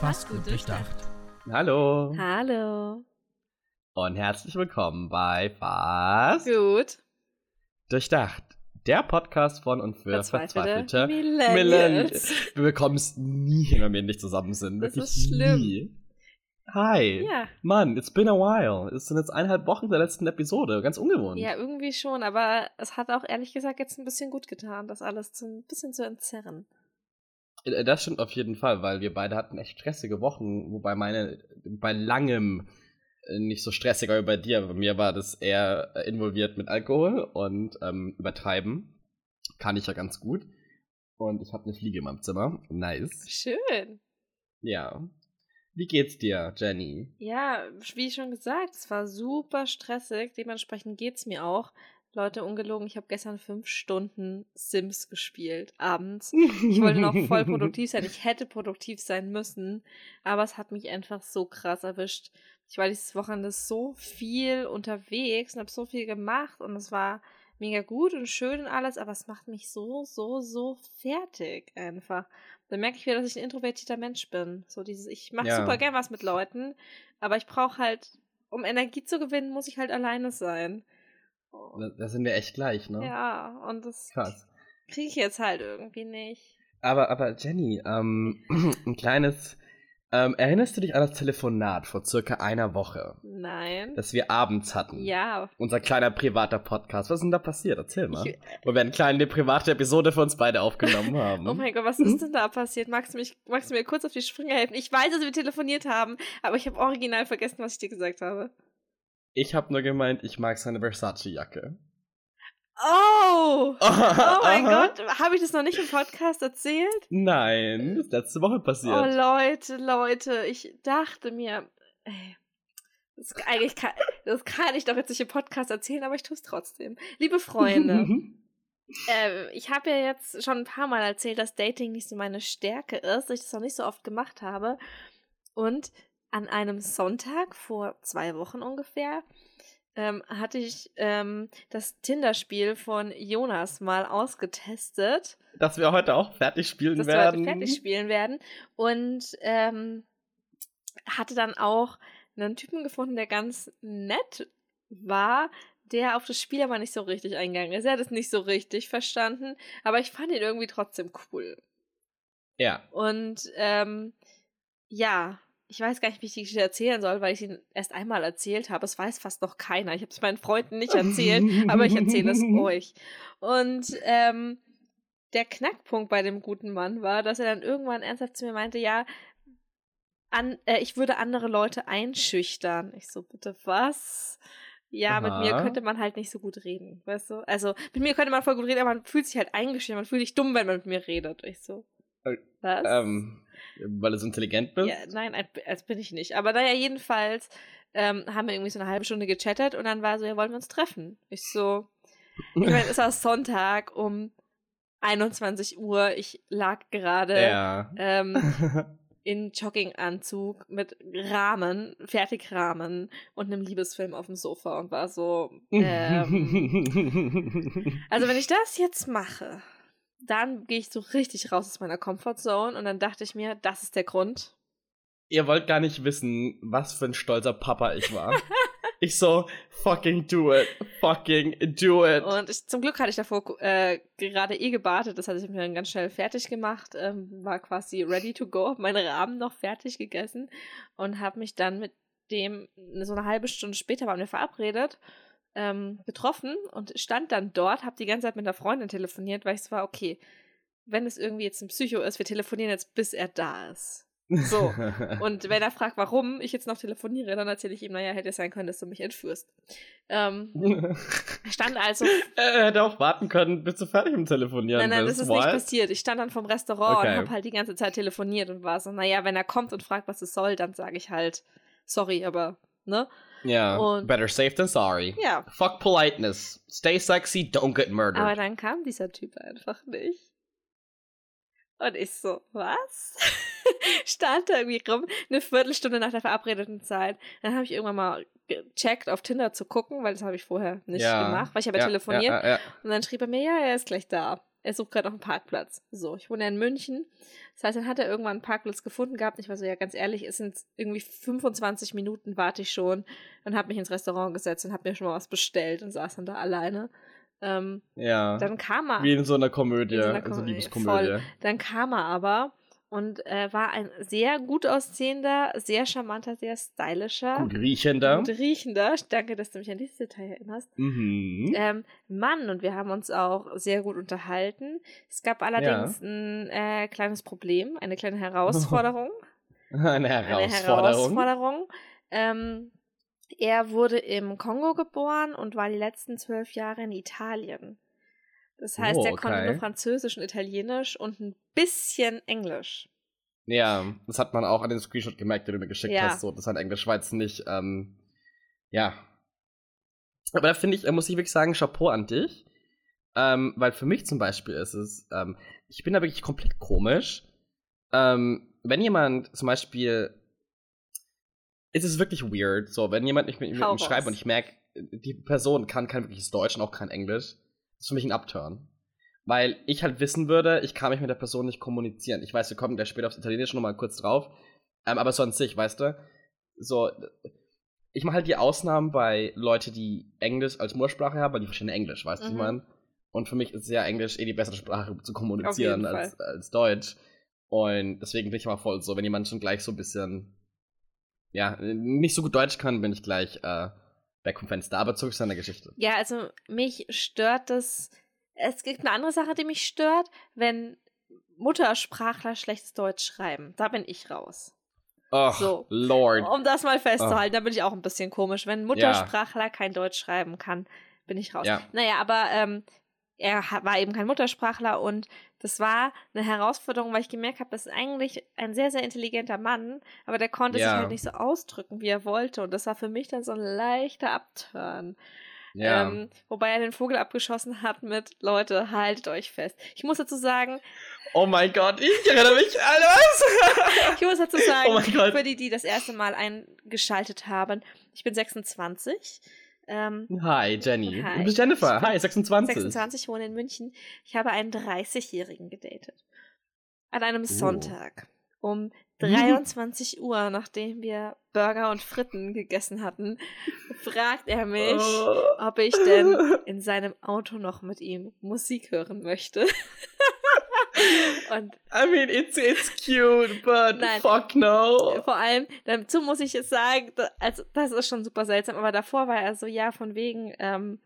Fast gut durchdacht. Hallo Hallo. und herzlich willkommen bei Fast Gut. Durchdacht. Der Podcast von und für Verzweifelte verzweifelte Millennials. Wir bekommen es nie hin, wenn wir nicht zusammen sind. Das Wirklich ist schlimm. nie. Hi. Ja. Mann, it's been a while. Es sind jetzt eineinhalb Wochen der letzten Episode. Ganz ungewohnt. Ja, irgendwie schon, aber es hat auch ehrlich gesagt jetzt ein bisschen gut getan, das alles zu, ein bisschen zu entzerren. Äh, Das stimmt auf jeden Fall, weil wir beide hatten echt stressige Wochen, wobei meine bei langem äh, nicht so stressig, aber bei dir, bei mir war das eher äh, involviert mit Alkohol und ähm, übertreiben. Kann ich ja ganz gut. Und ich habe eine Fliege in meinem Zimmer. Nice. Schön. Ja. Wie geht's dir, Jenny? Ja, wie schon gesagt, es war super stressig, dementsprechend geht's mir auch. Leute, ungelogen, ich habe gestern fünf Stunden Sims gespielt, abends. Ich wollte noch voll produktiv sein. Ich hätte produktiv sein müssen, aber es hat mich einfach so krass erwischt. Ich war dieses Wochenende so viel unterwegs und habe so viel gemacht und es war mega gut und schön und alles, aber es macht mich so, so, so fertig einfach. Dann merke ich wieder, dass ich ein introvertierter Mensch bin. So dieses, ich mache Ja. super gern was mit Leuten, aber ich brauche halt, um Energie zu gewinnen, muss ich halt alleine sein. Da, da sind wir echt gleich, ne? Ja, und das kriege ich jetzt halt irgendwie nicht. Aber, aber Jenny, ähm, ein kleines. Ähm, erinnerst du dich an das Telefonat vor circa einer Woche, Nein. das wir abends hatten? ja. Unser kleiner privater Podcast. Was ist denn da passiert? Erzähl mal. Ich, Wo wir eine kleine private Episode für uns beide aufgenommen haben. oh mein Gott, was ist denn da passiert? Magst du, mich, magst du mir kurz auf die Sprünge helfen? Ich weiß, dass wir telefoniert haben, aber ich habe original vergessen, was ich dir gesagt habe. Ich habe nur gemeint, ich mag seine Versace-Jacke. Oh! Oh mein. Gott, habe ich das noch nicht im Podcast erzählt? Nein, das ist letzte Woche passiert. Oh Leute, Leute, ich dachte mir, ey, das, eigentlich kann, das kann ich doch jetzt nicht im Podcast erzählen, aber ich tue es trotzdem. Liebe Freunde, äh, ich habe ja jetzt schon ein paar Mal erzählt, dass Dating nicht so meine Stärke ist, dass ich das noch nicht so oft gemacht habe. Und an einem Sonntag vor zwei Wochen ungefähr ähm, hatte ich ähm, das Tinder-Spiel von Jonas mal ausgetestet Dass wir heute auch fertig spielen dass wir werden. heute fertig spielen werden. Und ähm, hatte dann auch einen Typen gefunden, der ganz nett war, der auf das Spiel aber nicht so richtig eingegangen ist. Er hat es nicht so richtig verstanden, aber ich fand ihn irgendwie trotzdem cool. Ja. Und ähm, ja, ich weiß gar nicht, wie ich die Geschichte erzählen soll, weil ich ihn erst einmal erzählt habe. Es weiß fast noch keiner. Ich habe es meinen Freunden nicht erzählt, aber ich erzähle es euch. Und ähm, der Knackpunkt bei dem guten Mann war, dass er dann irgendwann ernsthaft zu mir meinte, ja, an, äh, ich würde andere Leute einschüchtern. Ich so, bitte was? Ja, mit mir Aha. könnte man halt nicht so gut reden, weißt du? Also, mit mir könnte man voll gut reden, aber man fühlt sich halt eingeschüchtert, man fühlt sich dumm, wenn man mit mir redet. Ich so, Äh, was? Ähm, weil du so intelligent bist. Ja, nein, als- als bin ich nicht. Aber naja, jedenfalls ähm, haben wir irgendwie so eine halbe Stunde gechattet und dann war so, ja, wollen wir uns treffen? Ich so, ich meine, es war Sonntag um 21 Uhr. Ich lag gerade ja. ähm, in Jogginganzug mit Rahmen, Fertigrahmen und einem Liebesfilm auf dem Sofa und war so, ähm, also wenn ich das jetzt mache, dann gehe ich so richtig raus aus meiner Comfortzone und dann dachte ich mir, das ist der Grund. Ihr wollt gar nicht wissen, was für ein stolzer Papa ich war. ich so, fucking do it. Fucking do it. Und ich, zum Glück hatte ich davor äh, gerade eh gebadet, das hatte ich mir dann ganz schnell fertig gemacht, ähm, war quasi ready to go, hab meine Rahmen noch fertig gegessen und habe mich dann mit dem so eine halbe Stunde später waren wir verabredet, ähm, getroffen und stand dann dort, habe die ganze Zeit mit einer Freundin telefoniert, weil ich so war, okay, wenn es irgendwie jetzt ein Psycho ist, wir telefonieren jetzt, bis er da ist. So. Und wenn er fragt, warum ich jetzt noch telefoniere, dann erzähle ich ihm, naja, hätte es sein können, dass du mich entführst. Ähm, stand also er hätte auch warten können, bis du fertig im Telefonieren Nein, nein, bist. das ist What? nicht passiert. Ich stand dann vom Restaurant Okay. und habe halt die ganze Zeit telefoniert und war so, naja, wenn er kommt und fragt, was es soll, dann sage ich halt, sorry, aber, ne? Ja, Und- better safe than sorry. Ja. Fuck politeness. Stay sexy, don't get murdered. Aber dann kam dieser Typ einfach nicht. Und ich so, was? Stand da irgendwie rum, eine Viertelstunde nach der verabredeten Zeit. Dann habe ich irgendwann mal gecheckt, auf Tinder zu gucken, weil das habe ich vorher nicht Ja, gemacht, weil ich habe ja, ja, telefoniert. Ja. Und dann schrieb er mir, ja, er ist gleich da. Er sucht gerade noch einen Parkplatz. So, ich wohne ja in München. Das heißt, dann hat er irgendwann einen Parkplatz gefunden gehabt. Ich war so, ja, ganz ehrlich, es sind irgendwie 25 Minuten warte ich schon. Dann habe mich ins Restaurant gesetzt und habe mir schon mal was bestellt und saß dann da alleine. Ähm, ja. Dann kam er. Wie in so einer Komödie, in so einer in so Komödie, Liebeskomödie. voll. Dann kam er aber und äh, war ein sehr gut aussehender, sehr charmanter, sehr stylischer, Gut riechender. gut riechender. Danke, dass du mich an dieses Detail erinnerst. Mhm. Ähm, Mann, und wir haben uns auch sehr gut unterhalten. Es gab allerdings ein äh, kleines Problem, eine kleine Herausforderung. Eine Eine Herausforderung. Herausforderung. Ähm, er wurde im Kongo geboren und war die letzten zwölf Jahre in Italien. Das heißt, Oh, er konnte okay. nur Französisch und Italienisch und ein bisschen Englisch. Ja, das hat man auch an dem Screenshot gemerkt, den du mir geschickt Ja. hast, so, dass sein Englisch jetzt nicht, ähm, ja. Aber da finde ich, äh, muss ich wirklich sagen, Chapeau an dich. Ähm, weil für mich zum Beispiel ist es, ähm, ich bin da wirklich komplett komisch. Ähm, wenn jemand zum Beispiel, ist es wirklich weird, so, wenn jemand nicht mit, mit mir schreibt und ich merke, die Person kann kein wirkliches Deutsch und auch kein Englisch, ist für mich ein Upturn. Weil ich halt wissen würde, ich kann mich mit der Person nicht kommunizieren. Ich weiß, wir kommen da später aufs Italienische nochmal kurz drauf. Ähm, aber so an sich, weißt du, so, ich mache halt die Ausnahmen bei Leute, die Englisch als Muttersprache haben, weil die verstehen Englisch, weißt du, Mhm. ich meine? Und für mich ist ja Englisch eh die bessere Sprache zu kommunizieren als, als Deutsch. Und deswegen bin ich immer voll so, wenn jemand schon gleich so ein bisschen, ja, nicht so gut Deutsch kann, bin ich gleich äh, weg vom Fenster. Aber zurück zu seiner Geschichte. Ja, also mich stört das. Es gibt eine andere Sache, die mich stört, wenn Muttersprachler schlechtes Deutsch schreiben. Da bin ich raus. Oh, So. Lord. Um das mal festzuhalten, da bin ich auch ein bisschen komisch. Wenn ein Muttersprachler kein Deutsch schreiben kann, bin ich raus. Ja. Naja, aber ähm, er war eben kein Muttersprachler und das war eine Herausforderung, weil ich gemerkt habe, das ist eigentlich ein sehr, sehr intelligenter Mann, aber der konnte sich Ja. halt nicht so ausdrücken, wie er wollte. Und das war für mich dann so ein leichter Upturn. Ja. Ähm, wobei er den Vogel abgeschossen hat mit, Leute, haltet euch fest. Ich muss dazu sagen, oh mein Gott, ich erinnere mich an was. ich muss dazu sagen, Oh mein Gott. für die, die das erste Mal eingeschaltet haben, ich bin 26. Ähm, Hi, Jenny. Hi. Du bist Jennifer. Ich bin Hi, 26. 26, wohne in München. Ich habe einen 30-Jährigen gedatet. An einem Oh. Sonntag. Um 23 Uhr, nachdem wir Burger und Fritten gegessen hatten, fragt er mich, Oh. ob ich denn in seinem Auto noch mit ihm Musik hören möchte. Und I mean, it's, it's cute, but Nein. fuck no. vor allem, dazu muss ich es sagen, also das ist schon super seltsam, aber davor war er so, ja, von wegen, ähm,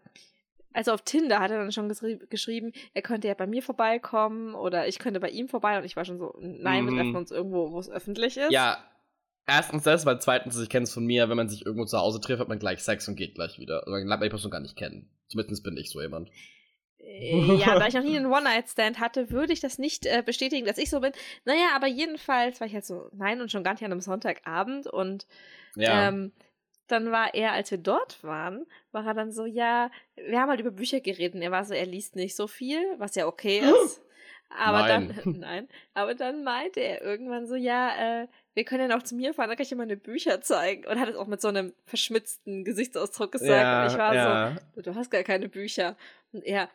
also auf Tinder hat er dann schon geschri- geschrieben, er könnte ja bei mir vorbeikommen oder ich könnte bei ihm vorbei und ich war schon so, nein, wir Mhm. treffen uns irgendwo, wo es öffentlich ist. Ja, erstens das, weil zweitens, ich kenne es von mir, wenn man sich irgendwo zu Hause trifft, hat man gleich Sex und geht gleich wieder. Also man lernt die Person gar nicht kennen. Zumindest bin ich so jemand. Äh, ja, da ich noch nie einen One-Night-Stand hatte, würde ich das nicht äh, bestätigen, dass ich so bin. Naja, aber jedenfalls war ich halt so, nein, und schon gar nicht an einem Sonntagabend und Ja. Ähm, dann war er, als wir dort waren, war er dann so, ja, wir haben halt über Bücher geredet. Und er war so, er liest nicht so viel, was ja okay ist. Aber Nein. dann, nein, aber dann meinte er irgendwann so, ja, äh, wir können ja noch zu mir fahren, dann kann ich dir meine Bücher zeigen. Und hat es auch mit so einem verschmitzten Gesichtsausdruck gesagt. ja, und ich war ja. so, du hast gar keine Bücher. Und er,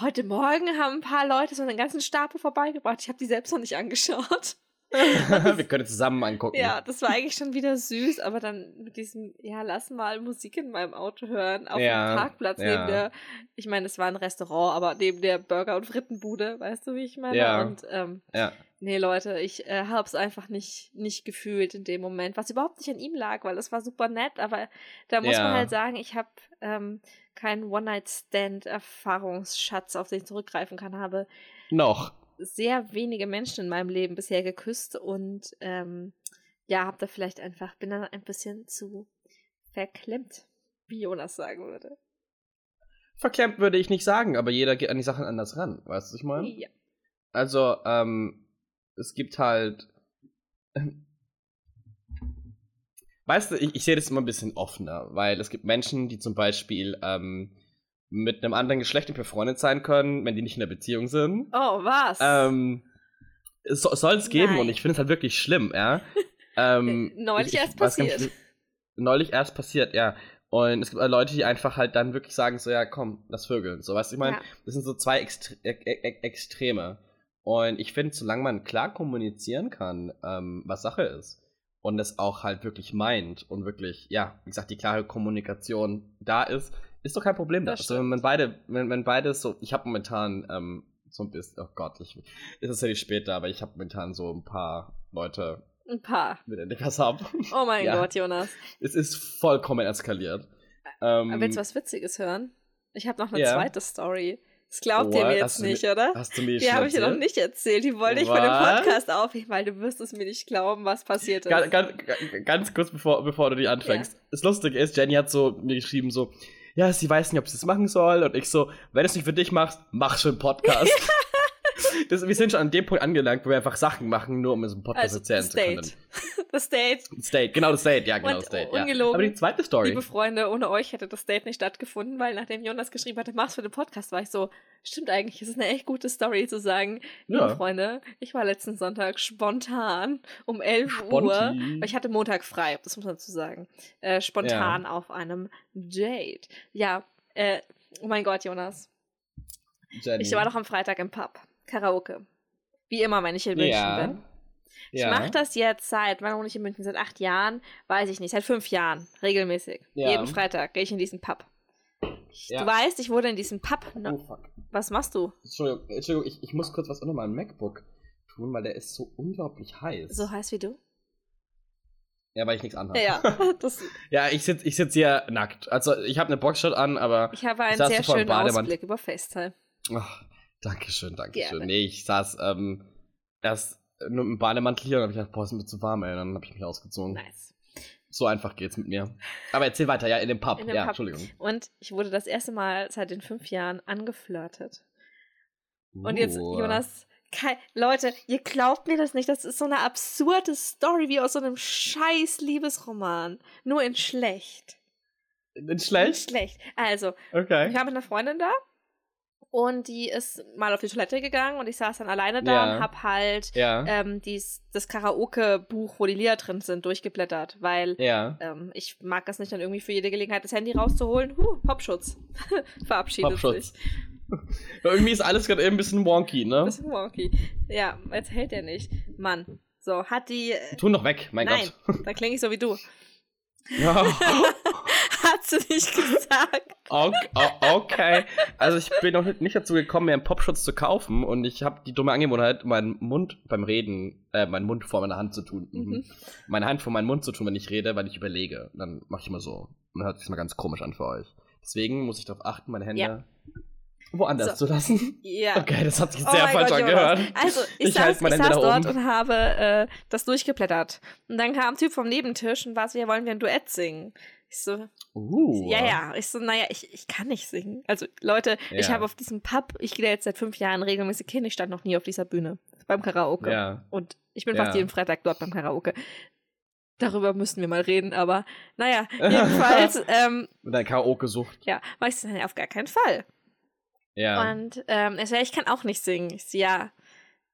heute Morgen haben ein paar Leute so einen ganzen Stapel vorbeigebracht. Ich habe die selbst noch nicht angeschaut. Wir können zusammen angucken. Ja, das war eigentlich schon wieder süß, aber dann mit diesem, ja, lass mal Musik in meinem Auto hören, auf Ja, dem Parkplatz ja. neben der, ich meine, es war ein Restaurant, aber neben der Burger- und Frittenbude, weißt du, wie ich meine? Ja. Und, ähm, Ja. nee, Leute, ich äh, hab's einfach nicht, nicht gefühlt in dem Moment, was überhaupt nicht an ihm lag, weil es war super nett, aber da muss Ja. man halt sagen, ich habe ähm, keinen One-Night-Stand-Erfahrungsschatz, auf den ich zurückgreifen kann, habe Noch. sehr wenige Menschen in meinem Leben bisher geküsst und ähm, ja, hab da vielleicht einfach, bin dann ein bisschen zu verklemmt, wie Jonas sagen würde. Verklemmt würde ich nicht sagen, aber jeder geht an die Sachen anders ran. Weißt du, was ich meine? Ja. Also, ähm, es gibt halt. Weißt du, ich, ich sehe das immer ein bisschen offener, weil es gibt Menschen, die zum Beispiel ähm, mit einem anderen Geschlecht nicht befreundet sein können, wenn die nicht in einer Beziehung sind. Oh, was? Ähm, es so, soll es geben Nein. und ich finde es halt wirklich schlimm, ja. Ähm, Neulich ich, ich erst nicht, passiert. wie- neulich erst passiert, ja. Und es gibt auch Leute, die einfach halt dann wirklich sagen, so, ja, komm, lass Vögeln. So, weißt du, ich meine, Ja. das sind so zwei Extre e e Extreme. Und ich finde, solange man klar kommunizieren kann, ähm, was Sache ist, und es auch halt wirklich meint und wirklich, ja, wie gesagt, die klare Kommunikation da ist, ist doch kein Problem da. Das Also wenn man beide, wenn, wenn beide so, ich habe momentan ähm, so ein bisschen, oh Gott, ich, ist es ja nicht später, aber ich habe momentan so ein paar Leute, Ein paar. mit denen ich was hab. Oh mein Ja. Gott, Jonas. es ist vollkommen eskaliert. Ähm, Willst du was Witziges hören? Ich habe noch eine Ja. zweite Story. Das glaubt ihr What? mir Hast jetzt nicht, mir- oder? Hast du mir Die habe ich dir noch nicht erzählt. Die wollte ich für den Was? Podcast aufheben, weil du wirst es mir nicht glauben, was passiert ist. Ganz, ganz, ganz kurz bevor, bevor du die anfängst. Das Lustige ist, Jenny hat so mir geschrieben so, ja, sie weiß nicht, ob sie das machen soll. Und ich so, wenn du es nicht für dich machst, mach schon einen Podcast. das, wir sind schon an dem Punkt angelangt, wo wir einfach Sachen machen, nur um es im Podcast also, erzählen zu können. Das Date. Das Date, genau das Date, ja, genau das Date. ungelogen, Ja. Aber die zweite Story. Liebe Freunde, ohne euch hätte das Date nicht stattgefunden, weil nachdem Jonas geschrieben hatte, mach's für den Podcast, war ich so, stimmt eigentlich, es ist eine echt gute Story zu sagen, liebe Ja. Freunde, ich war letzten Sonntag spontan um 11 Sponti. Uhr, weil ich hatte Montag frei, das muss man dazu sagen, äh, spontan auf einem Date. Ja, äh, oh mein Gott, Jonas. Jenny. Ich war doch am Freitag im Pub. Karaoke. Wie immer, wenn ich in München ja. bin. Ich ja. mache das jetzt seit, wann wohne ich in München? Seit acht Jahren? Weiß ich nicht, seit fünf Jahren, regelmäßig. Ja. Jeden Freitag gehe ich in diesen Pub. Ja. Du weißt, ich wurde in diesem Pub. Oh, fuck. Was machst du? Entschuldigung, Entschuldigung ich, ich muss kurz was unter meinem MacBook tun, weil der ist so unglaublich heiß. So heiß wie du? Ja, weil ich nichts anhabe. Ja, Ja, ich sitze ich sitz hier nackt. Also, ich habe eine Boxshot an, aber. ich habe einen sehr schönen. Ausblick über FaceTime. Ach, Dankeschön, Dankeschön. Gerne. Nee, ich saß ähm, erst nur im Bademantel hier und habe ich gedacht, boah, ist mir zu warm, ey. Dann habe ich mich ausgezogen. Nice. So einfach geht's mit mir. Aber erzähl weiter, ja, in dem Pub. In dem ja, Pub. Entschuldigung. Und ich wurde das erste Mal seit den fünf Jahren angeflirtet. Und jetzt, Uh. Jonas, Leute, ihr glaubt mir das nicht. Das ist so eine absurde Story wie aus so einem scheiß Liebesroman. Nur in schlecht. In schlecht? schlecht. Also, Okay. ich war mit einer Freundin da und die ist mal auf die Toilette gegangen und ich saß dann alleine da Ja. und hab halt Ja. ähm, dies, das Karaoke-Buch, wo die Lieder drin sind, durchgeblättert, weil ja. ähm, ich mag das nicht dann irgendwie für jede Gelegenheit das Handy rauszuholen. Huh, Popschutz. Verabschiedet Popschutz. sich. Irgendwie ist alles gerade eben ein bisschen wonky, ne? Bisschen wonky. Ja, jetzt hält er nicht. Mann. So, hat die. äh, Tu doch weg, mein Nein, Gott. da klinge ich so wie du. Ja. Hat sie nicht gesagt. Okay, okay. Also ich bin noch nicht dazu gekommen, mir einen Popschutz zu kaufen und ich habe die dumme Angewohnheit, meinen Mund beim Reden, äh, meinen Mund vor meiner Hand zu tun. Mhm. Mhm. Meine Hand vor meinen Mund zu tun, wenn ich rede, weil ich überlege. Dann mache ich immer so. Und dann hört sich mal ganz komisch an für euch. Deswegen muss ich darauf achten, meine Hände Ja. woanders zu lassen. Ja. Okay, das hat sich Oh sehr falsch Gott, angehört. Jonas. Also, ich, Ich saß, ich saß dort und habe äh, das durchgeblättert. Und dann kam ein Typ vom Nebentisch und war so, ja, wollen wir ein Duett singen? Ich so, Uh. ja, ja. Ich so, naja, ich, ich kann nicht singen. Also, Leute, ich Ja. habe auf diesem Pub, ich gehe da jetzt seit fünf Jahren regelmäßig hin, ich stand noch nie auf dieser Bühne. Beim Karaoke. Ja. Und ich bin Ja. fast jeden Freitag dort beim Karaoke. Darüber müssen wir mal reden, aber naja, jedenfalls, ähm, Mit deiner Karaoke-Sucht. ja, war ich nein, auf gar keinen Fall. Ja. Und ähm, er so, ja, ich kann auch nicht singen. Ich so, ja,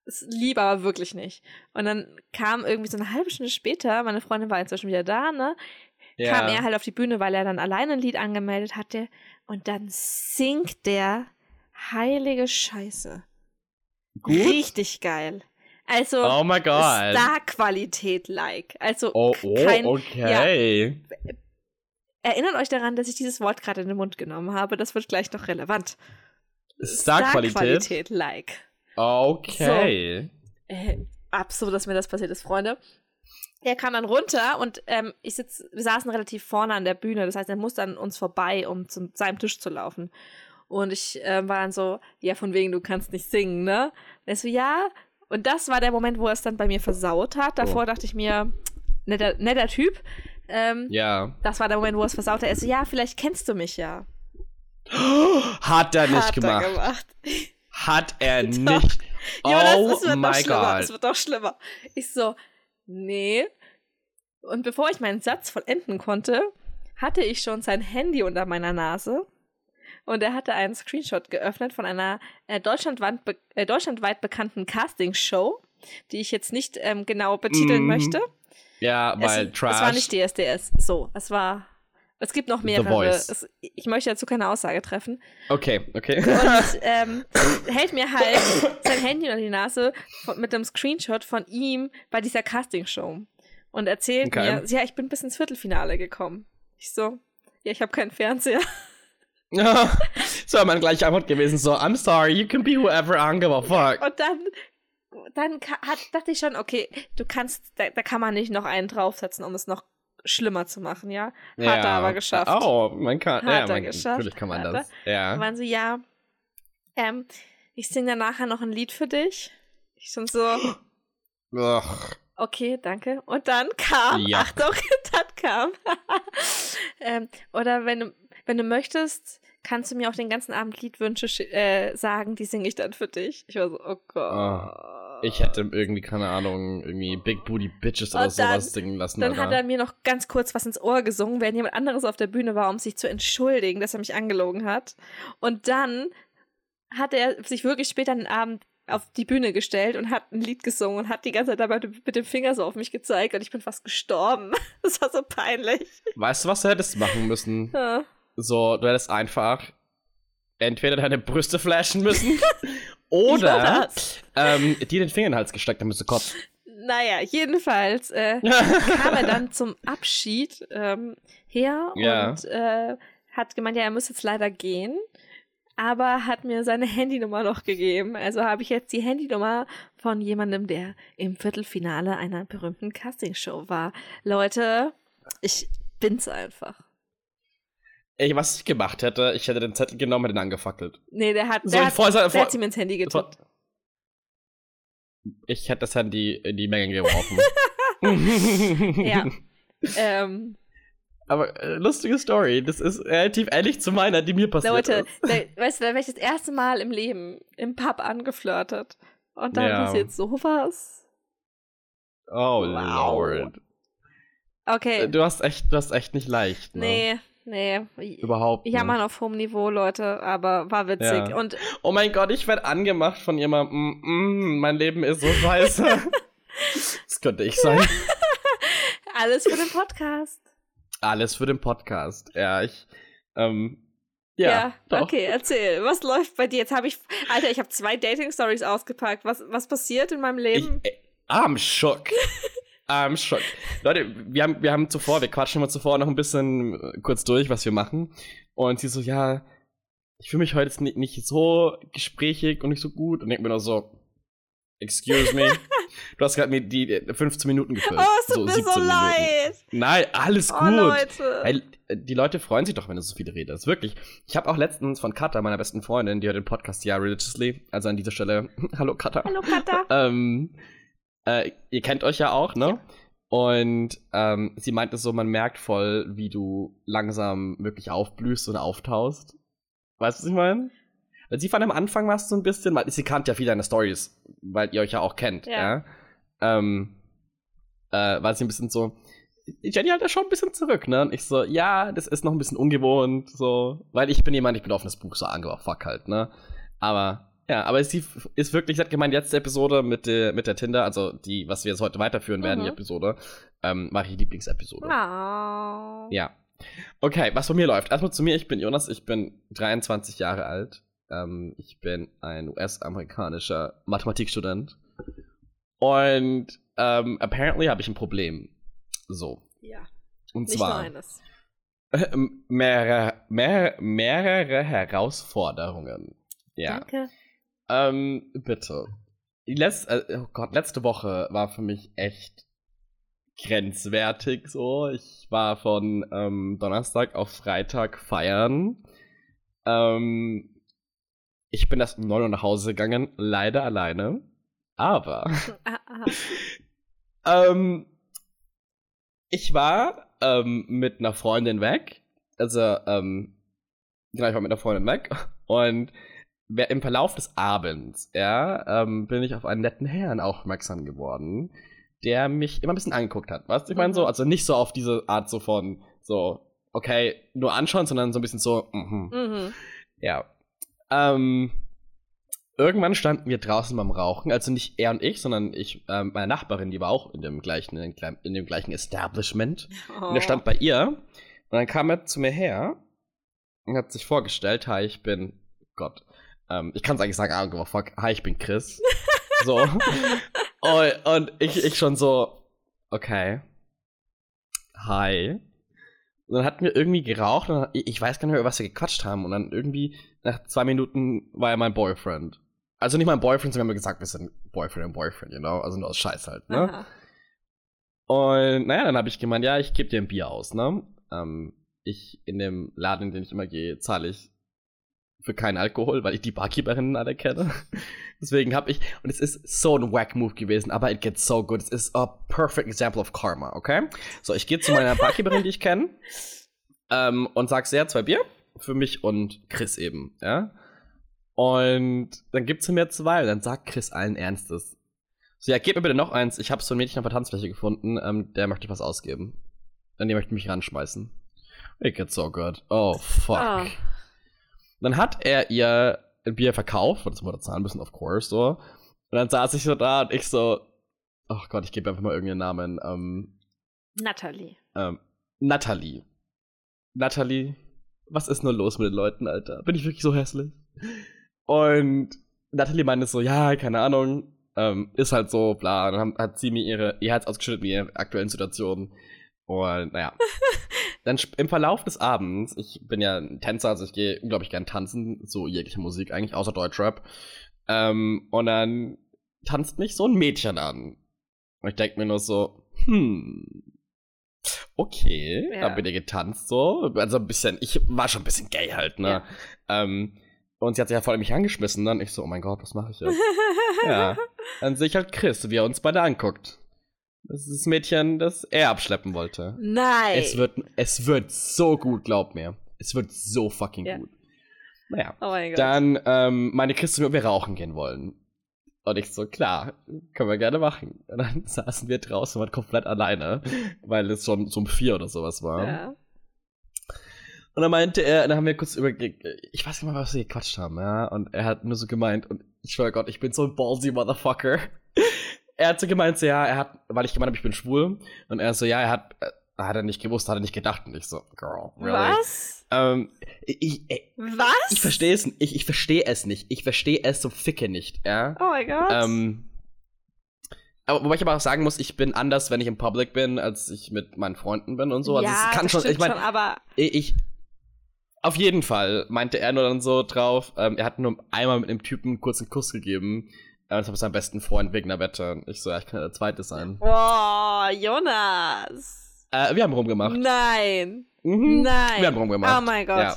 ist lieb, aber wirklich nicht. Und dann kam irgendwie so eine halbe Stunde später, meine Freundin war inzwischen wieder da, ne? Ja. Kam er halt auf die Bühne, weil er dann alleine ein Lied angemeldet hatte. Und dann singt der heilige Scheiße. Gut? Richtig geil. Also Oh mein Gott. Star-Qualität-like. Also Oh, oh kein, okay. Erinnert euch daran, dass ich dieses Wort gerade in den Mund genommen habe. Das wird gleich noch relevant. Star-Qualität. Star-Qualität-like. Okay. Äh, absurd, dass mir das passiert ist, Freunde. Er kam dann runter und ähm, ich sitz, wir saßen relativ vorne an der Bühne. Das heißt, er musste an uns vorbei, um zu seinem Tisch zu laufen. Und ich ähm, war dann so, ja, von wegen, du kannst nicht singen, ne? Und er so, ja. Und das war der Moment, wo er es dann bei mir versaut hat. Davor Oh. dachte ich mir, netter, netter Typ. Ähm, Ja. Das war der Moment, wo er es versaut hat. Er so, ja, vielleicht kennst du mich ja. Hat er nicht Hat gemacht. Er gemacht. Hat er Doch. nicht. Jonas, oh es wird noch my schlimmer. Es wird noch schlimmer. Ich so, nee. Und bevor ich meinen Satz vollenden konnte, hatte ich schon sein Handy unter meiner Nase. Und er hatte einen Screenshot geöffnet von einer äh, deutschlandweit, be äh, deutschlandweit bekannten Castingshow, die ich jetzt nicht ähm, genau betiteln Mhm. möchte. Ja, weil es, Trash. es war nicht DSDS. So, es war Es gibt noch mehrere. Es, ich möchte dazu keine Aussage treffen. Okay, okay. Und ähm, hält mir halt sein Handy unter die Nase von, mit einem Screenshot von ihm bei dieser Castingshow. Und erzählt okay. mir, ja, ich bin bis ins Viertelfinale gekommen. Ich so, ja, ich habe keinen Fernseher. Ja, so war meine gleiche Antwort gewesen, so, I'm sorry, you can be whoever, I give a fuck. Und dann, dann hat, dachte ich schon, okay, du kannst, da, da kann man nicht noch einen draufsetzen, um es noch schlimmer zu machen, ja. Hat ja. er aber geschafft. Oh, man kann, Hat ja, man, geschafft. natürlich kann man das. Ja. Dann waren sie, ja, ähm, ich singe dann nachher noch ein Lied für dich. Ich schon so. Ugh. Okay, danke. Und dann kam, ja. Achtung, dann kam. ähm, oder wenn du, wenn du möchtest, kannst du mir auch den ganzen Abend Liedwünsche äh, sagen, die singe ich dann für dich. Ich war so, oh Gott. Oh. Ich hätte irgendwie, keine Ahnung, irgendwie Big Booty Bitches oder dann, sowas singen lassen. Dann oder? hat er mir noch ganz kurz was ins Ohr gesungen, während jemand anderes auf der Bühne war, um sich zu entschuldigen, dass er mich angelogen hat. Und dann hat er sich wirklich später den Abend auf die Bühne gestellt und hat ein Lied gesungen und hat die ganze Zeit dabei mit dem Finger so auf mich gezeigt und ich bin fast gestorben. Das war so peinlich. Weißt du, was du hättest machen müssen? Ja. So, du hättest einfach entweder deine Brüste flashen müssen oder ähm, dir den Finger in den Hals gesteckt, damit du kotzt. Naja, jedenfalls äh, kam er dann zum Abschied ähm, her ja. und äh, hat gemeint, ja, er muss jetzt leider gehen, aber hat mir seine Handynummer noch gegeben. Also habe ich jetzt die Handynummer von jemandem, der im Viertelfinale einer berühmten Castingshow war. Leute, ich bin's einfach. Ey, was ich gemacht hätte, ich hätte den Zettel genommen und den angefackelt. Nee, der hat, so der, hat, vor, der vor, hat mir ins Handy getippt. Ich hätte das Handy in die Menge geworfen. ja. ähm. Aber äh, lustige Story. Das ist relativ ähnlich zu meiner, die mir passiert Leute, ist. Leute, weißt du, da wäre ich das erste Mal im Leben im Pub angeflirtet. Und dann ja. passiert sowas. Oh, wow. Lord. Okay. Du hast echt, du hast echt nicht leicht. Ne? Nee, Nee. Überhaupt nicht. Jammern auf hohem Niveau, Leute, aber war witzig. Ja. Und oh mein Gott, ich werde angemacht von jemandem. Mm, mm, mein Leben ist so scheiße. das könnte ich sein. Alles für den Podcast. Alles für den Podcast. Ja, ich. Ähm, ja, ja okay, erzähl. Was läuft bei dir? Jetzt habe ich. Alter, ich habe zwei Dating-Stories ausgepackt. Was, was passiert in meinem Leben? Ich, I'm shook. I'm shocked. Leute, wir haben, wir haben zuvor, wir quatschen immer zuvor noch ein bisschen äh, kurz durch, was wir machen. Und sie so, ja, ich fühle mich heute jetzt nicht, nicht so gesprächig und nicht so gut. Und denke mir nur so, excuse me. du hast gerade mir die 15 Minuten gefüllt. Oh, es tut so mir so leid. Nein, alles oh, gut. Leute. Hey, die Leute freuen sich doch, wenn du so viele redest. Wirklich. Ich habe auch letztens von Katha, meiner besten Freundin, die hört den Podcast ja religiously. Also an dieser Stelle, hallo Katha. Hallo Katha. ähm, äh, ihr kennt euch ja auch, ne? Ja. Und ähm, sie meinte so, man merkt voll, wie du langsam wirklich aufblühst und auftaust. Weißt du, was ich meine? Weil sie fand am Anfang warst so ein bisschen, weil sie kannte ja viele deiner Stories, weil ihr euch ja auch kennt, ja. ja? Ähm, äh, war sie ein bisschen so, Jenny halt ja schon ein bisschen zurück, ne? Und ich so, ja, das ist noch ein bisschen ungewohnt, so, weil ich bin jemand, ich bin offenes Buch, so angebracht, fuck halt, ne? Aber ja, aber sie ist wirklich, hat gemeint, letzte Episode mit der, mit der Tinder, also die, was wir jetzt heute weiterführen werden, mhm. die Episode, ähm, war die Lieblingsepisode. Oh. Ja. Okay, was von mir läuft. Erstmal zu mir, ich bin Jonas, ich bin 23 Jahre alt. Ähm, ich bin ein US-amerikanischer Mathematikstudent. Und ähm, apparently habe ich ein Problem. So. Ja. Und Nicht zwar. Nur eines. mehrere, mehrere, mehrere Herausforderungen. Ja. Danke. Ähm, bitte. Letzte, äh, oh Gott, letzte Woche war für mich echt grenzwertig so. Ich war von ähm, Donnerstag auf Freitag feiern. Ähm, ich bin erst um 9 Uhr nach Hause gegangen, leider alleine. Aber ähm, ich war ähm, mit einer Freundin weg. Also, ähm, genau, ich war mit einer Freundin weg. Und im Verlauf des Abends, ja, ähm, bin ich auf einen netten Herrn aufmerksam geworden, der mich immer ein bisschen angeguckt hat. Weißt du, ich meine so, mhm. also nicht so auf diese Art so von, so, okay, nur anschauen, sondern so ein bisschen so, mhm. Mhm. Ja. Ähm, irgendwann standen wir draußen beim Rauchen, also nicht er und ich, sondern ich, ähm, meine Nachbarin, die war auch in dem gleichen, in dem, in dem gleichen Establishment. Oh. Und er stand bei ihr Und dann kam er zu mir her und hat sich vorgestellt, hi, ich bin Gott. Ähm, ich kann es eigentlich sagen, I don't give a fuck, hi, ich bin Chris. so. und, und ich, ich schon so, okay. Hi. Und dann hatten wir irgendwie geraucht und ich weiß gar nicht mehr, was wir gequatscht haben. Und dann irgendwie nach zwei Minuten war er mein Boyfriend. Also nicht mein Boyfriend, sondern wir haben gesagt, wir sind Boyfriend und Boyfriend, you know? Also nur aus Scheiß halt, ne? Aha. Und naja, dann habe ich gemeint, ja, ich gebe dir ein Bier aus, ne? Ähm, ich in dem Laden, in den ich immer gehe, zahle ich für keinen Alkohol, weil ich die Barkeeperinnen alle kenne. Deswegen habe ich, und es ist so ein wack Move gewesen, aber it gets so good. Es ist a perfect example of karma, okay? So, ich gehe zu meiner Barkeeperin, die ich kenne, ähm, und sag sehr zwei Bier für mich und Chris eben, ja? Und dann gibt sie mir zwei und dann sagt Chris allen Ernstes, so, ja, gib mir bitte noch eins. Ich habe so ein Mädchen auf der Tanzfläche gefunden, ähm, der möchte was ausgeben. Dann die möchte mich ranschmeißen. It gets so good. Oh, fuck. Oh. Dann hat er ihr ein Bier verkauft, und das wurde zahlen müssen, of course, so. Und dann saß ich so da und ich so, oh Gott, ich gebe einfach mal irgendeinen Namen. Ähm, Natalie. Ähm, Natalie. Natalie, was ist nur los mit den Leuten, Alter? Bin ich wirklich so hässlich? Und Natalie meinte so, ja, keine Ahnung, ähm, ist halt so, bla. Dann hat sie mir ihre, ihr Herz ausgeschüttet mit ihrer aktuellen Situation. Und naja. dann im Verlauf des Abends, ich bin ja ein Tänzer, also ich gehe unglaublich gern tanzen, so jegliche Musik eigentlich, außer Deutschrap. Ähm, und dann tanzt mich so ein Mädchen an. Und ich denke mir nur so, hm, okay, ja. da bin ich getanzt so. Also ein bisschen, ich war schon ein bisschen gay halt, ne? Ja. Ähm, und sie hat sich ja voll mich angeschmissen. Dann ich so, oh mein Gott, was mache ich jetzt? ja. Dann sehe ich halt Chris, wie er uns beide anguckt. Das ist das Mädchen, das er abschleppen wollte. Nein. Es wird, es wird so gut, glaub mir. Es wird so fucking ja. gut. Naja. Oh mein Gott. Dann ähm, meine und wir rauchen gehen wollen. Und ich so, klar, können wir gerne machen. Und dann saßen wir draußen und waren komplett alleine, weil es schon so um vier oder sowas war. Ja. Und dann meinte er, dann haben wir kurz über, ich weiß nicht mal, was wir gequatscht haben, ja. Und er hat nur so gemeint, und ich schwöre Gott, ich bin so ein ballsy Motherfucker. Er hat so gemeint, so, ja, er hat, weil ich gemeint habe, ich bin schwul. Und er so, ja, er hat, äh, hat er nicht gewusst, hat er nicht gedacht. Und ich so, girl, really? Was? Ähm, ich, ich, Was? Ich verstehe es, ich, ich verstehe es nicht. Ich verstehe es so ficke nicht, ja. Oh mein Gott. Ähm, aber, wobei ich aber auch sagen muss, ich bin anders, wenn ich im Public bin, als ich mit meinen Freunden bin und so. Also ja, es kann schon, ich meine, aber ich, auf jeden Fall meinte er nur dann so drauf, ähm, er hat nur einmal mit einem Typen einen kurzen Kuss gegeben. Äh, das war sein besten Freund wegen einer Wette. Ich so, ja, ich kann ja der Zweite sein. Boah, Jonas. Äh, wir haben rumgemacht. Nein. Mhm. Nein. Wir haben rumgemacht. Oh mein Gott. Ja.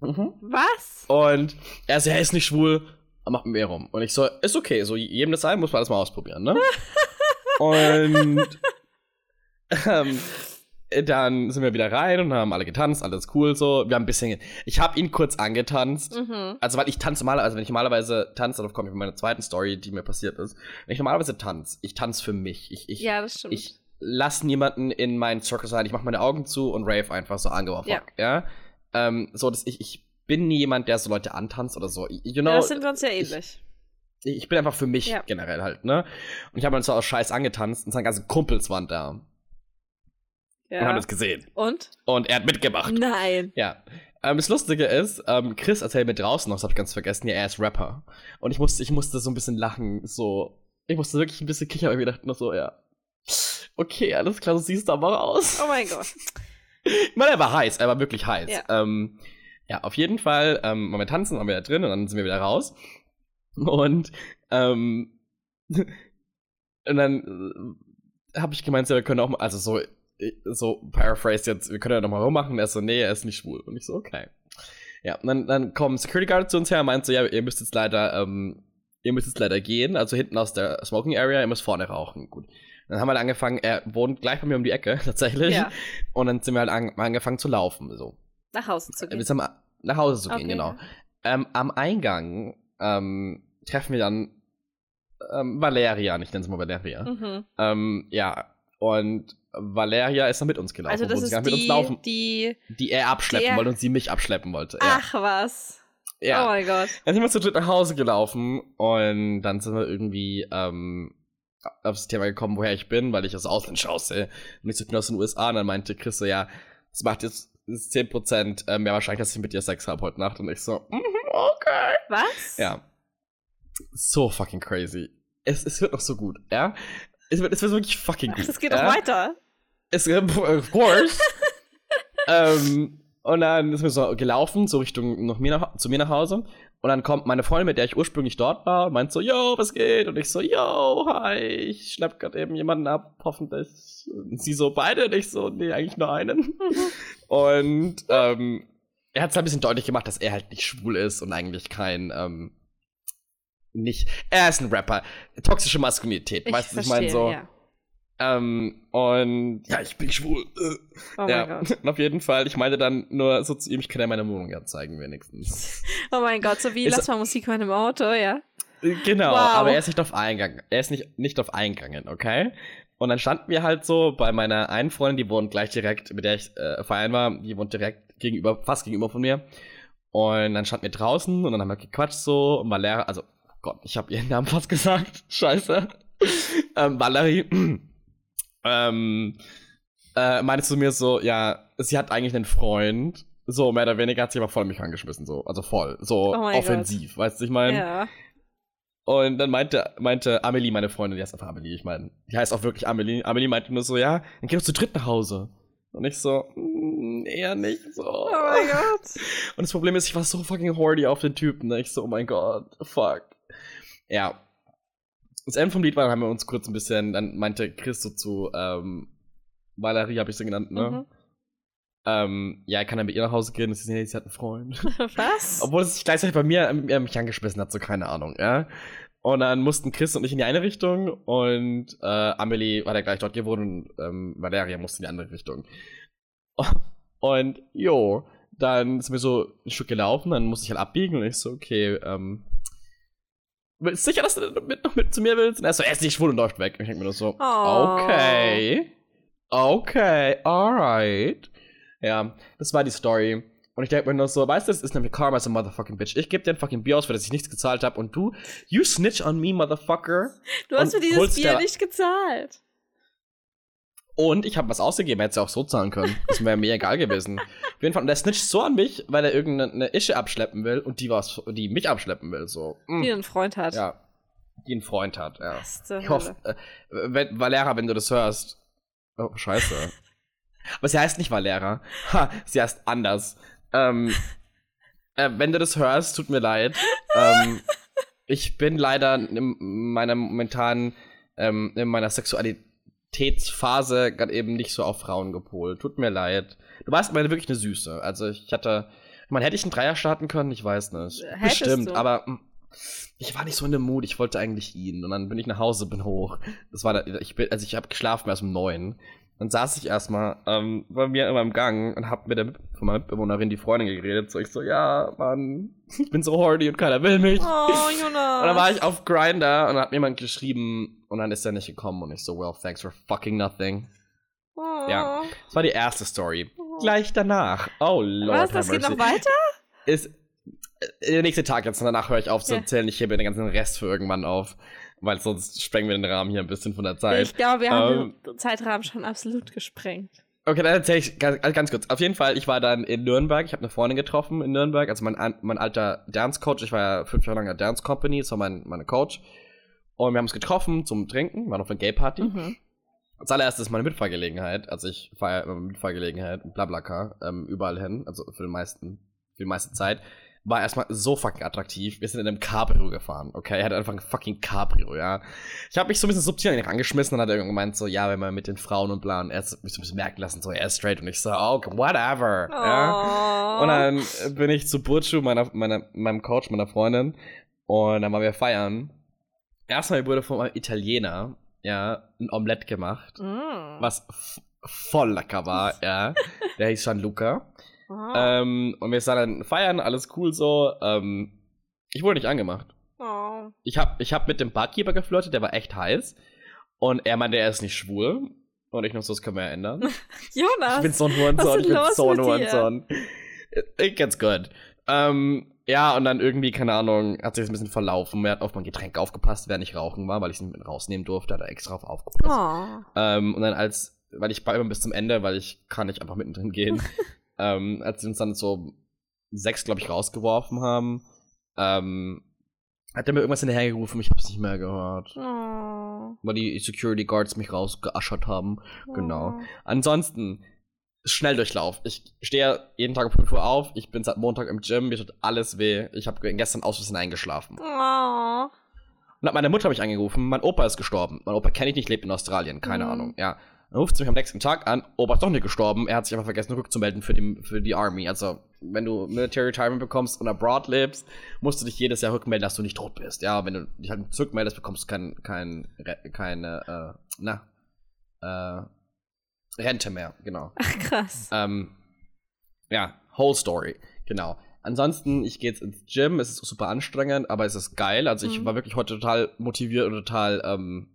Mhm. Was? Und er so, er ist nicht schwul, aber macht mit mir rum. Und ich so, ist okay, so jedem das sein, muss man alles mal ausprobieren, ne? Und ähm, dann sind wir wieder rein und haben alle getanzt, alles cool so. Wir haben ein bisschen, ich habe ihn kurz angetanzt. Mhm. Also, weil ich tanze mal, also wenn ich normalerweise tanze, darauf komme ich mit meiner zweiten Story, die mir passiert ist. Wenn ich normalerweise tanze, ich tanze für mich. Ich, ich, ja, das stimmt. Ich lasse niemanden in meinen Circle sein. Ich mache meine Augen zu und rave einfach so angeworfen. Ja. ja? Ähm, so, dass ich, ich bin nie jemand, der so Leute antanzt oder so. You know, ja, das sind wir uns ja ähnlich. Ich, ich bin einfach für mich ja. generell halt, ne? Und ich habe dann so aus Scheiß angetanzt und seine ganzen Kumpels waren da. Ja. Und haben es gesehen. Und? Und er hat mitgemacht. Nein. Ja. Ähm, das Lustige ist, ähm, Chris erzählt mir draußen noch, das hab ich ganz vergessen, ja, er ist Rapper. Und ich musste, ich musste so ein bisschen lachen, so. Ich musste wirklich ein bisschen kichern, weil ich dachte noch so, ja. Okay, alles klar, du siehst aber aus. Oh mein Gott. ich meine, er war heiß, er war wirklich heiß. Ja, ähm, ja auf jeden Fall, ähm, waren wir tanzen, waren wir da drin und dann sind wir wieder raus. Und, ähm, und dann äh, habe ich gemeint, ja, wir können auch mal, also so, so paraphrase jetzt, wir können ja nochmal rummachen. Er so, nee, er ist nicht schwul. Und ich so, okay. Ja, und dann, dann kommt Security Guard zu uns her und meint so, ja, ihr müsst jetzt leider, ähm, ihr müsst jetzt leider gehen, also hinten aus der Smoking Area, ihr müsst vorne rauchen. Gut. Dann haben wir halt angefangen, er wohnt gleich bei mir um die Ecke, tatsächlich. Ja. Und dann sind wir halt an, angefangen zu laufen, so. Nach Hause zu gehen. Wir sind nach Hause zu okay. gehen, genau. Ähm, am Eingang ähm, treffen wir dann ähm, Valeria, ich nenne sie mal Valeria. Mhm. Ähm, ja, und Valeria ist dann mit uns gelaufen. Also das ist die, mit uns laufen, die, die er abschleppen der... wollte und sie mich abschleppen wollte. Ja. Ach was. Ja. Oh mein Gott. Dann sind wir zu dritt nach Hause gelaufen und dann sind wir irgendwie ähm, aufs Thema gekommen, woher ich bin, weil ich aus Ausländsch aussehe. Und ich bin aus den USA und dann meinte Chris so, ja, das macht jetzt 10% äh, mehr wahrscheinlich, dass ich mit dir Sex habe heute Nacht. Und ich so, mm, okay. Was? Ja. So fucking crazy. Es, es wird noch so gut, ja? Es wird, es wird wirklich fucking gut. Ach, das geht ja? noch weiter. Es, äh, of course. ähm, und dann ist mir so gelaufen, so Richtung noch mir nach, zu mir nach Hause. Und dann kommt meine Freundin, mit der ich ursprünglich dort war, und meint so, yo, was geht? Und ich so, yo, hi, ich schnapp gerade eben jemanden ab, hoffentlich. Und sie so, beide? Und ich so, nee, eigentlich nur einen. und ähm, er hat es halt ein bisschen deutlich gemacht, dass er halt nicht schwul ist und eigentlich kein, ähm, nicht, er ist ein Rapper. Toxische Maskulinität, Ich weißt du, ich meine so. ja. Ähm, und ja, ich bin schwul. Äh. Oh ja, mein Gott. auf jeden Fall, ich meinte dann nur so zu ihm, ich kann ja meine Wohnung ja zeigen, wenigstens. Oh mein Gott, so wie Ist- lass mal Musik hören im Auto, ja. Äh, genau, Wow. aber er ist nicht auf Eingang. Er ist nicht, nicht auf Eingangen, okay? Und dann standen wir halt so bei meiner einen Freundin, die wohnt gleich direkt, mit der ich äh, feiern war, die wohnt direkt gegenüber, fast gegenüber von mir. Und dann standen wir draußen und dann haben wir gequatscht so und Valeria, also, Gott, ich habe ihren Namen fast gesagt. Scheiße. ähm, Valerie, ähm, äh, meinte zu mir so, ja, sie hat eigentlich einen Freund. So, mehr oder weniger hat sie aber voll mich angeschmissen, so. Also voll. So Oh offensiv, weißt du, ich meine. Ja. Und dann meinte, meinte Amelie, meine Freundin, die heißt einfach Amelie, ich meine, die heißt auch wirklich Amelie. Amelie meinte nur so, ja, dann geh doch zu dritt nach Hause. Und ich so, "Mm, eher nicht so. Oh mein Gott. Und das Problem ist, ich war so fucking horny auf den Typen. Ne? Ich so, oh mein Gott, fuck. Ja. Das Ende vom Lied war, haben wir uns kurz ein bisschen, dann meinte Chris so zu, ähm, Valerie habe ich sie genannt, ne? Mhm. Ähm, ja, er kann dann mit ihr nach Hause gehen sie, nee, sie hat einen Freund. Was? Obwohl es sich gleichzeitig bei mir ähm, er mich angeschmissen hat, so keine Ahnung, ja. Und dann mussten Chris und ich in die eine Richtung und äh, Amelie war da gleich dort gewohnt und ähm, Valeria musste in die andere Richtung. Und jo, dann sind wir so ein Stück gelaufen, dann musste ich halt abbiegen und ich so, okay, ähm, bist sicher, dass du mit, noch mit zu mir willst? Und er so, er ist nicht schwul und läuft weg. Und ich denke mir nur so, Oh. okay, okay, alright. Ja, das war die Story. Und ich denke mir nur so, weißt du, das ist nämlich Karma as a motherfucking bitch. Ich gebe dir ein fucking Bier aus, für das ich nichts gezahlt habe. Und du, you snitch on me, motherfucker. Du hast für dieses Bier nicht gezahlt. Und ich habe was ausgegeben, hätte es auch so zahlen können. Das wäre mir egal gewesen. Auf jeden Fall, und der snitcht so an mich, weil er irgendeine Ische abschleppen will und die was, die mich abschleppen will. So. Mm. Die einen Freund hat. Ja. Die einen Freund hat, ja. Ich hoffe, äh, wenn, Valera, wenn du das hörst. Oh, scheiße. Aber sie heißt nicht Valera. Ha, sie heißt anders. Ähm, äh, wenn du das hörst, tut mir leid. Ähm, ich bin leider in meiner momentanen, ähm, in meiner Sexualitätsphase gerade eben nicht so auf Frauen gepolt. Tut mir leid. Du warst meine wirklich eine Süße. Also ich hatte, man hätte ich einen Dreier starten können, ich weiß nicht. Hättest Bestimmt, du. aber mm, ich war nicht so in dem Mut. Ich wollte eigentlich ihn und dann bin ich nach Hause, bin hoch. Das war, da, ich bin, also ich habe geschlafen erst um neun. Dann saß ich erstmal ähm, bei mir in meinem Gang und hab mit der von meiner Mitbewohnerin die Freundin geredet. So ich so, ja, Mann, ich bin so horny und keiner will mich. Oh, Jonas. Und dann war ich auf Grinder und hat mir jemand geschrieben und dann ist er nicht gekommen und ich so, well, thanks for fucking nothing. Oh. Ja. Das war die erste Story. Gleich danach. Oh Lord. Was? Das geht noch weiter? Ist äh, der nächste Tag jetzt und danach höre ich auf zu Ja. erzählen. Ich hebe den ganzen Rest für irgendwann auf. Weil sonst sprengen wir den Rahmen hier ein bisschen von der Zeit. Ich glaube, wir haben Ähm, den Zeitrahmen schon absolut gesprengt. Okay, dann erzähle ich ganz, ganz kurz. Auf jeden Fall, ich war dann in Nürnberg. Ich habe eine Freundin getroffen in Nürnberg. Also mein, mein alter Dance-Coach. Ich war ja fünf Jahre lang in der Dance Company. Das war mein, meine Coach. Und wir haben uns getroffen zum Trinken. Waren auf einer Gay-Party. Mhm. Als allererstes meine Mitfahrgelegenheit. Also ich fahre ja mit Mitfahrgelegenheit, Blablacar, ähm, überall hin. Also für den meisten, für die meiste Zeit. War erstmal so fucking attraktiv. Wir sind in einem Cabrio gefahren, okay? Er hatte einfach ein fucking Cabrio, ja. Ich habe mich so ein bisschen subtil an ihn rangeschmissen und hat irgendwann gemeint, so, ja, wenn man mit den Frauen und bla, und er hat mich so ein bisschen merken lassen, so, er ist straight. Und ich so, oh, whatever, ja. Oh. Und dann äh, bin ich zu Burcu, meiner, meiner, meinem Coach, meiner Freundin. Und dann waren wir feiern. Erstmal wurde von einem Italiener, ja, ein Omelett gemacht, Mm. was voll lecker war, ja. Der hieß Gianluca. Oh. Ähm, und wir sind dann feiern, alles cool so. Ähm, ich wurde nicht angemacht. oh. Ich hab, ich hab mit dem Barkeeper geflirtet, der war echt heiß. Und er meinte, er ist nicht schwul. Und ich noch so, das können wir ja ändern. Jonas. Ich bin so ein Hurensohn, ich bin so ein? Hurensohn. It gets good. Ähm, ja, und dann irgendwie, keine Ahnung, hat sich das ein bisschen verlaufen. Er hat auf mein Getränk aufgepasst, wer nicht rauchen war, weil ich es nicht mit rausnehmen durfte, hat er extra auf aufgepasst. Oh. Ähm, und dann als weil ich bleibe bis zum Ende, weil ich kann nicht einfach mittendrin gehen. ähm, als sie uns dann so sechs, glaube ich, rausgeworfen haben, ähm, hat er mir irgendwas hinterhergerufen, ich habe es nicht mehr gehört. Oh. Weil die Security Guards mich rausgeaschert haben. Genau. Oh. Ansonsten, Schnelldurchlauf. Ich stehe jeden Tag um 5 Uhr auf. Ich bin seit Montag im Gym. Mir tut alles weh. Ich habe gestern aus Versehen eingeschlafen. Oh. Und hat meine Mutter mich angerufen. Mein Opa ist gestorben. Mein Opa kenne ich nicht, lebt in Australien. Keine Mhm. Ahnung. Ja. Dann ruft sie mich am nächsten Tag an. Opa ist doch nicht gestorben. Er hat sich einfach vergessen, rückzumelden für die, für die Army. Also, wenn du Military Retirement bekommst und abroad lebst, musst du dich jedes Jahr rückmelden, dass du nicht tot bist. Ja, wenn du dich halt zurückmeldest, bekommst du kein, kein, keine, äh, na, äh, Rente mehr. Genau. Ach, krass. Ähm, ja, whole story. Genau. Ansonsten, ich gehe jetzt ins Gym, es ist super anstrengend, aber es ist geil. Also ich Mhm. war wirklich heute total motiviert und total ähm,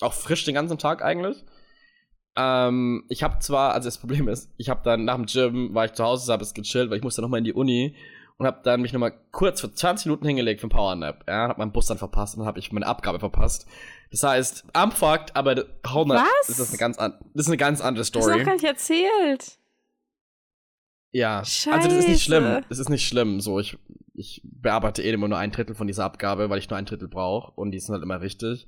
auch frisch den ganzen Tag eigentlich. Ähm, ich habe zwar, also das Problem ist, ich habe dann nach dem Gym, war ich zu Hause, habe es gechillt, weil ich musste nochmal in die Uni und habe dann mich nochmal kurz für 20 Minuten hingelegt für einen Powernap. Ja, habe meinen Bus dann verpasst und dann habe ich meine Abgabe verpasst. Das heißt, I'm fucked, aber hau mal, Was? das ist eine ganz, an, das ist eine ganz andere Das ist Story. noch gar nicht erzählt. Ja, also das ist nicht schlimm. Scheiße. Das ist nicht schlimm. So, ich, ich bearbeite eh immer nur ein Drittel von dieser Abgabe, weil ich nur ein Drittel brauche und die sind halt immer richtig.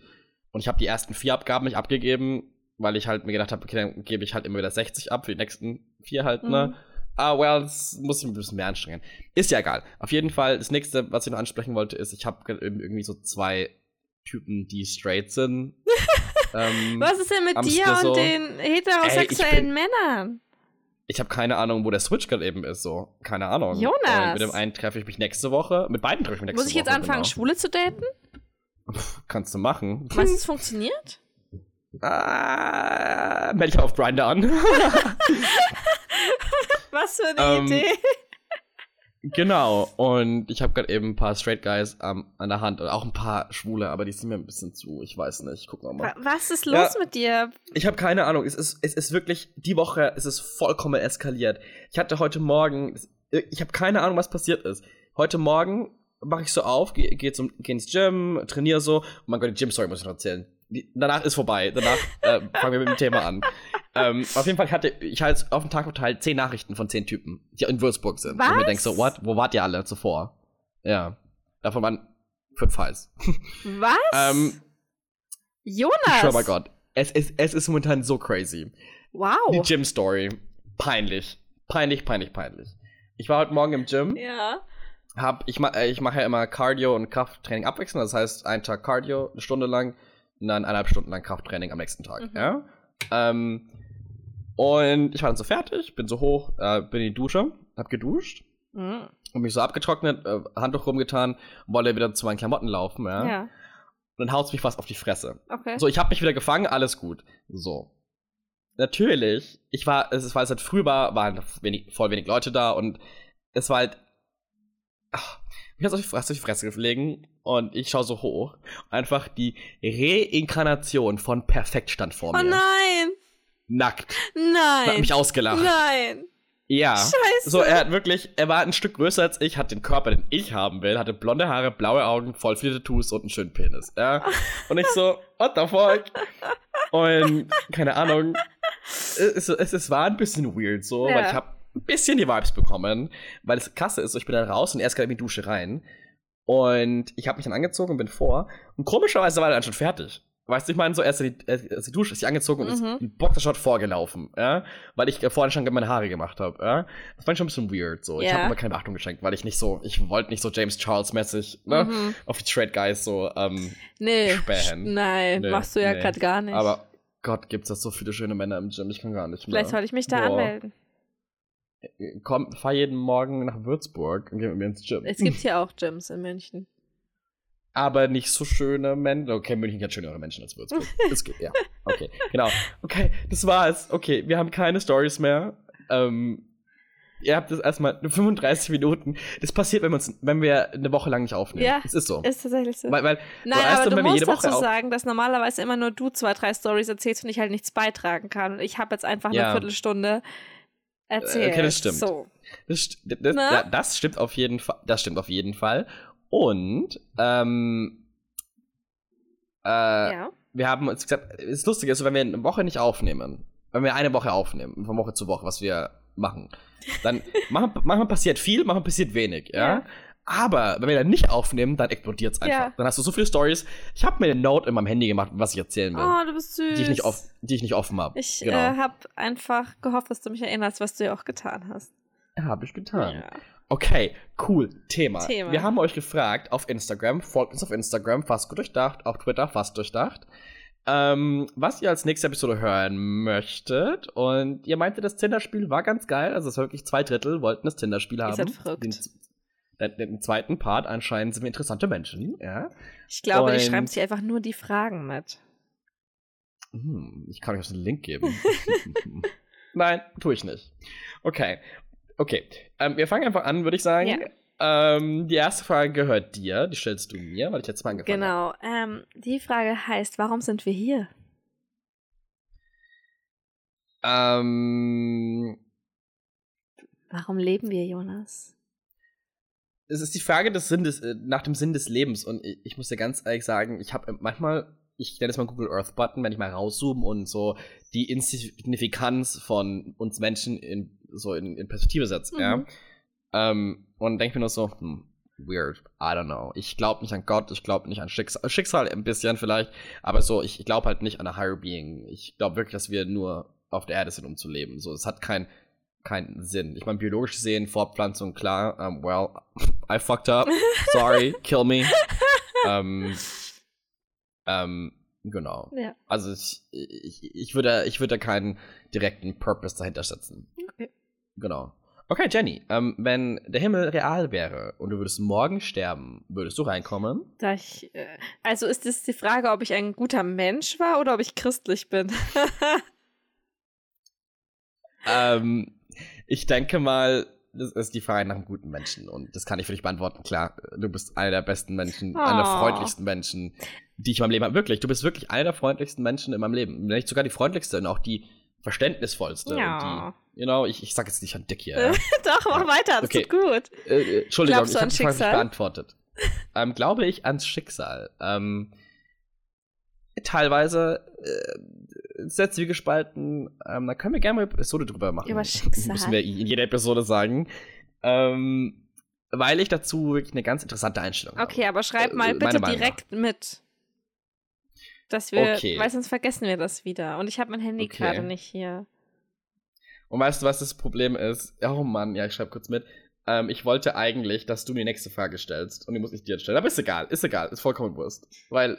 Und ich habe die ersten vier Abgaben nicht abgegeben, weil ich halt mir gedacht habe, okay, dann gebe ich halt immer wieder 60 ab für die nächsten vier halt, ne? Mhm. Ah, well, das muss ich ein bisschen mehr anstrengen. Ist ja egal. Auf jeden Fall, das nächste, was ich noch ansprechen wollte, ist, ich habe irgendwie so zwei Typen, die straight sind. ähm, Was ist denn mit dir so- und den heterosexuellen Ey, ich Männern? Ich habe keine Ahnung, wo der Switch gerade eben ist, so. Keine Ahnung. Jonas. Und mit dem einen treffe ich mich nächste Woche. Mit beiden treffe ich mich nächste Woche. Muss ich jetzt anfangen, genau. Schwule zu daten? Pff, Kannst du machen. Meinst du, es funktioniert? Ah, melde ich auf Grinder an. Was für eine Ähm, Idee. Genau. Und ich habe gerade eben ein paar Straight Guys ähm, an der Hand. Und auch ein paar Schwule, aber die sind mir ein bisschen zu. Ich weiß nicht. Gucken wir mal. Wa- Was ist los Ja. mit dir? Ich habe keine Ahnung. Es ist, es ist wirklich, die Woche ist es vollkommen eskaliert. Ich hatte heute Morgen, ich habe keine Ahnung, was passiert ist. Heute Morgen mache ich so auf, gehe geh zum, geh ins Gym, trainiere so. Oh mein Gott, die Gym-Story muss ich noch erzählen. Die, danach ist vorbei. Danach äh, fangen wir mit dem Thema an. Ähm, auf jeden Fall hatte ich halt auf den Tag verteilt zehn Nachrichten von zehn Typen, die in Würzburg sind. Und mir Was? denkst so, what? Wo wart ihr alle zuvor? Ja. Davon waren fünf Heiß. Was? Ähm, Jonas! ich schwör bei Gott. Es ist, es ist momentan so crazy. Wow. Die Gym-Story. Peinlich. Peinlich, peinlich, peinlich. Ich war heute Morgen im Gym. ja. Hab, ich ma- äh, ich mache ja immer Cardio und Krafttraining abwechselnd. Das heißt, einen Tag Cardio, eine Stunde lang, und dann eineinhalb Stunden lang Krafttraining am nächsten Tag. Mhm. Ja? Ähm, und ich war dann so fertig, bin so hoch, äh, bin in die Dusche, hab geduscht Mhm. und mich so abgetrocknet, äh, Handtuch rumgetan und wollte wieder zu meinen Klamotten laufen. Ja? Ja. Und dann haut's mich fast auf die Fresse. Okay. So, ich habe mich wieder gefangen, alles gut. So. Natürlich, ich war, es war es halt früh war, waren wenig, voll wenig Leute da und es war halt. Ach, ich hab's auf die Fresse, auf die Fresse gelegen und ich schaue so hoch. Einfach die Reinkarnation von Perfekt stand vor oh mir. nein! Nackt. Und hat Nein! mich ausgelacht. Nein! Ja. Scheiße! So, er hat wirklich, er war ein Stück größer als ich, hat den Körper, den ich haben will, hatte blonde Haare, blaue Augen, voll viele Tattoos und einen schönen Penis. Ja. Und ich so, what the fuck? Und keine Ahnung. Es, es, es war ein bisschen weird so, Ja. weil ich habe ein bisschen die Vibes bekommen, weil das krasse ist, so, ich bin dann raus und er ist gerade in die Dusche rein. Und ich habe mich dann angezogen und bin vor. Und komischerweise war er dann schon fertig. Weißt du, ich meine, so erst die, erst die Dusche, ist sie angezogen und Mhm. ist in Boxershot vorgelaufen, ja, weil ich äh, vorhin schon meine Haare gemacht habe, ja. Das fand ich schon ein bisschen weird, so. Ich Ja. habe aber keine Beachtung geschenkt, weil ich nicht so, ich wollte nicht so James Charles-mäßig, ne, Mhm. auf die Straight Guys so, ähm, Nee. Spähen. Nein, Nee, machst du ja nee. gerade gar nicht. aber Gott, gibt's da so viele schöne Männer im Gym, ich kann gar nicht mehr. Vielleicht sollte ich mich da Boah. anmelden. Komm, fahr jeden Morgen nach Würzburg und geh mit mir ins Gym. Es gibt hier auch Gyms in München. aber nicht so schöne Menschen. Okay, München hat schönere Menschen als Würzburg. Das geht, ja. Okay, genau. Okay, das war's. Okay, wir haben keine Stories mehr. Ähm, ihr habt das erstmal 35 Minuten. Das passiert, wenn, wir uns, wenn wir eine Woche lang nicht aufnehmen. Ja, Es ist so. Ist tatsächlich so. weil, weil, Nein, weißt aber du, du musst dazu auf- sagen, dass normalerweise immer nur du zwei, drei Stories erzählst und ich halt nichts beitragen kann. Und ich habe jetzt einfach Ja. eine Viertelstunde erzählt. okay, das stimmt. So. Das, das, ja, das stimmt auf jeden Fall. Das stimmt auf jeden Fall. Und ähm, äh, ja. wir haben uns gesagt, das Lustige ist, so, wenn wir eine Woche nicht aufnehmen, wenn wir eine Woche aufnehmen, von Woche zu Woche, was wir machen, dann manchmal, passiert viel, manchmal passiert wenig, ja. ja. Aber wenn wir dann nicht aufnehmen, dann explodiert es einfach. Ja. Dann hast du so viele Stories. Ich habe mir eine Note in meinem Handy gemacht, was ich erzählen will. Oh, du bist süß. Die ich nicht, off die ich nicht offen habe. Ich genau. äh, habe einfach gehofft, dass du mich erinnerst, was du ja auch getan hast. Habe ich getan. Ja. Okay, cool. Thema. Thema. Wir haben euch gefragt auf Instagram, folgt uns auf Instagram, fast gut durchdacht, auf Twitter, fast durchdacht, ähm, was ihr als nächste Episode hören möchtet. Und ihr meinte, das Tinder-Spiel war ganz geil. Also es wirklich zwei Drittel wollten das Tinder-Spiel haben. Ihr seid verrückt. Den, den, zweiten Part anscheinend sind wir interessante Menschen, ja. Ich glaube, Und, die schreiben sich einfach nur die Fragen mit. Hm, ich kann euch einen Link geben. Nein, tue ich nicht. Okay. Okay, ähm, wir fangen einfach an, würde ich sagen. Ja. Ähm, die erste Frage gehört dir, die stellst du mir, weil ich jetzt mal angefangen habe. Genau, ähm, die Frage heißt, warum sind wir hier? Ähm, warum leben wir, Jonas? Es ist die Frage des Sinn des, äh, nach dem Sinn des Lebens und ich, ich muss dir ganz ehrlich sagen, ich habe manchmal ich nenne es mal Google Earth Button, wenn ich mal rauszoome und so die Insignifikanz von uns Menschen in, so in, in Perspektive setze, mhm. ja. Ähm, und denke mir nur so, hm, weird, I don't know. Ich glaube nicht an Gott, ich glaube nicht an Schicksal, Schicksal ein bisschen vielleicht, aber so, ich, ich glaube halt nicht an a higher being. Ich glaube wirklich, dass wir nur auf der Erde sind, um zu leben. So, es hat kein, keinen Sinn. Ich meine, biologisch gesehen, Fortpflanzung, klar, um, well, I fucked up, sorry, kill me. ähm, ähm, genau. Ja. Also ich, ich, ich, würde, ich würde keinen direkten Purpose dahinter setzen. Okay. Genau. Okay, Jenny, ähm, wenn der Himmel real wäre und du würdest morgen sterben, würdest du reinkommen? Ich, äh, also ist es die Frage, ob ich ein guter Mensch war oder ob ich christlich bin? ähm, ich denke mal, das ist die Frage nach einem guten Menschen und das kann ich für dich beantworten. Klar, du bist einer der besten Menschen, oh. einer der freundlichsten Menschen, die ich in meinem Leben habe. Wirklich, du bist wirklich einer der freundlichsten Menschen in meinem Leben. Wenn nicht sogar die freundlichste und auch die verständnisvollste. Ja. Die, you know, ich, ich sag jetzt nicht an dick hier. Ja. Doch, mach weiter, das okay. tut gut. Äh, äh Entschuldigung, Glaubst ich habe die Frage nicht beantwortet. ähm, glaube ich ans Schicksal? Ähm, teilweise äh, sehr zwiegespalten. Ähm, da können wir gerne mal eine Episode drüber machen. Über Schicksal. Müssen wir in jeder Episode sagen. Ähm, weil ich dazu wirklich eine ganz interessante Einstellung okay, habe. Okay, aber schreib äh, mal äh, bitte direkt mit. Dass wir, okay. weil sonst vergessen wir das wieder. Und ich habe mein Handy okay. gerade nicht hier. Und weißt du, was das Problem ist? Oh Mann, ja, ich schreibe kurz mit. Ähm, ich wollte eigentlich, dass du die nächste Frage stellst. Und die muss ich dir jetzt stellen. Aber ist egal, ist egal, ist vollkommen Wurst. Weil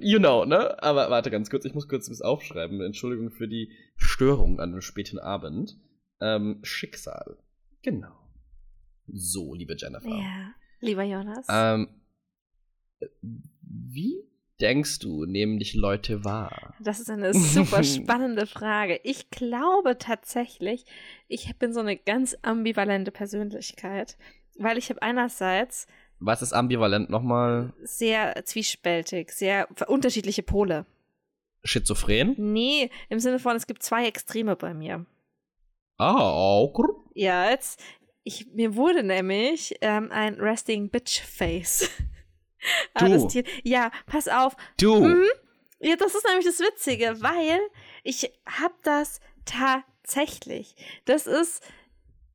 You know, ne? Aber warte ganz kurz, ich muss kurz was aufschreiben. Entschuldigung für die Störung an dem späten Abend. Ähm, Schicksal. Genau. So, liebe Jennifer. Ja, lieber Jonas. Ähm, wie denkst du, nehmen dich Leute wahr? Das ist eine super spannende Frage. Ich glaube tatsächlich, ich bin so eine ganz ambivalente Persönlichkeit, weil ich habe einerseits was ist ambivalent nochmal? Sehr zwiespältig, sehr unterschiedliche Pole. Schizophren? Nee, im Sinne von, es gibt zwei Extreme bei mir. Ah, okay. Ja, jetzt, ich, mir wurde nämlich ähm, ein Resting Bitch Face. du. Ja, pass auf. Du. Mhm. Ja, das ist nämlich das Witzige, weil ich hab das tatsächlich. Das ist,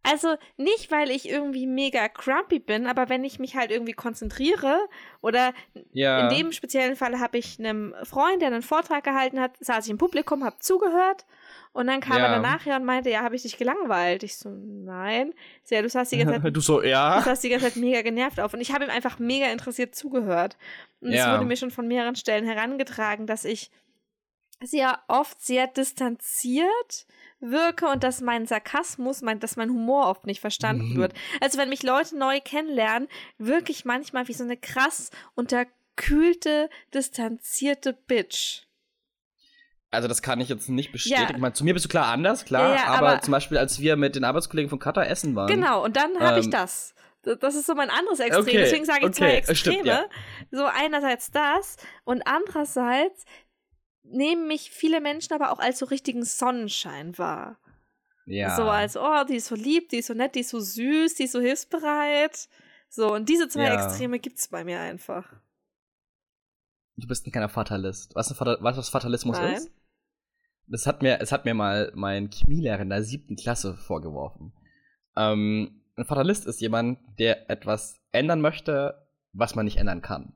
also nicht, weil ich irgendwie mega crumpy bin, aber wenn ich mich halt irgendwie konzentriere oder ja. in dem speziellen Fall habe ich einem Freund, der einen Vortrag gehalten hat, saß ich im Publikum, habe zugehört und dann kam ja. er danach her und meinte, ja, habe ich dich gelangweilt? Ich so, nein. So, ja, du hast die ganze Zeit, du so, ja. Du hast die ganze Zeit mega genervt auf und ich habe ihm einfach mega interessiert zugehört und ja. es wurde mir schon von mehreren Stellen herangetragen, dass ich sehr oft sehr distanziert wirke und dass mein Sarkasmus, mein, dass mein Humor oft nicht verstanden mhm. wird. Also wenn mich Leute neu kennenlernen, wirke ich manchmal wie so eine krass unterkühlte, distanzierte Bitch. Also das kann ich jetzt nicht bestätigen. Ja. Meine, zu mir bist du klar anders, klar. Ja, ja, aber, aber, zum Beispiel, als wir mit den Arbeitskollegen von Qatar essen waren. Genau, und dann habe ähm, ich das. Das ist so mein anderes Extrem. Okay, Deswegen sage ich okay, zwei Extreme. Stimmt. So einerseits das und andererseits nehmen mich viele Menschen aber auch als so richtigen Sonnenschein wahr. Ja. So als, oh, die ist so lieb, die ist so nett, die ist so süß, die ist so hilfsbereit. So, und diese zwei ja. Extreme es bei mir einfach. Du bist ein kleiner Fatalist. Weißt du, was Fatalismus Nein. ist? das hat mir, es hat mir mal mein Chemielehrer in der siebten Klasse vorgeworfen. Ähm, ein Fatalist ist jemand, der etwas ändern möchte, was man nicht ändern kann.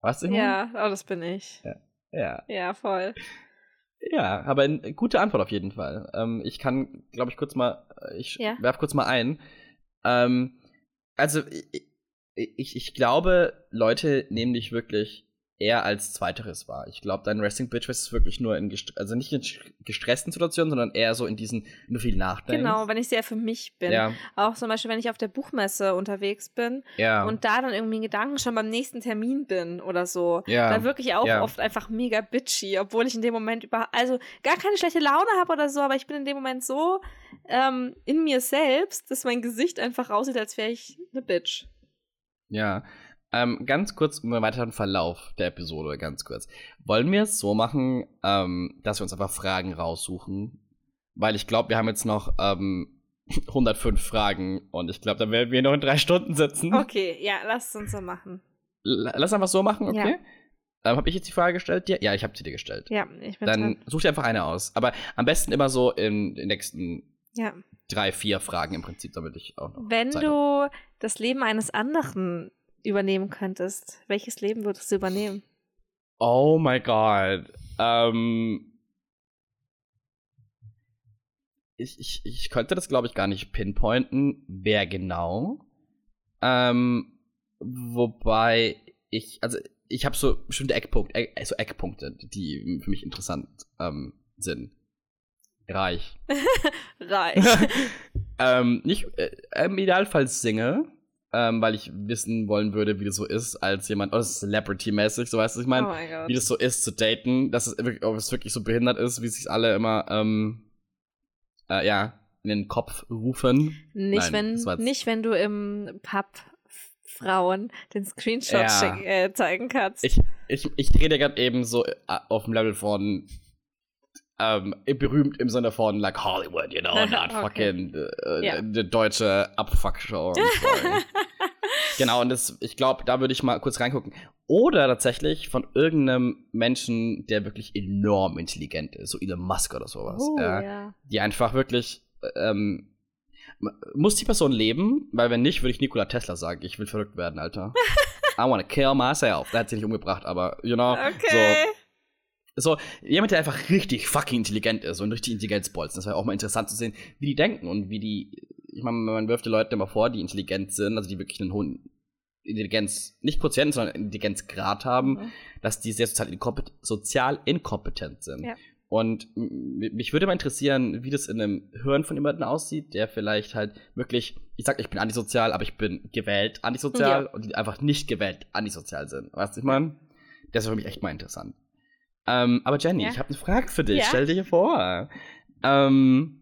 Weißt du? Ja, oh, das bin ich. Ja. Ja, Ja, voll. ja aber eine gute Antwort auf jeden Fall. Ähm, ich kann, glaube ich, kurz mal, ich Ja. werf kurz mal ein. Ähm, also, ich, ich, ich glaube, Leute nehmen dich wirklich eher als Zweiteres wahr. Ich glaube, dein Resting Bitch ist wirklich nur in, also nicht in gestressten Situationen, sondern eher so in diesen, du viel nachdenkst. Genau, wenn ich sehr für mich bin. Ja, Auch zum Beispiel, wenn ich auf der Buchmesse unterwegs bin ja. und da dann irgendwie in Gedanken schon beim nächsten Termin bin oder so. ja. Da wirklich auch ja. oft einfach mega bitchy, obwohl ich in dem Moment über, also gar keine schlechte Laune habe oder so, aber ich bin in dem Moment so ähm, in mir selbst, dass mein Gesicht einfach aussieht, als wäre ich eine Bitch. Ja. Ähm, ganz kurz um den weiteren Verlauf der Episode, ganz kurz. Wollen wir es so machen, ähm, dass wir uns einfach Fragen raussuchen? Weil ich glaube, wir haben jetzt noch ähm, 105 Fragen und ich glaube, da werden wir noch in drei Stunden sitzen. Okay, ja, lass es uns so machen. L lass einfach so machen, okay? Ja. Ähm, habe ich jetzt die Frage gestellt dir? Ja, ich habe sie dir gestellt. Ja, ich bin Dann dran. such dir einfach eine aus. Aber am besten immer so in den nächsten Ja. drei, vier Fragen im Prinzip, damit ich auch noch. Wenn du das Leben eines anderen übernehmen könntest, welches Leben würdest du übernehmen? Oh my god. Ähm. Ich, ich, ich könnte das, glaube ich, gar nicht pinpointen, wer genau. Ähm, wobei ich, also ich habe so bestimmte Eckpunkte, Eck, so Eckpunkte, die für mich interessant ähm, sind. Reich. Reich. ähm, nicht, äh, im Idealfall Single, ähm, weil ich wissen wollen würde, wie das so ist, als jemand, oder Celebrity-mäßig, so weißt du, ich meine, oh wie das so ist zu daten, dass es wirklich, ob es wirklich so behindert ist, wie sich alle immer, ähm, äh, ja, in den Kopf rufen. Nicht, Nein, wenn, nicht, wenn du im Pub Frauen den Screenshot Ja. schick, äh, zeigen kannst. Ich, ich, ich rede gerade eben so äh, auf dem Level von ähm, berühmt im Sinne von like Hollywood, you know, not Okay. fucking äh, Ja. die deutsche Abfuckshow. Genau, und das, ich glaube, da würde ich mal kurz reingucken. Oder tatsächlich von irgendeinem Menschen, der wirklich enorm intelligent ist, so Elon Musk oder sowas. oh, ja, ja. Die einfach wirklich ähm, muss die Person leben, weil wenn nicht, würde ich Nikola Tesla sagen, ich will verrückt werden, Alter. I wanna kill myself. Der hat sich nicht umgebracht, aber you know, Okay. so jemand, der einfach richtig fucking intelligent ist und richtig Intelligenzbolzen. Das wäre auch mal interessant zu sehen, wie die denken und wie die. Ich meine, man wirft die Leute immer vor, die intelligent sind, also die wirklich einen hohen Intelligenz, nicht Quotient, sondern Intelligenzgrad haben, Mhm. dass die sehr sozial, inkompet sozial inkompetent sind. Ja. Und mich würde mal interessieren, wie das in einem Hirn von jemandem aussieht, der vielleicht halt wirklich, ich sag, ich bin antisozial, aber ich bin gewählt antisozial Ja. und die einfach nicht gewählt antisozial sind. Weißt du, ich meine? Das wäre für mich echt mal interessant. Ähm, aber Jenny, Ja. ich habe eine Frage für dich. Ja. Stell dir vor. Ähm,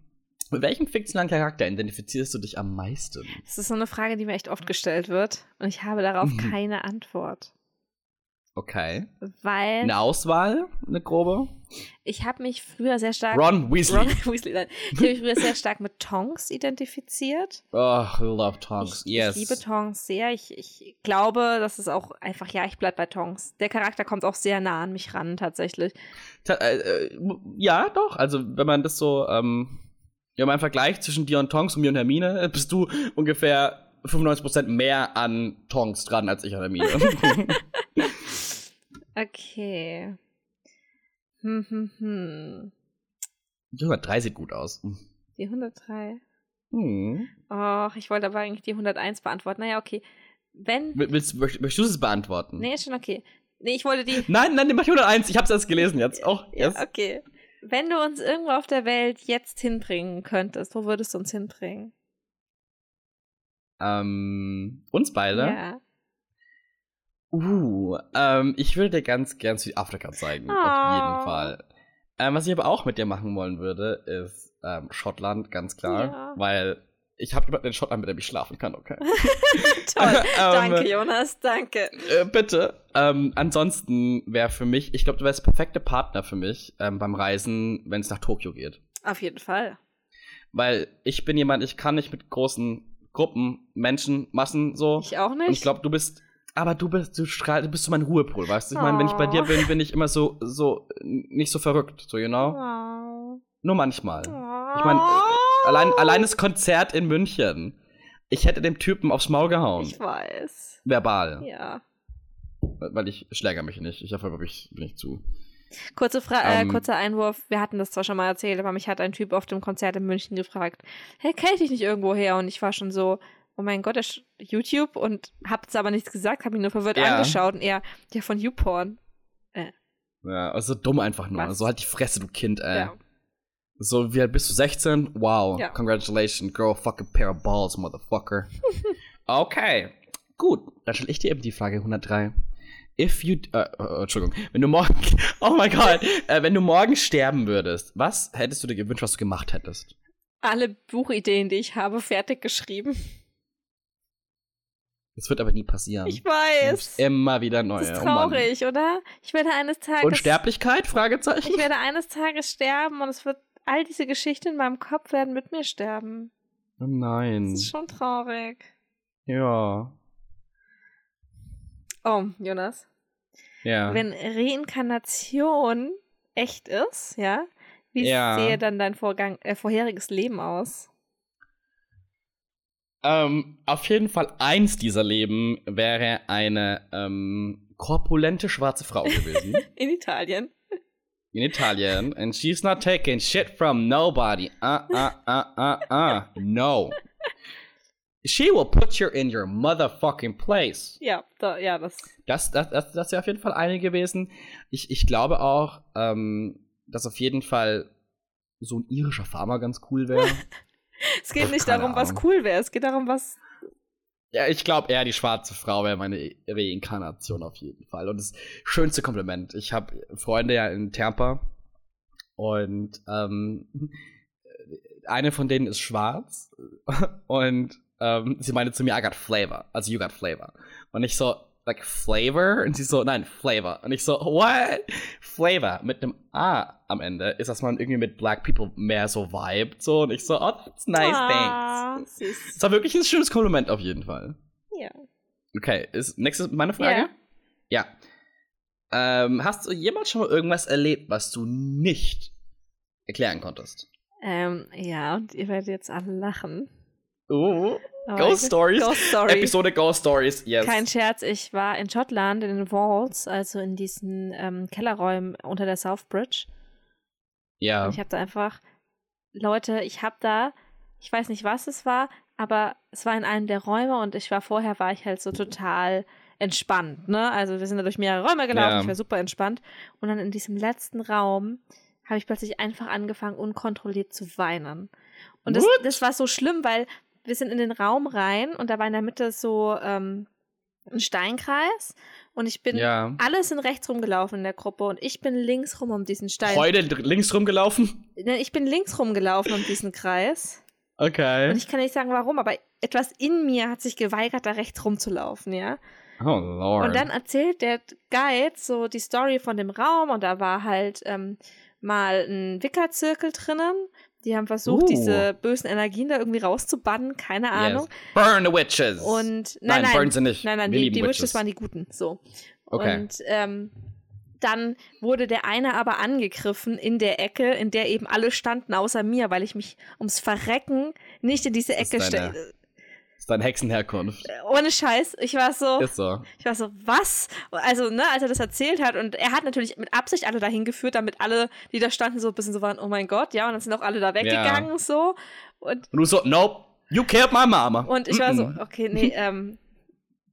mit welchem fiktionalen Charakter identifizierst du dich am meisten? Das ist so eine Frage, die mir echt oft gestellt wird. Und ich habe darauf Mhm. keine Antwort. Okay. Weil Eine Auswahl, eine grobe? ich habe mich früher sehr stark. Ron Weasley. Ron Weasley, nein. Ich habe mich früher sehr stark mit Tonks identifiziert. Oh, I love Tonks. Ich, yes. ich liebe Tonks sehr. Ich, ich glaube, das ist auch einfach, ja, ich bleib bei Tonks. Der Charakter kommt auch sehr nah an mich ran, tatsächlich. Ta äh, äh, ja, doch. Also, wenn man das so, ähm, ja, mal einen Vergleich zwischen dir und Tonks und mir und Hermine, äh, bist du ungefähr 95% mehr an Tonks dran als ich an Hermine. Okay. Hm, hm, hm. Die 103 sieht gut aus. Die 103. Hm. Och, ich wollte aber eigentlich die 101 beantworten. Naja, okay. Wenn. Will- Willst, möcht- möchtest du es beantworten? Nee, ist schon okay. Nee, ich wollte die. Nein, nein, mach die 101. Ich hab's erst gelesen jetzt. Oh, yes. Ja, okay. Wenn du uns irgendwo auf der Welt jetzt hinbringen könntest, wo würdest du uns hinbringen? Ähm, uns beide? Ja. Uh, ähm, ich würde dir ganz gern Südafrika zeigen, auf Oh. jeden Fall. Ähm, was ich aber auch mit dir machen wollen würde, ist ähm, Schottland, ganz klar. Ja. Weil ich habe jemanden in Schottland, mit dem ich schlafen kann, okay? Toll. Ähm, danke, Jonas. Danke. äh, bitte. Ähm, ansonsten wäre für mich, ich glaube, du wärst der perfekte Partner für mich ähm, beim Reisen, wenn es nach Tokio geht. Auf jeden Fall. Weil ich bin jemand, ich kann nicht mit großen Gruppen, Menschen, Massen so. Ich auch nicht. Und ich glaube, du bist, aber du bist, du strahlst, du bist so mein Ruhepol, weißt du? Ich meine, wenn ich bei dir bin, bin ich immer so, so, nicht so verrückt, so, you know? Oh. Nur manchmal. Ich meine, allein, allein das Konzert in München. Ich hätte dem Typen aufs Maul gehauen. Ich weiß. Verbal. Ja. Weil ich schläger mich nicht. Ich hoffe, ich bin nicht zu. Kurze Fra äh, ähm. kurzer Einwurf. Wir hatten das zwar schon mal erzählt, aber mich hat ein Typ auf dem Konzert in München gefragt, hey, kenne ich dich nicht irgendwo her? Und ich war schon so, oh mein Gott, das ist YouTube und hab's aber nichts gesagt, hab ihn nur verwirrt ja. angeschaut und er, ja, von YouPorn. Äh. Ja, also dumm einfach nur. Was? So halt die Fresse, du Kind, ey. Ja. So, wie alt bist du? 16? Wow. Ja. Congratulations, girl, fucking pair of balls, motherfucker. okay. Gut, dann stelle ich dir eben die Frage 103. If you, äh, äh, Entschuldigung, wenn du morgen, oh mein Gott, äh, wenn du morgen sterben würdest, was hättest du dir gewünscht, was du gemacht hättest? Alle Buchideen, die ich habe, fertig geschrieben. Das wird aber nie passieren. Ich weiß. Immer wieder neue. Das ist traurig, oh oder? Ich werde eines Tages. Unsterblichkeit? Fragezeichen. Ich werde eines Tages sterben und es wird all diese Geschichten in meinem Kopf werden mit mir sterben. Oh nein. Das ist schon traurig. Ja. Oh, Jonas. Ja. Wenn Reinkarnation echt ist, ja, wie ja. sehe dann dein Vorgang, äh, vorheriges Leben aus? Ähm, auf jeden Fall eins dieser Leben wäre eine ähm, korpulente schwarze Frau gewesen. In Italien. In Italien. And she's not taking shit from nobody. Uh, uh, uh, uh, uh. No. She will put you in your motherfucking place. Ja, da, ja, das. Das, das, das, das wäre auf jeden Fall eine gewesen. Ich, ich glaube auch, ähm, dass auf jeden Fall so ein irischer Farmer ganz cool wäre. es geht nicht darum, Ahnung. was cool wäre. Es geht darum, was. Ja, ich glaube eher, die schwarze Frau wäre meine Reinkarnation auf jeden Fall. Und das schönste Kompliment. Ich habe Freunde ja in Tampa. Und ähm, eine von denen ist schwarz. Und ähm, sie meinte zu mir, I got flavor. Also, you got flavor. Und ich so, like flavor? Und sie so, nein, flavor. Und ich so, what? Flavor mit einem A am Ende ist, dass man irgendwie mit Black People mehr so vibet. So. Und ich so, oh, that's nice, ah, thanks. Süß. Das war wirklich ein schönes Kompliment auf jeden Fall. Ja. Okay, ist nächstes meine Frage? Ja. ja. Ähm, hast du jemals schon mal irgendwas erlebt, was du nicht erklären konntest? Ähm, ja, und ihr werdet jetzt alle lachen. Oh. Oh, Ghost Stories. Ghost Story. Episode Ghost Stories, yes. Kein Scherz, ich war in Schottland in den Vaults, also in diesen ähm, Kellerräumen unter der South Bridge. Ja. Und ich habe da einfach, Leute, ich habe da, ich weiß nicht, was es war, aber es war in einem der Räume und ich war vorher, war ich halt so total entspannt, ne? Also wir sind da durch mehrere Räume gelaufen, ja. ich war super entspannt. Und dann in diesem letzten Raum habe ich plötzlich einfach angefangen, unkontrolliert zu weinen. Und das, das war so schlimm, weil wir sind in den Raum rein und da war in der Mitte so ähm, ein Steinkreis und ich bin, ja. alle sind rechts rumgelaufen in der Gruppe und ich bin links rum um diesen Stein. Heute links rumgelaufen? Ich bin links rumgelaufen um diesen Kreis. Okay. Und ich kann nicht sagen, warum, aber etwas in mir hat sich geweigert, da rechts rumzulaufen, ja. Oh Lord. Und dann erzählt der Guide so die Story von dem Raum und da war halt ähm, mal ein Wickerzirkel drinnen die haben versucht, uh. diese bösen Energien da irgendwie rauszubannen, keine Ahnung. Yes. Burn the Witches! Und nein, nein, burn sie nicht. Nein, nein, die, die Witches. Witches waren die Guten. So. Okay. Und ähm, dann wurde der eine aber angegriffen in der Ecke, in der eben alle standen, außer mir, weil ich mich ums Verrecken nicht in diese Ecke stelle deine Hexenherkunft. Äh, ohne Scheiß. Ich war so. Ist so. Ich war so, was? Also, ne, als er das erzählt hat, und er hat natürlich mit Absicht alle dahin geführt, damit alle, die da standen, so ein bisschen so waren, oh mein Gott, ja, und dann sind auch alle da weggegangen, ja. so. Und, und du so, nope, you killed my mama. Und ich war so, okay, nee, ähm,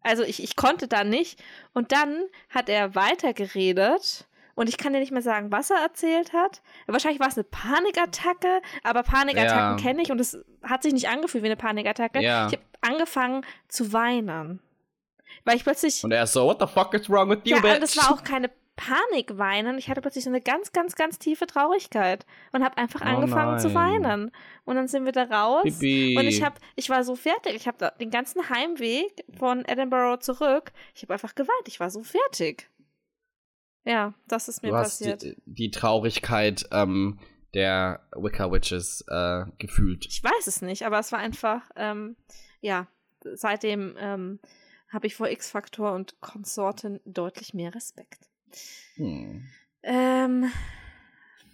also ich, ich konnte da nicht. Und dann hat er weitergeredet und ich kann dir nicht mehr sagen, was er erzählt hat. Wahrscheinlich war es eine Panikattacke, aber Panikattacken ja. kenne ich und es hat sich nicht angefühlt wie eine Panikattacke. Ja. Ich habe angefangen zu weinen. Weil ich plötzlich. Und er ist so, what the fuck is wrong with you, ja, bitch? das war auch keine Panikweinen. Ich hatte plötzlich so eine ganz, ganz, ganz tiefe Traurigkeit und habe einfach oh angefangen nein. zu weinen. Und dann sind wir da raus Bibi. und ich habe, ich war so fertig. Ich habe den ganzen Heimweg von Edinburgh zurück. Ich habe einfach geweint. Ich war so fertig. Ja, das ist mir du passiert. Hast die, die Traurigkeit ähm, der Wicca Witches äh, gefühlt. Ich weiß es nicht, aber es war einfach, ähm, ja, seitdem ähm, habe ich vor X-Faktor und Konsorten deutlich mehr Respekt. Hm. Ähm,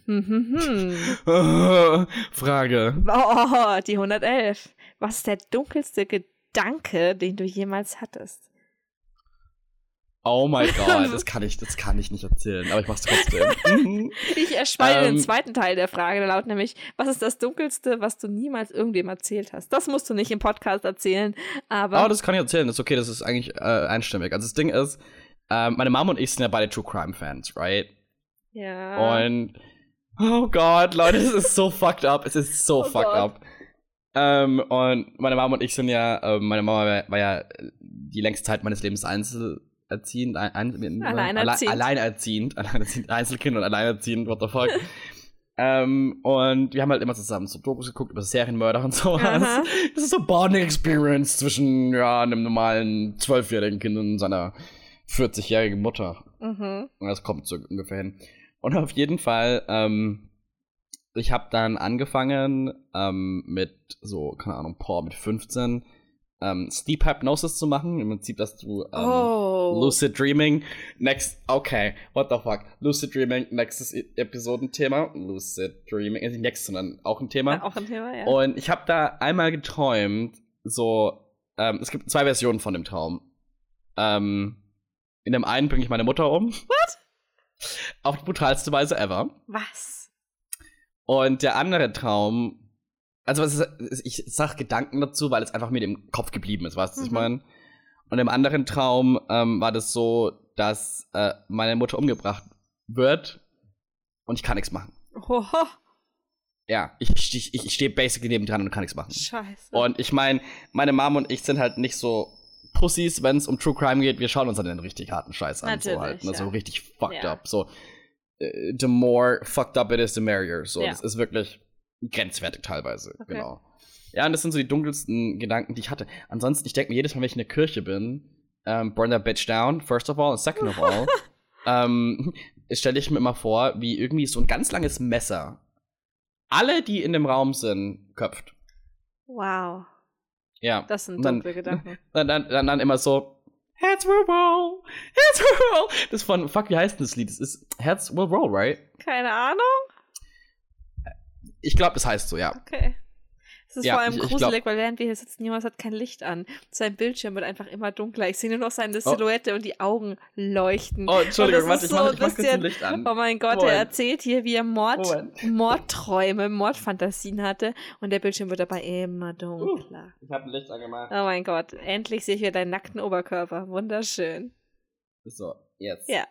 Mhm. Frage. Oh, die 111. Was ist der dunkelste Gedanke, den du jemals hattest? Oh mein Gott, das kann ich, das kann ich nicht erzählen, aber ich mach's trotzdem. Ich erspare Ähm. den zweiten Teil der Frage, der lautet nämlich, was ist das Dunkelste, was du niemals irgendwem erzählt hast? Das musst du nicht im Podcast erzählen, aber Oh, das kann ich erzählen, das ist okay, das ist eigentlich äh, einstimmig. Also das Ding ist, ähm, meine Mom und ich sind ja beide True Crime Fans, right? ja. Und oh Gott, Leute, es ist so fucked up. Es ist so Oh fucked Gott. up. Ähm, und meine Mom und ich sind ja, ähm, meine Mama war, war ja die längste Zeit meines Lebens einzelerziehend, ein, ein, Alleinerziehend. Alle, alleinerziehend, alleinerziehend, Einzelkind und alleinerziehend, what the fuck. ähm, und wir haben halt immer zusammen so Dokus geguckt über Serienmörder und sowas. Aha. Das ist so Bonding Experience zwischen, ja, einem normalen zwölfjährigen Kind und seiner 40-jährigen Mutter. mhm. Und Das kommt so ungefähr hin. Und auf jeden Fall, ähm, ich habe dann angefangen ähm, mit so, keine Ahnung, Paul mit 15, ähm, Sleep Hypnosis zu machen. Im Prinzip, dass du ähm, oh. Lucid Dreaming, next, okay, what the fuck, Lucid Dreaming, nächstes E- Episodenthema, Lucid Dreaming, nicht next, sondern auch ein Thema. Ja, auch ein Thema, ja. Und ich habe da einmal geträumt, so, ähm, es gibt zwei Versionen von dem Traum. Ähm, in dem einen bringe ich meine Mutter um. What? Auf die brutalste Weise ever. Was? Und der andere Traum, also was ist, ich sag Gedanken dazu, weil es einfach mir im Kopf geblieben ist, weißt du, was ich Mhm. meine? Und im anderen Traum ähm, war das so, dass äh, meine Mutter umgebracht wird und ich kann nichts machen. Hoho. Ja, ich, ich, ich stehe basically neben dran und kann nichts machen. Scheiße. Und ich meine, meine Mom und ich sind halt nicht so Pussys, wenn es um True Crime geht. Wir schauen uns dann den richtig harten Scheiß an. so Natürlich, halt, ne? So ja. richtig fucked Ja. up. So, äh, the more fucked up it is, the merrier. So, Ja. das ist wirklich grenzwertig teilweise. Okay. Genau. Ja, und das sind so die dunkelsten Gedanken, die ich hatte. Ansonsten, ich denke mir jedes Mal, wenn ich in der Kirche bin, ähm, burn that bitch down, first of all, and second of all, ähm, stelle ich mir immer vor, wie irgendwie so ein ganz langes Messer alle, die in dem Raum sind, köpft. wow. Ja. Das sind dann- dunkle Gedanken. dann, dann, dann, dann immer so, Heads will roll, Heads will roll. Das ist von, fuck, wie heißt denn das Lied? Das ist Heads will roll, right? Keine Ahnung. Ich glaube, das heißt so, ja. Okay. Es ist Ja, vor allem ich- ich gruselig, weil während wir hier sitzen, Jonas hat kein Licht an. Sein Bildschirm wird einfach immer dunkler. Ich sehe nur noch seine Oh. Silhouette und die Augen leuchten. Oh, Entschuldigung, warte, ich ist mach, so ich mach bisschen- Licht an. Oh mein Gott, Moment. er erzählt hier, wie er Mord, Moment. Mordträume, Mordfantasien hatte und der Bildschirm wird dabei immer dunkler. Ich habe ein Licht angemacht. Oh mein Gott, endlich sehe ich wieder deinen nackten Oberkörper. Wunderschön. So, jetzt. Ja.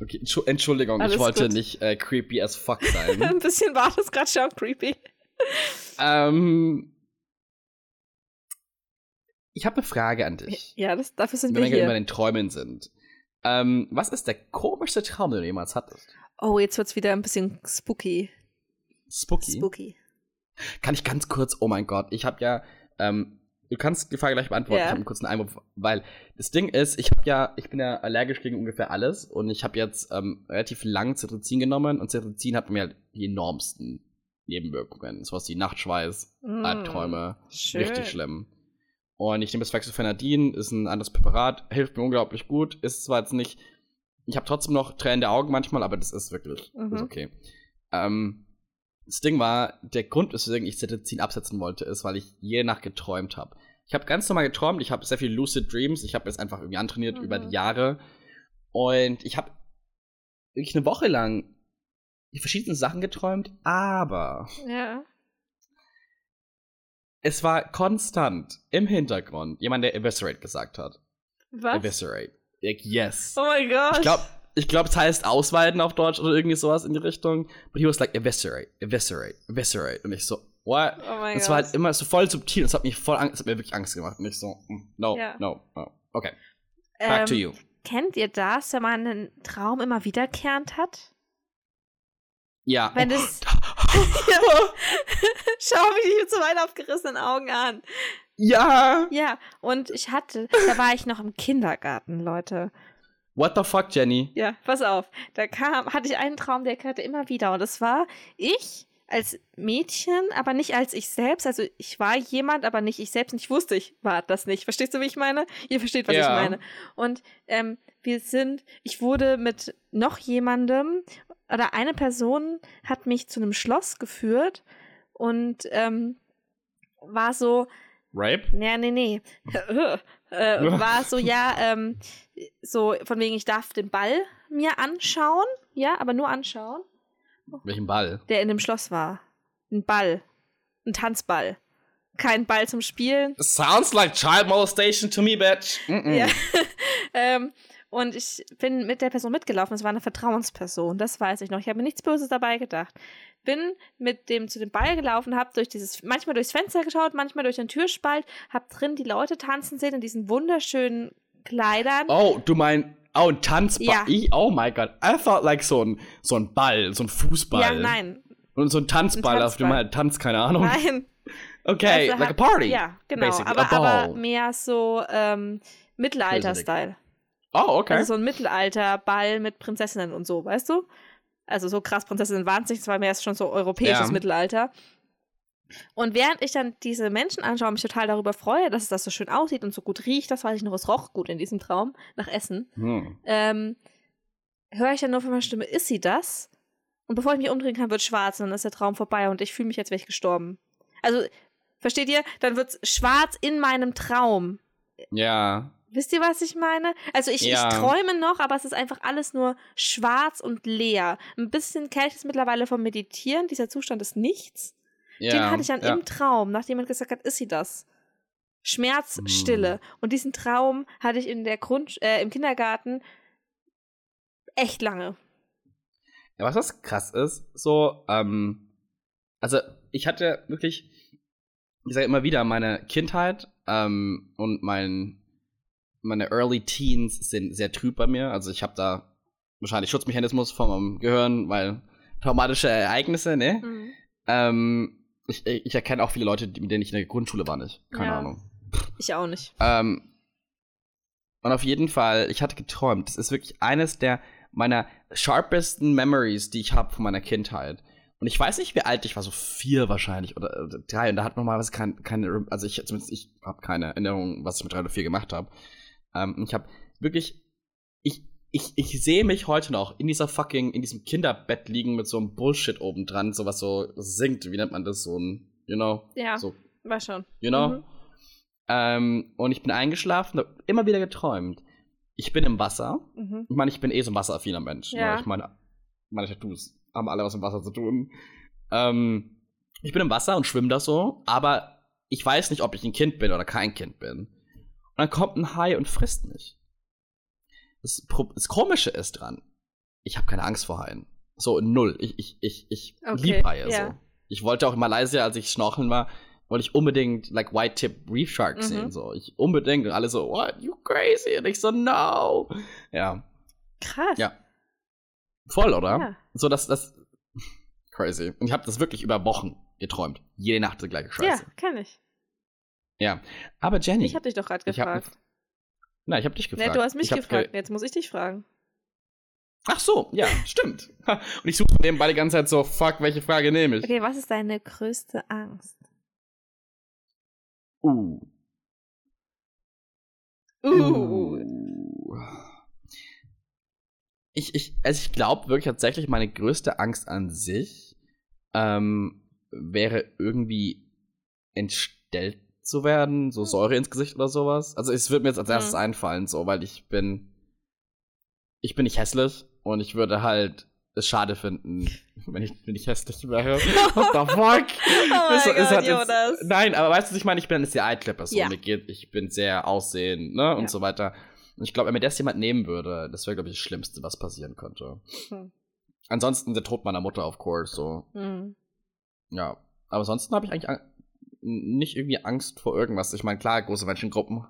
Okay, Entschu- Entschuldigung, Alles ich wollte gut. nicht äh, creepy as fuck sein. Ein bisschen war das gerade schon creepy. ähm, ich habe eine Frage an dich. Ja, das, dafür sind Wenn wir wir gerade bei hier. den Träumen sind. Ähm, was ist der komischste Traum, den du jemals hattest? Oh, jetzt wird's wieder ein bisschen spooky. Spooky. Spooky. Kann ich ganz kurz, oh mein Gott, ich habe ja, ähm, du kannst die Frage gleich beantworten, Ja. ich habe einen kurzen Einwurf, weil das Ding ist, ich habe ja, ich bin ja allergisch gegen ungefähr alles und ich habe jetzt ähm, relativ lang Cetirizin genommen und Cetirizin hat mir halt die enormsten Nebenwirkungen, sowas wie Nachtschweiß, Mm, Albträume, schön. richtig schlimm. Und ich nehme das Fexofenadin, ist ein anderes Präparat, hilft mir unglaublich gut, ist zwar jetzt nicht, ich habe trotzdem noch Tränen der Augen manchmal, aber das ist wirklich, Mhm. ist okay. Ähm, das Ding war, der Grund, weswegen ich Cetirizin absetzen wollte, ist, weil ich jede Nacht geträumt habe. Ich habe ganz normal geträumt, ich habe sehr viel Lucid Dreams, ich habe es einfach irgendwie antrainiert Mhm. über die Jahre. Und ich habe wirklich eine Woche lang die verschiedenen Sachen geträumt, aber Ja. es war konstant im Hintergrund jemand, der Eviscerate gesagt hat. Was? Eviscerate. Like, yes. Oh mein Gott. Ich glaube, ich glaub, es heißt ausweiten auf Deutsch oder irgendwie sowas in die Richtung. But he was like, eviscerate, eviscerate, eviscerate. Und ich so, what? Oh mein es Gott. war halt immer so voll subtil. und Es hat mich voll Angst, es hat mir wirklich Angst gemacht. Und ich so, mm, no, Ja. no, no. Okay, back to Ähm, you. Kennt ihr das, wenn man einen Traum immer wiederkehrend hat? Ja. wenn das- Schau mich mit so weit aufgerissenen Augen an. ja. Ja, und ich hatte, da war ich noch im Kindergarten, Leute. What the fuck, Jenny? Ja, pass auf. Da kam, hatte ich einen Traum, der kehrte immer wieder. Und das war ich als Mädchen, aber nicht als ich selbst. Also ich war jemand, aber nicht ich selbst. Und ich wusste, ich war das nicht. Verstehst du, wie ich meine? Ihr versteht, was Ja. ich meine. Und ähm, wir sind, ich wurde mit noch jemandem oder eine Person hat mich zu einem Schloss geführt und ähm, war so. Rape? Ja, nee, nee. äh, war so, ja, ähm, so von wegen, ich darf den Ball mir anschauen, ja, aber nur anschauen. Welchen Ball? Der in dem Schloss war. Ein Ball. Ein Tanzball. Kein Ball zum Spielen. Sounds like child molestation to me, bitch. Mm -mm. Ja. ähm, und ich bin mit der Person mitgelaufen. Es war eine Vertrauensperson, das weiß ich noch. Ich habe mir nichts Böses dabei gedacht. Bin mit dem zu dem Ball gelaufen, habe durch dieses, manchmal durchs Fenster geschaut, manchmal durch den Türspalt, habe drin die Leute tanzen sehen in diesen wunderschönen Kleidern. Oh, du meinst, oh, ein Tanzball. Ja. Ich, oh my god. I thought like so ein, so ein Ball, so ein Fußball. Ja, nein. Und so ein Tanzball, Ein auf dem man halt tanzt, keine Ahnung. Nein. Okay, Also like a party. Ja, genau. basically, Aber, aber mehr so ähm, Mittelalter-Style. Oh, okay. Also so ein Mittelalter-Ball mit Prinzessinnen und so, weißt du? Also so krass Prinzessinnen waren es nicht, es war mehr schon so europäisches Ja. Mittelalter. Und während ich dann diese Menschen anschaue und mich total darüber freue, dass es das so schön aussieht und so gut riecht, das weiß ich noch, es roch gut in diesem Traum, nach Essen, hm. ähm, höre ich dann nur von meiner Stimme, ist sie das? Und bevor ich mich umdrehen kann, wird schwarz und dann ist der Traum vorbei und ich fühle mich, als wäre ich gestorben. Also, versteht ihr? Dann wird es schwarz in meinem Traum. Ja. Wisst ihr, was ich meine? Also ich, Ja. ich träume noch, aber es ist einfach alles nur schwarz und leer. Ein bisschen kenne ich das mittlerweile vom Meditieren. Dieser Zustand ist nichts. Ja. Den hatte ich dann ja. im Traum, nachdem jemand gesagt hat, ist sie das? Schmerz, Hm. Stille. Und diesen Traum hatte ich in der Grund, äh, im Kindergarten echt lange. Ja, was das krass ist, so, ähm, also ich hatte wirklich, ich sage immer wieder, meine Kindheit ähm, und mein, meine Early Teens sind sehr trüb bei mir. Also ich habe da wahrscheinlich Schutzmechanismus von meinem Gehirn, weil traumatische Ereignisse, ne? Mhm. Ähm, ich, ich erkenne auch viele Leute, mit denen ich in der Grundschule war nicht. Keine Ja. Ahnung. Ich auch nicht. Ähm, und auf jeden Fall, ich hatte geträumt. Das ist wirklich eines der meiner sharpesten Memories, die ich habe von meiner Kindheit. Und ich weiß nicht, wie alt ich war, so vier wahrscheinlich oder, oder drei. Und da hat man mal was kein, keine, also ich zumindest ich habe keine Erinnerung, was ich mit drei oder vier gemacht habe. Ähm, ich habe wirklich, ich, ich, ich sehe mich heute noch in dieser fucking, in diesem Kinderbett liegen mit so einem Bullshit oben dran, so was so singt, wie nennt man das, so ein, you know, Ja, so war schon. you know? Mhm. Ähm, und ich bin eingeschlafen, hab immer wieder geträumt. Ich bin im Wasser. Mhm. Ich meine, ich bin eh so ein wasseraffiner Mensch. Ja. Ne? Ich meine, meine Tattoos haben alle was mit Wasser zu tun. Ähm, ich bin im Wasser und schwimme da so, aber ich weiß nicht, ob ich ein Kind bin oder kein Kind bin. Und dann kommt ein Hai und frisst mich. Das, das Komische ist dran, ich habe keine Angst vor Haien. So, null. Ich, ich, ich, ich Okay, lieb Haie ja. so. Ich wollte auch in Malaysia, als ich schnorcheln war, wollte ich unbedingt like White Tip Reef Sharks Mhm. sehen. So. Ich unbedingt. Und alle so, what, you crazy? Und ich so, no. Ja. Krass. Ja. Voll, oder? Ja. So, das, das. Crazy. Und ich habe das wirklich über Wochen geträumt. Jede Nacht die gleiche Ja, Scheiße. kenn ich. Ja. Aber Jenny. Ich hab dich doch gerade gefragt. Nein, ich habe dich Nee, gefragt. du hast mich gefragt. ge- Jetzt muss ich dich fragen. Ach so, ja, stimmt. Und ich suche nebenbei die ganze Zeit so, fuck, welche Frage nehme ich? Okay, was ist deine größte Angst? Uh. Uh. Ich, ich, also ich glaube wirklich tatsächlich, meine größte Angst an sich ähm, wäre irgendwie entstellt zu werden, so Hm. Säure ins Gesicht oder sowas. Also es wird mir jetzt als erstes Hm. einfallen, so, weil ich bin, ich bin nicht hässlich und ich würde halt es schade finden, wenn ich, wenn ich hässlich wäre. What the fuck? Oh ist Gott, halt jetzt-. Nein, aber weißt du, was ich meine? Ich bin eine sehr eitle Person. Ja. Geht, ich bin sehr aussehend, ne? Und Ja. so weiter. Und ich glaube, wenn mir das jemand nehmen würde, das wäre, glaube ich, das Schlimmste, was passieren könnte. Hm. Ansonsten der Tod meiner Mutter, of course, so. Mhm. Ja. Aber ansonsten habe ich eigentlich nicht irgendwie Angst vor irgendwas. Ich meine, klar, große Menschengruppen.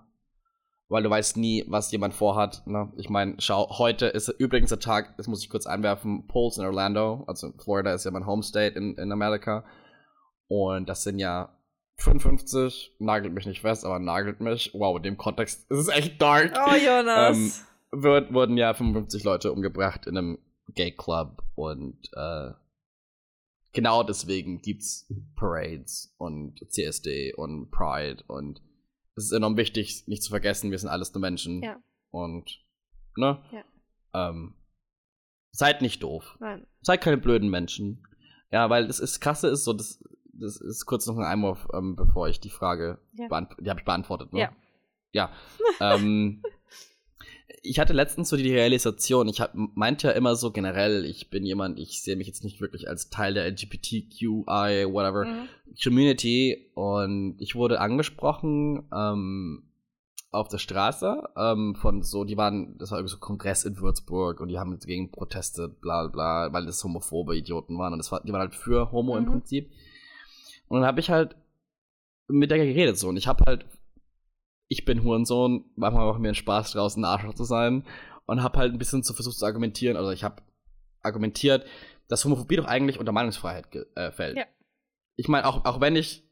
Weil du weißt nie, was jemand vorhat. Ne? Ich meine, schau, heute ist übrigens der Tag, das muss ich kurz einwerfen, Polls in Orlando, also Florida ist ja mein Homestate in, in Amerika. Und das sind ja 55, nagelt mich nicht fest, aber nagelt mich. Wow, in dem Kontext ist es echt dark. Oh, Jonas. Ähm, wird, wurden ja 55 Leute umgebracht in einem Gay Club und äh, genau deswegen gibt's Parades und CSD und Pride und es ist enorm wichtig, nicht zu vergessen, wir sind alles nur Menschen. Ja. Und, ne? Ja. Ähm, seid nicht doof. Nein. Seid keine blöden Menschen. Ja, weil das ist krasse ist so, das, das ist kurz noch ein Einwurf, ähm, bevor ich die Frage Ja. die habe ich beantwortet, ne? Ja. Ja. ähm, ich hatte letztens so die Realisation, ich hab, meinte ja immer so generell, ich bin jemand, ich sehe mich jetzt nicht wirklich als Teil der LGBTQI, whatever, Mhm. Community und ich wurde angesprochen ähm, auf der Straße ähm, von so, die waren, das war irgendwie so Kongress in Würzburg und die haben gegen Proteste, bla bla, weil das homophobe Idioten waren und das war, die waren halt für Homo im Mhm. Prinzip. Und dann habe ich halt mit der geredet so und ich habe halt, ich bin Hurensohn, manchmal macht mir einen Spaß draußen ein Arschloch zu sein und habe halt ein bisschen so versucht zu argumentieren, also ich habe argumentiert, dass Homophobie doch eigentlich unter Meinungsfreiheit äh, fällt. Ja. Ich meine, auch, auch wenn ich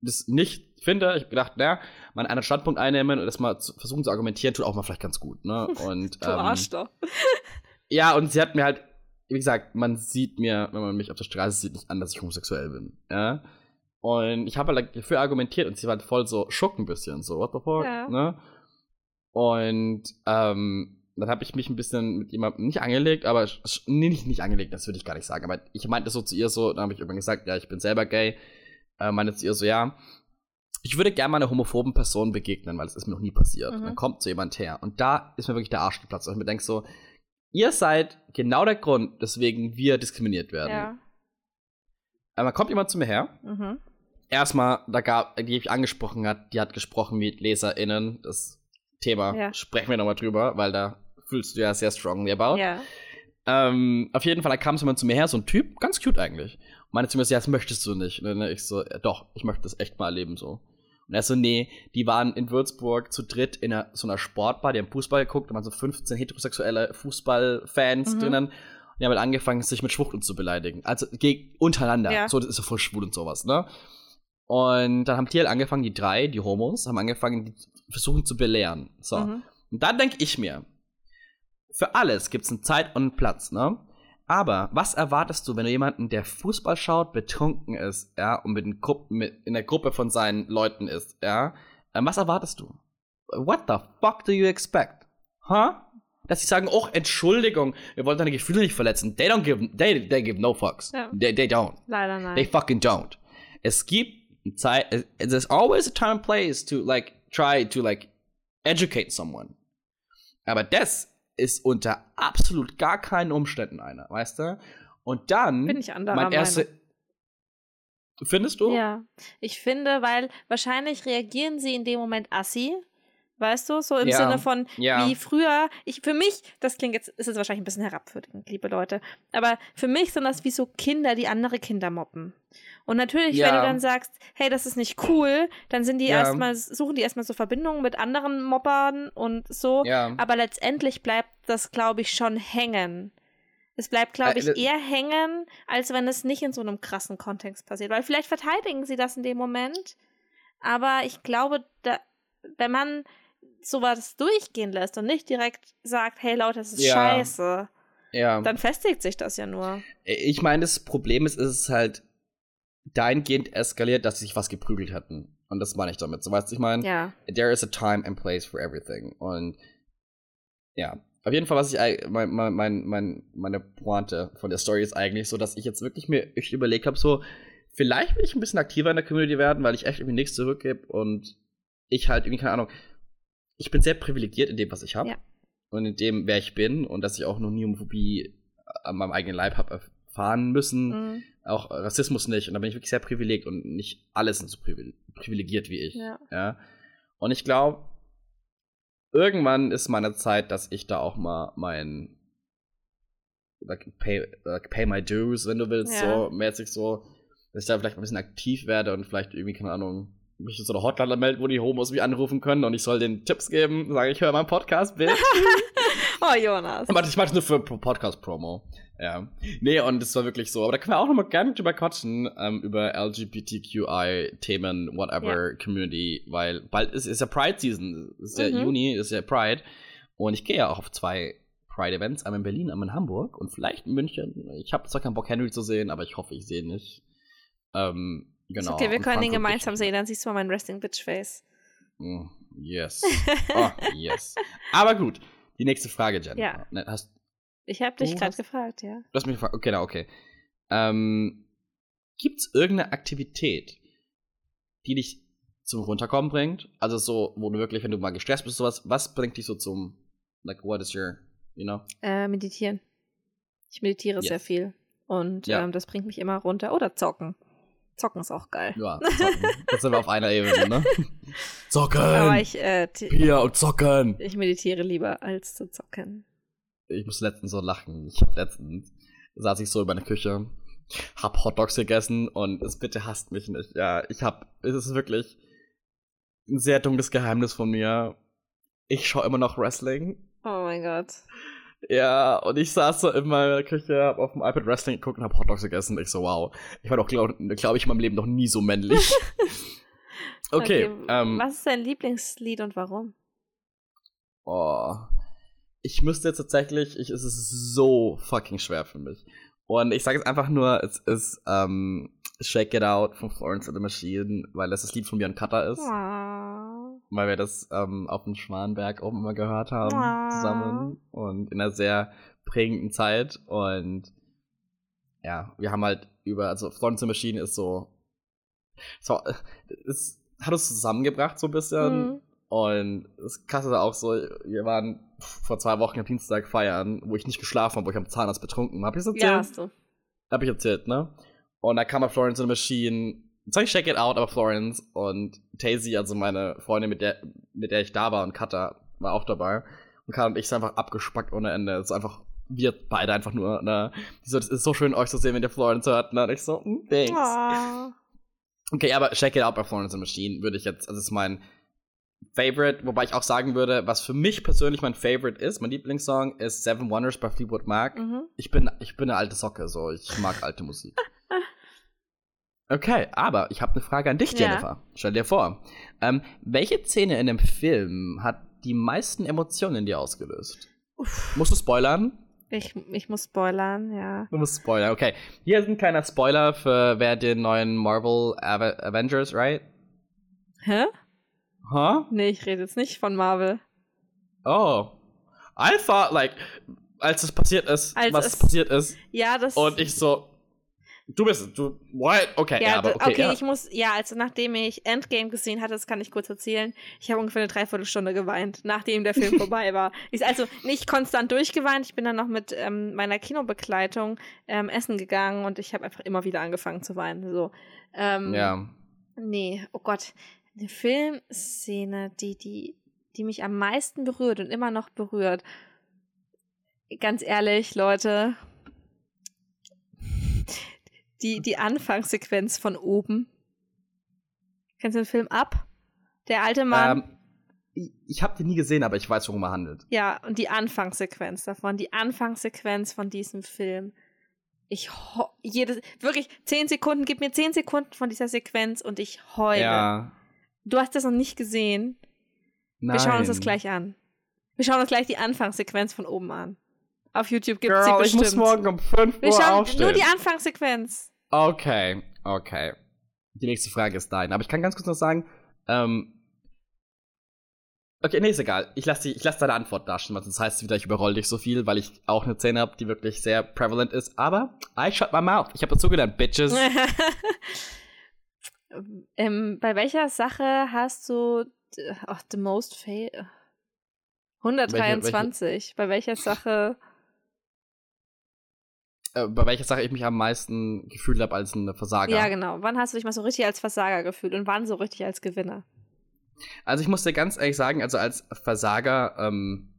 das nicht finde, ich hab gedacht, naja, mal einen Standpunkt einnehmen und das mal zu, versuchen zu argumentieren, tut auch mal vielleicht ganz gut, ne? Und, Du ähm, Arschloch. ja, und sie hat mir halt, wie gesagt, man sieht mir, wenn man mich auf der Straße sieht, nicht an, dass ich homosexuell bin, ja? Und ich habe halt dafür argumentiert und sie war halt voll so schock ein bisschen, so, what the fuck, Ja. ne? Und, ähm, dann habe ich mich ein bisschen mit jemandem nicht angelegt, aber nee, nicht, nicht angelegt, das würde ich gar nicht sagen. Aber ich meinte so zu ihr so, dann habe ich irgendwann gesagt, ja, ich bin selber gay. Äh, meinte zu ihr so, ja, ich würde gerne mal einer homophoben Person begegnen, weil es ist mir noch nie passiert. Mhm. Dann kommt so jemand her. Und da ist mir wirklich der Arsch geplatzt. Und ich mir denke so, ihr seid genau der Grund, weswegen wir diskriminiert werden. Ja. Aber kommt jemand zu mir her. Mhm. Erstmal, da gab, die ich angesprochen hat, die hat gesprochen mit LeserInnen. Das Thema Ja. sprechen wir nochmal drüber, weil da fühlst du ja sehr strongly about. Ja. Ähm, auf jeden Fall, da kam so jemand zu mir her, so ein Typ, ganz cute eigentlich. Und meinte zu mir so, ja, das möchtest du nicht. Und dann ich so, ja, doch, ich möchte das echt mal erleben, so. Und er so, nee, die waren in Würzburg zu dritt in einer, so einer Sportbar, die haben Fußball geguckt, da waren so 15 heterosexuelle Fußballfans Mhm. drinnen. Und die haben halt angefangen, sich mit Schwuchteln zu beleidigen. Also gegen, untereinander. Ja. So, das ist so voll schwul und sowas, ne? Und dann haben die halt angefangen, die drei, die Homos, haben angefangen, die versuchen zu belehren. So. Mhm. Und dann denke ich mir, für alles gibt es eine Zeit und einen Platz, ne? Aber was erwartest du, wenn du jemanden, der Fußball schaut, betrunken ist, ja, und mit, in, Gruppe, mit in der Gruppe von seinen Leuten ist, ja? Ähm, was erwartest du? What the fuck do you expect? Huh? Dass sie sagen, oh, Entschuldigung, wir wollen deine Gefühle nicht verletzen. They don't give, they, they give no fucks. Ja. They, they don't. Leider nein. They fucking don't. Es gibt Zeit, es- there's always a time and place to like try to like educate someone. Aber das ist unter absolut gar keinen Umständen einer, weißt du? Und dann Bin ich anderer mein erste Findest du? Ja, ich finde, weil wahrscheinlich reagieren sie in dem Moment assi, weißt du, so im Ja, Sinne von ja. wie früher. Ich für mich, das klingt jetzt, ist es wahrscheinlich ein bisschen herabwürdigend, liebe Leute, aber für mich sind das wie so Kinder, die andere Kinder mobben. Und natürlich, wenn Ja. du dann sagst, hey, das ist nicht cool, dann sind die erstmal, suchen die erstmal so Verbindungen mit anderen Mobbern und so. Aber letztendlich bleibt das, glaube ich, schon hängen. Es bleibt, glaube Äh, ich, das- eher hängen, als wenn es nicht in so einem krassen Kontext passiert. Weil vielleicht verteidigen sie das in dem Moment, aber ich glaube, da, wenn man sowas durchgehen lässt und nicht direkt sagt, hey Leute, das ist Ja. scheiße, ja. dann festigt sich das ja nur. ich meine, das Problem ist, ist es halt dahingehend eskaliert, dass sie sich was geprügelt hatten. Und das meine ich damit. So weißt du, ich meine, Ja. there is a time and place for everything. Und ja, auf jeden Fall, was ich mein, mein, mein, mein, meine Pointe von der Story ist eigentlich so, dass ich jetzt wirklich mir echt überlegt habe, so, vielleicht will ich ein bisschen aktiver in der Community werden, weil ich echt irgendwie nichts zurückgebe und ich halt irgendwie, keine Ahnung, ich bin sehr privilegiert in dem, was ich habe. Ja. Und in dem, wer ich bin und dass ich auch noch nie Homophobie an meinem eigenen Leib habe erfahren müssen Mhm. auch Rassismus nicht. Und da bin ich wirklich sehr privilegiert und nicht alle sind so privile- privilegiert wie ich. Ja. Und ich glaube, irgendwann ist meine Zeit, dass ich da auch mal mein like, pay, like, pay my dues, wenn du willst, Ja. so mäßig so, dass ich da vielleicht ein bisschen aktiv werde und vielleicht irgendwie, keine Ahnung, mich in so eine Hotline melden, wo die Homos mich anrufen können und ich soll denen Tipps geben, sage ich, höre meinen Podcast, Bitch. Oh, Jonas. Warte, ich mach das nur für Pro- Podcast-Promo. Ja. Nee, und es war wirklich so. Aber da können wir auch noch mal gerne drüber quatschen, ähm, über LGBTQI-Themen, whatever, Community, weil bald ist, ist ja Pride-Season. Es ist ja Mhm. Juni, ist ja Pride. Und ich gehe ja auch auf zwei Pride-Events, einmal in Berlin, einmal in Hamburg und vielleicht in München. Ich habe zwar keinen Bock, Henry zu sehen, aber ich hoffe, ich sehe ihn nicht. Ähm, genau. okay, wir können Frankfurt gemeinsam sehen, dann siehst du mal mein Resting Bitch Face. Mm, Yes. Oh, yes. Aber gut. Die nächste Frage, Jennifer. Ja. Ne, Hast, Ich habe dich gerade gefragt, ja. Du hast mich gefragt, okay, na, okay. Ähm, Gibt es irgendeine Aktivität, die dich zum Runterkommen bringt? Also so, wo du wirklich, wenn du mal gestresst bist, sowas, was bringt dich so zum, like, what is your, you know? Äh, meditieren. Ich meditiere Yes. sehr viel. Und Ja. ähm, das bringt mich immer runter. Oder zocken. Zocken ist auch geil. Ja, zocken. Jetzt sind wir auf einer Ebene, ne? Zocken! Aber ich, äh, Bier und zocken! ich meditiere lieber, als zu zocken. Ich muss letztens so lachen. Ich hab letztens, saß ich so in meiner Küche, hab Hotdogs gegessen und es bitte hasst mich nicht. Ja, ich hab, es ist wirklich ein sehr dunkles Geheimnis von mir. Ich schaue immer noch Wrestling. Oh mein Gott. Ja, und ich saß so in meiner Küche, hab auf dem iPad Wrestling geguckt und hab Hotdogs gegessen. Ich so, wow. Ich war doch, glaube glaub ich, in meinem Leben noch nie so männlich. okay, ähm, Was ist dein Lieblingslied und warum? Oh. Ich müsste jetzt tatsächlich, ich, es ist so fucking schwer für mich. Und ich sage jetzt einfach nur, es ist ähm, Shake It Out von Florence and the Machine, weil das das Lied von und Cutter ist. Wow. Weil wir das ähm, auf dem Schwanberg oben immer gehört haben Ah. zusammen. Und in einer sehr prägenden Zeit. Und ja, wir haben halt über, also Florence Machine ist so, so es hat uns zusammengebracht so ein bisschen. Mhm. Und das Krasse ist auch so, wir waren vor zwei Wochen am Dienstag feiern, wo ich nicht geschlafen habe, wo ich am Zahnarzt betrunken habe. Hab ich das erzählt? Ja, hast du. Hab ich erzählt, ne? Und da kam mal Florence in the Machine. Soll ich Check It Out, aber Florence und Tazy, also meine Freundin, mit der, mit der ich da war und Cutter, war auch dabei. Und Karl und ich sind einfach abgespackt ohne Ende. Es ist einfach, wir beide einfach nur, ne? Die so, es ist so schön, euch zu sehen, wenn ihr Florence hört, ne? Und ich so, mm, thanks. Oh. Okay, aber Check It Out bei Florence and Machine würde ich jetzt, also ist mein Favorite, wobei ich auch sagen würde, was für mich persönlich mein Favorite ist, mein Lieblingssong ist Seven Wonders bei Fleetwood Mac. Mhm. Ich bin, ich bin eine alte Socke, so, ich mag alte Musik. Okay, aber ich habe eine Frage an dich, Ja. Jennifer. Stell dir vor, ähm, welche Szene in dem Film hat die meisten Emotionen in dir ausgelöst? Musst du spoilern? Ich, ich muss spoilern, ja. Du musst spoilern, okay. Hier sind kleiner Spoiler für wer den neuen Marvel Ave Avengers, right? Hä? Huh? Nee, ich rede jetzt nicht von Marvel. Oh. I thought, like, als es passiert ist, Als was es- passiert ist, Ja, das. und ich so, du bist, du, what? Okay, ja, ja, aber okay, okay, ja. ich muss, ja, also nachdem ich Endgame gesehen hatte, das kann ich kurz erzählen, ich habe ungefähr eine Dreiviertelstunde geweint, nachdem der Film vorbei war. Ich, also nicht konstant durchgeweint, ich bin dann noch mit ähm, meiner Kinobegleitung ähm, essen gegangen und ich habe einfach immer wieder angefangen zu weinen. So. Ähm, ja. Nee, oh Gott. Eine Filmszene, die, die, die mich am meisten berührt und immer noch berührt. Ganz ehrlich, Leute. Die, die Anfangssequenz von oben. Kennst du den Film ab? Der alte Mann. Ähm, ich habe den nie gesehen, aber ich weiß, worum er handelt. Ja, und die Anfangssequenz davon, die Anfangssequenz von diesem Film. Ich jedes, wirklich, zehn Sekunden, gib mir zehn Sekunden von dieser Sequenz und ich heule. Ja. Du hast das noch nicht gesehen. Nein. Wir schauen uns das gleich an. Wir schauen uns gleich die Anfangssequenz von oben an. Auf YouTube gibt es sie Girl, ich bestimmt. muss morgen um 5 Wir Uhr schauen aufstehen. nur die Anfangssequenz. okay, okay. Die nächste Frage ist dein. Aber ich kann ganz kurz noch sagen, ähm, Okay, nee, ist egal. Ich lasse lass deine Antwort da stehen, weil sonst heißt es wieder, ich überroll dich so viel, weil ich auch eine Szene habe, die wirklich sehr prevalent ist. Aber I shut my mouth. Ich habe dazu gelernt, Bitches. ähm, bei welcher Sache hast du d- ach, the most fail? 123. Bei welcher Sache? Äh, bei welcher Sache ich mich am meisten gefühlt habe als ein Versager. Ja, genau. Wann hast du dich mal so richtig als Versager gefühlt und wann so richtig als Gewinner? Also ich muss dir ganz ehrlich sagen, also als Versager ähm,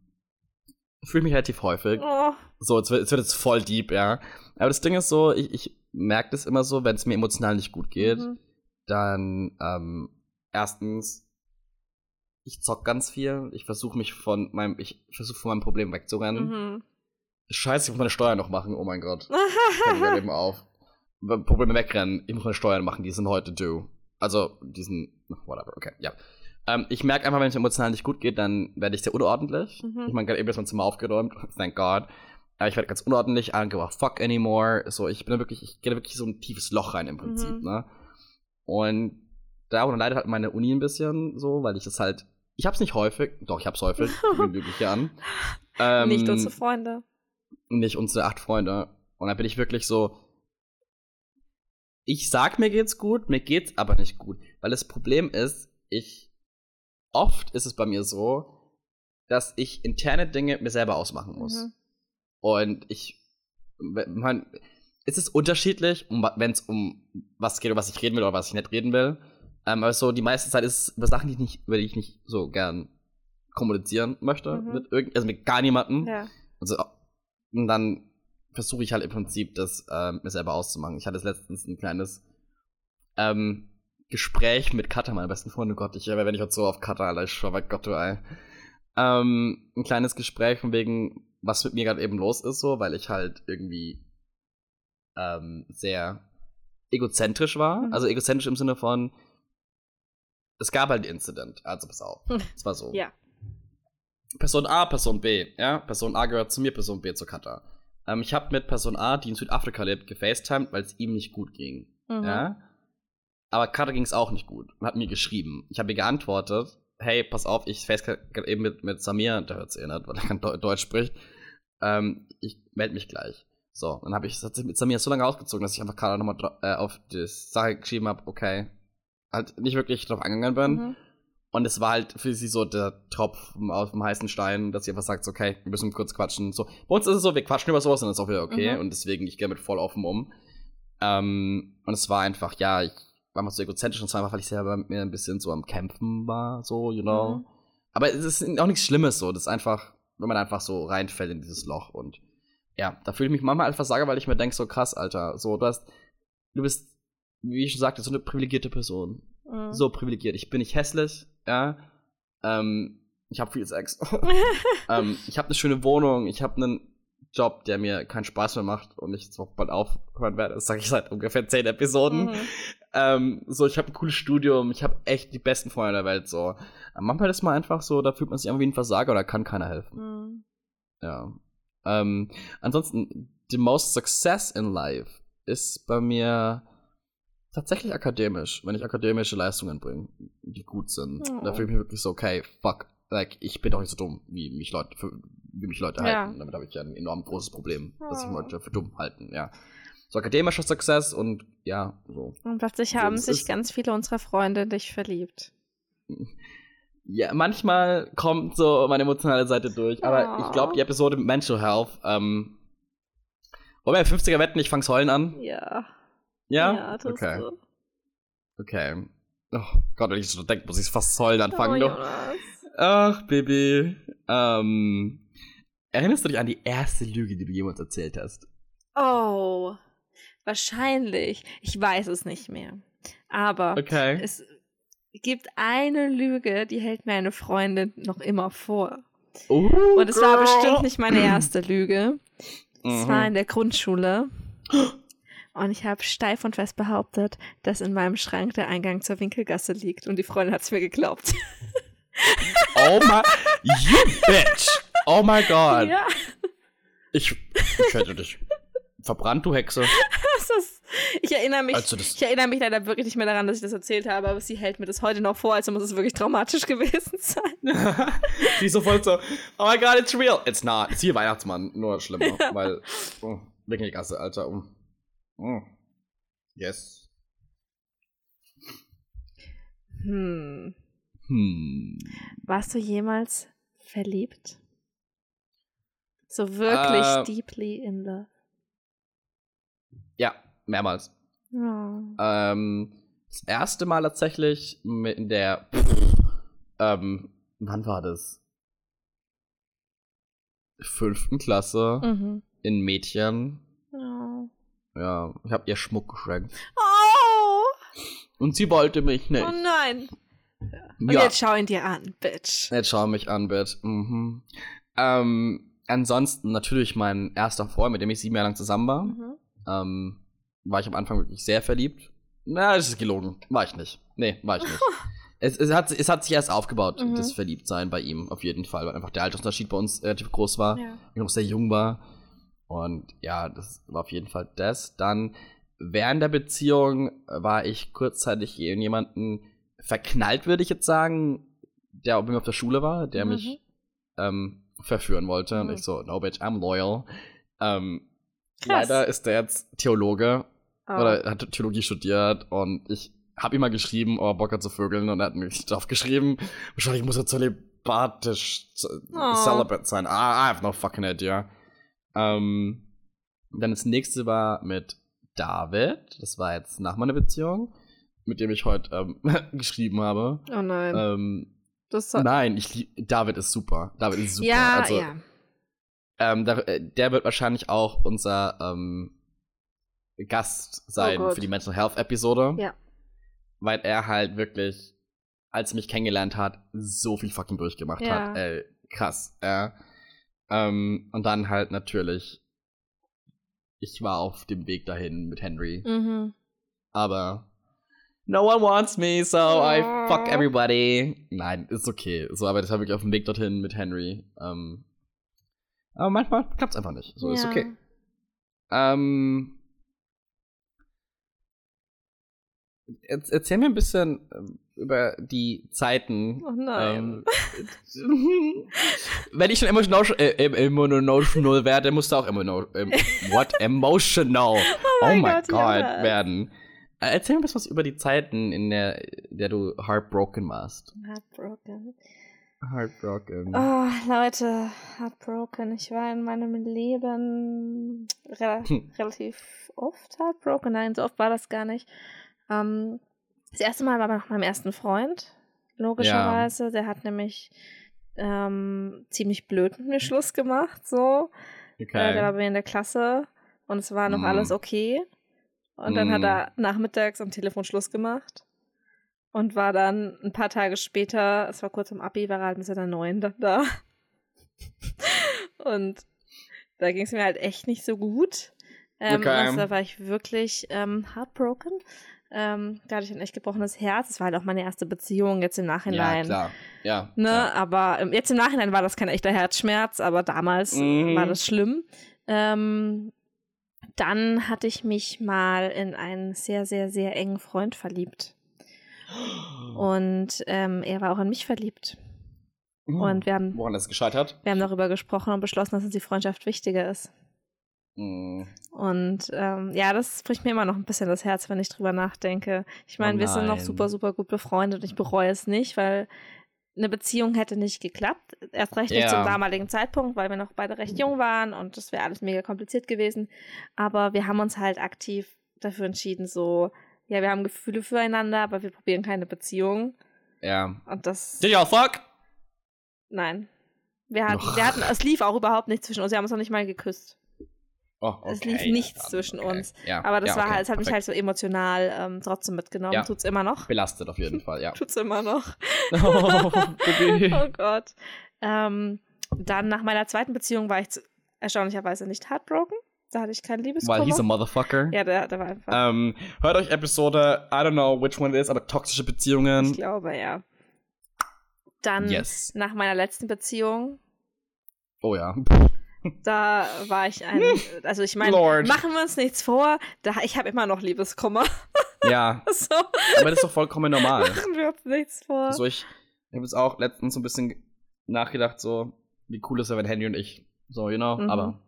fühle ich mich relativ häufig. Oh, So, es wird, es wird jetzt voll deep, ja. Aber das Ding ist so, ich, ich merke das immer so, wenn es mir emotional nicht gut geht, mhm. dann ähm, erstens, ich zock ganz viel. Ich versuche mich von meinem, ich versuche von meinem Problem wegzurennen. Mhm. Scheiße, ich muss meine Steuern noch machen. Oh mein Gott. Fällt mir eben auf. Probleme wegrennen. Ich muss meine Steuern machen. Die sind heute due. Also, diesen, whatever, okay, ja. Ähm, ich merke einfach, wenn es mir emotional nicht gut geht, dann werde ich sehr unordentlich. Mhm. Ich meine, gerade eben ist mein Zimmer aufgeräumt. Thank God. Aber ich werde ganz unordentlich. I don't give a fuck anymore. So, ich bin da wirklich, ich gehe da wirklich so ein tiefes Loch rein im Prinzip, Mhm. ne? Und darunter leidet halt meine Uni ein bisschen so, weil ich das halt, ich hab's nicht häufig, doch, ich hab's häufig, ich bin glücklich an. Ähm, Nicht unsere Freunde. Nicht unsere acht Freunde. Und dann bin ich wirklich so, ich sag, mir geht's gut, mir geht's aber nicht gut. Weil das Problem ist, ich, oft ist es bei mir so, dass ich interne Dinge mir selber ausmachen muss. Mhm. Und ich, man, es ist unterschiedlich, um, wenn es um was geht, oder was ich reden will oder was ich nicht reden will. Ähm, aber so die meiste Zeit ist es über Sachen, die ich nicht, über die ich nicht so gern kommunizieren möchte mhm. mit irgend, also mit gar niemandem. Ja. Also, und dann versuche ich halt im Prinzip das ähm, mir selber auszumachen. Ich hatte letztens ein kleines ähm, Gespräch mit Katha, meiner besten Freundin. Oh Gott, ich, wenn ich heute so auf Katha, Alter, ich schwör bei Gott, du Ei. Ähm, ein kleines Gespräch von wegen, was mit mir gerade eben los ist, so, weil ich halt irgendwie ähm, sehr egozentrisch war. Mhm. Also egozentrisch im Sinne von, es gab halt ein Incident. Also pass auf. Es war so. Ja. Person A, Person B, ja. Person A gehört zu mir, Person B zu Katha. Ähm, ich habe mit Person A, die in Südafrika lebt, gefacetimed, weil es ihm nicht gut ging. Mhm. Ja. Aber Katha ging es auch nicht gut und hat mir geschrieben. Ich habe ihr geantwortet, hey, pass auf, ich facetime eben mit, mit Samir, der hört es eh weil er kein Deutsch spricht. Ähm, ich melde mich gleich. So, dann habe ich das mit Samir so lange ausgezogen, dass ich einfach Katha nochmal äh, auf die Sache geschrieben habe, okay, halt nicht wirklich drauf angegangen bin. Mhm. Und es war halt für sie so der Tropf auf dem heißen Stein, dass sie einfach sagt, okay, wir müssen kurz quatschen. So, bei uns ist es so, wir quatschen über sowas und das ist auch wieder okay. Mhm. Und deswegen, ich gehe mit voll offen um. Ähm, und es war einfach, ja, ich war mal so egozentrisch und zwar einfach, weil ich selber mit mir ein bisschen so am Kämpfen war, so, you know. Mhm. Aber es ist auch nichts Schlimmes so. Das ist einfach, wenn man einfach so reinfällt in dieses Loch und ja, da fühle ich mich manchmal einfach sagen, weil ich mir denke, so krass, Alter, so, du hast, du bist, wie ich schon sagte, so eine privilegierte Person. Mhm. So privilegiert. Ich bin nicht hässlich, ja. Ähm, ich habe viel Sex. ähm, ich habe eine schöne Wohnung, ich habe einen Job, der mir keinen Spaß mehr macht und ich jetzt auch bald aufhören werde. Das sage ich seit ungefähr zehn Episoden. Mhm. Ähm, so, ich habe ein cooles Studium, ich habe echt die besten Freunde der Welt. So, manchmal ist man einfach so, da fühlt man sich irgendwie wie ein Versager oder kann keiner helfen. Mhm. Ja. Ähm, ansonsten, the most success in life ist bei mir tatsächlich akademisch, wenn ich akademische Leistungen bringe, die gut sind. Oh. Da fühle ich mich wirklich so, okay, fuck, like, ich bin doch nicht so dumm, wie mich Leute, für, wie mich Leute ja. halten. Damit habe ich ja ein enorm großes Problem, oh. dass sich Leute für dumm halten, ja. So akademischer Success und ja, so. Und plötzlich haben so, sich ganz viele unserer Freunde in dich verliebt. Ja, manchmal kommt so meine emotionale Seite durch, aber oh. ich glaube, die Episode Mental Health, ähm, wollen wir 50er wetten, ich fang's heulen an? Ja. Ja? Ja, tust okay. du. Okay. Oh Gott, wenn ich so denke, muss ich fast heulen anfangen. Oh, Ach, Baby. Ähm, erinnerst du dich an die erste Lüge, die du jemals erzählt hast? Oh, wahrscheinlich. Ich weiß es nicht mehr. Aber okay. es gibt eine Lüge, die hält mir eine Freundin noch immer vor. Oh, Und es war bestimmt nicht meine erste Lüge. Es mhm. war in der Grundschule. Und ich habe steif und fest behauptet, dass in meinem Schrank der Eingang zur Winkelgasse liegt. Und die Freundin hat es mir geglaubt. Oh my, you bitch! Oh my god. Ja. Ich, ich hätte dich verbrannt, du Hexe. Ist, ich, erinnere mich, also ich erinnere mich leider wirklich nicht mehr daran, dass ich das erzählt habe, aber sie hält mir das heute noch vor, als muss es wirklich traumatisch gewesen sein. sie ist sofort so, oh my god, it's real. It's not. Ist hier Weihnachtsmann, nur schlimmer, ja. weil, oh, Winkelgasse, Alter. Oh. Oh. Yes. Hm. Hm. Warst du jemals verliebt? So wirklich äh, deeply in love? Ja, mehrmals. Oh. Ähm, das erste Mal tatsächlich in der. ähm, wann war das? Fünften Klasse mhm. in Mädchen. Ja, ich habe ihr Schmuck geschenkt. Oh! Und sie wollte mich nicht. Oh nein. Und ja. jetzt schau ihn dir an, Bitch. Jetzt schau mich an, Bitch. Mhm. Ähm, ansonsten natürlich mein erster Freund, mit dem ich sieben Jahre lang zusammen war. Mhm. Ähm, war ich am Anfang wirklich sehr verliebt. Na, das ist gelogen. War ich nicht. Nee, war ich nicht. es, es, hat, es hat sich erst aufgebaut, mhm. das Verliebtsein bei ihm, auf jeden Fall, weil einfach der Altersunterschied bei uns relativ groß war. Ja. Ich noch sehr jung war. Und ja, das war auf jeden Fall das. Dann während der Beziehung war ich kurzzeitig in jemanden verknallt, würde ich jetzt sagen, der bei mir auf der Schule war, der mhm. mich ähm, verführen wollte. Mhm. Und ich so, no bitch, I'm loyal. Ähm, leider ist der jetzt Theologe Oh. oder hat Theologie studiert und ich habe ihm mal geschrieben, oh, Bock hat zu vögeln und er hat mir drauf geschrieben, wahrscheinlich muss er zölibatisch Oh. celibate sein. Ah, I have no fucking idea. Ähm, dann das nächste war mit David, das war jetzt nach meiner Beziehung, mit dem ich heute ähm, geschrieben habe. oh nein. Ähm, das nein, ich lieb, David ist super. David ist super. ja, also, ja. ähm, der, äh, der wird wahrscheinlich auch unser ähm, Gast sein Oh für die Mental Health Episode. Ja. Weil er halt wirklich, als er mich kennengelernt hat, so viel fucking durchgemacht Ja. hat. Ey, krass. Ja. Ähm, und dann halt natürlich, ich war auf dem Weg dahin mit Henry. Mhm. Aber no one wants me, so I fuck everybody. Nein, ist okay. So, aber das habe ich auf dem Weg dorthin mit Henry. Ähm, aber manchmal klappt's einfach nicht. So, ist Ja. okay. Ähm, erz- erzähl mir ein bisschen ähm, über die Zeiten. Oh nein. Ähm, wenn ich schon emotional, äh, em- emotional werde, musst du auch emotional, ähm, what? Emotional. Oh mein mein Gott, Gott, werden. Äh, Erzähl mir ein bisschen was über die Zeiten, in der, der du heartbroken warst. Heartbroken. Heartbroken. Oh, Leute, heartbroken. Ich war in meinem Leben re Hm. relativ oft heartbroken. Nein, so oft war das gar nicht. Ähm, das erste Mal war bei meinem ersten Freund, logischerweise. Der hat nämlich ähm, ziemlich blöd mit mir Schluss gemacht, so. Äh, der war Okay. bei mir in der Klasse und es war noch Mm. alles okay. Und dann hat Mm. er nachmittags am Telefon Schluss gemacht und war dann ein paar Tage später, es war kurz am Abi, war er halt mit seiner neuen dann da. und da ging es mir halt echt nicht so gut. Ähm, Okay. also da war ich wirklich ähm, heartbroken. Ähm, da hatte ich ein echt gebrochenes Herz. Es war halt auch meine erste Beziehung jetzt im Ja, Nachhinein. klar. Ja. Ne, ja. aber ähm, jetzt im Nachhinein war das kein echter Herzschmerz, aber damals Mhm. war das schlimm. Ähm, dann hatte ich mich mal in einen sehr, sehr, sehr engen Freund verliebt. Und ähm, er war auch in mich verliebt. Und wir haben, Woran das gescheitert? wir haben darüber gesprochen und beschlossen, dass uns die Freundschaft wichtiger ist. Mm. Und ähm, ja, das bricht mir immer noch ein bisschen das Herz, wenn ich drüber nachdenke. Ich meine, Oh wir sind noch super, super gut befreundet und ich bereue es nicht, weil eine Beziehung hätte nicht geklappt. Erst recht nicht Ja. zum damaligen Zeitpunkt, weil wir noch beide recht jung waren und das wäre alles mega kompliziert gewesen. Aber wir haben uns halt aktiv dafür entschieden, so, ja, wir haben Gefühle füreinander, aber wir probieren keine Beziehung. Ja. Und das. Did y'all fuck? Nein. Wir hatten, Och. wir hatten, es lief auch überhaupt nicht zwischen uns. Wir haben uns noch nicht mal geküsst. Oh, okay. Es lief ja, nichts dann, zwischen okay. uns. Ja, Aber das ja, war okay, halt, es hat mich perfekt. halt so emotional ähm, trotzdem mitgenommen. Ja. Tut's immer noch. Belastet auf jeden Fall, ja. Tut's immer noch. oh. Oh Gott. Ähm, dann nach meiner zweiten Beziehung war ich erstaunlicherweise nicht heartbroken. Da hatte ich keinen Liebeskummer. Weil he's a motherfucker. ja, der, der war einfach. Ähm, hört euch Episode, I don't know which one it is, aber toxische ich Beziehungen. glaube, ja. Dann Yes. nach meiner letzten Beziehung, Oh ja. Da war ich ein, also ich meine, machen wir uns nichts vor, da, ich habe immer noch Liebeskummer. Ja, so, aber das ist doch vollkommen normal. machen wir uns nichts vor. So, ich habe jetzt auch letztens so ein bisschen nachgedacht, so, wie cool ist es, wenn Handy und ich, so, you know, Mhm. aber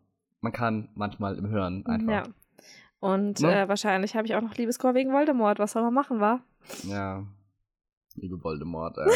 man kann manchmal im Hören einfach. Ja. Und Ne? äh, wahrscheinlich habe ich auch noch Liebeskummer wegen Voldemort. Was soll man machen, wa? Ja. Liebe Voldemort, ey.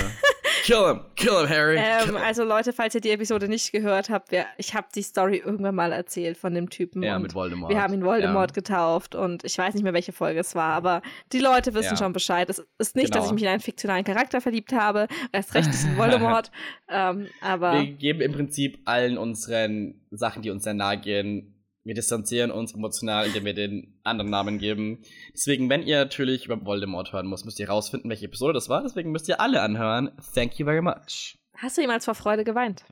Kill him, kill him, Harry. Ähm, kill him. also Leute, falls ihr die Episode nicht gehört habt, wer, ich habe die Story irgendwann mal erzählt von dem Typen. ja, mit Voldemort. wir haben ihn Voldemort Ja. getauft und ich weiß nicht mehr, welche Folge es war, aber die Leute wissen Ja. schon Bescheid. Es ist nicht, dass Genau. ich mich in einen fiktionalen Charakter verliebt habe, erst recht in Voldemort, ähm, aber Wir geben im Prinzip allen unseren Sachen, die uns sehr nahe gehen, wir distanzieren uns emotional, indem wir den anderen Namen geben. Deswegen, wenn ihr natürlich über Voldemort hören müsst, müsst ihr rausfinden, welche Episode das war. Deswegen müsst ihr alle anhören. Thank you very much. hast du jemals vor Freude geweint?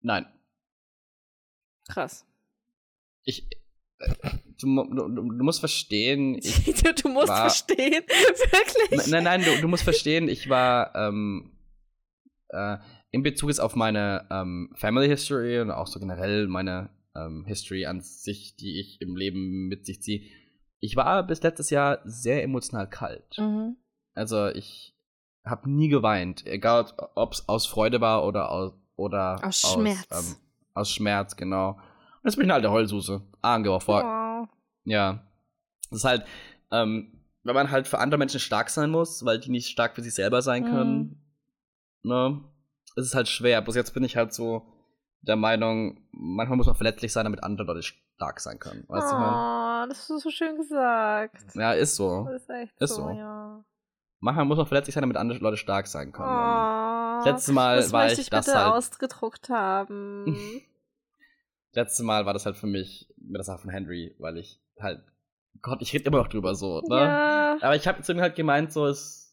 Nein, Krass. ich. äh, Du, du, du musst verstehen, du musst war- verstehen, wirklich. Nein, nein, du, du musst verstehen, ich war ähm, äh, in Bezug jetzt auf meine ähm, Family History und auch so generell meine ähm, History an sich, die ich im Leben mit sich ziehe. Ich war bis letztes Jahr sehr emotional kalt. Mhm. Also ich habe nie geweint, egal ob es aus Freude war oder aus, oder aus Schmerz. Aus, ähm, aus Schmerz, genau. Und jetzt bin ich eine alte Heulsuse. Angehör Oh. Ja. Das ist halt, ähm, wenn man halt für andere Menschen stark sein muss, weil die nicht stark für sich selber sein Mhm. können, ne, ist es halt schwer. Bloß jetzt bin ich halt so der Meinung, manchmal muss man verletzlich sein, damit andere Leute stark sein können. Weißt du, ich mein? Oh, das hast du so schön gesagt. Ja, ist so. Das ist echt Ist so, so. ja. Manchmal muss man verletzlich sein, damit andere Leute stark sein können. Oh, Letztes Mal das war ich ich das bitte halt- ausgedruckt haben. Letztes Mal war das halt für mich mit der Sache von Henry, weil ich halt, Gott, ich rede immer noch drüber so, ne? Ja. Aber ich habe zu ihm halt gemeint, so, es,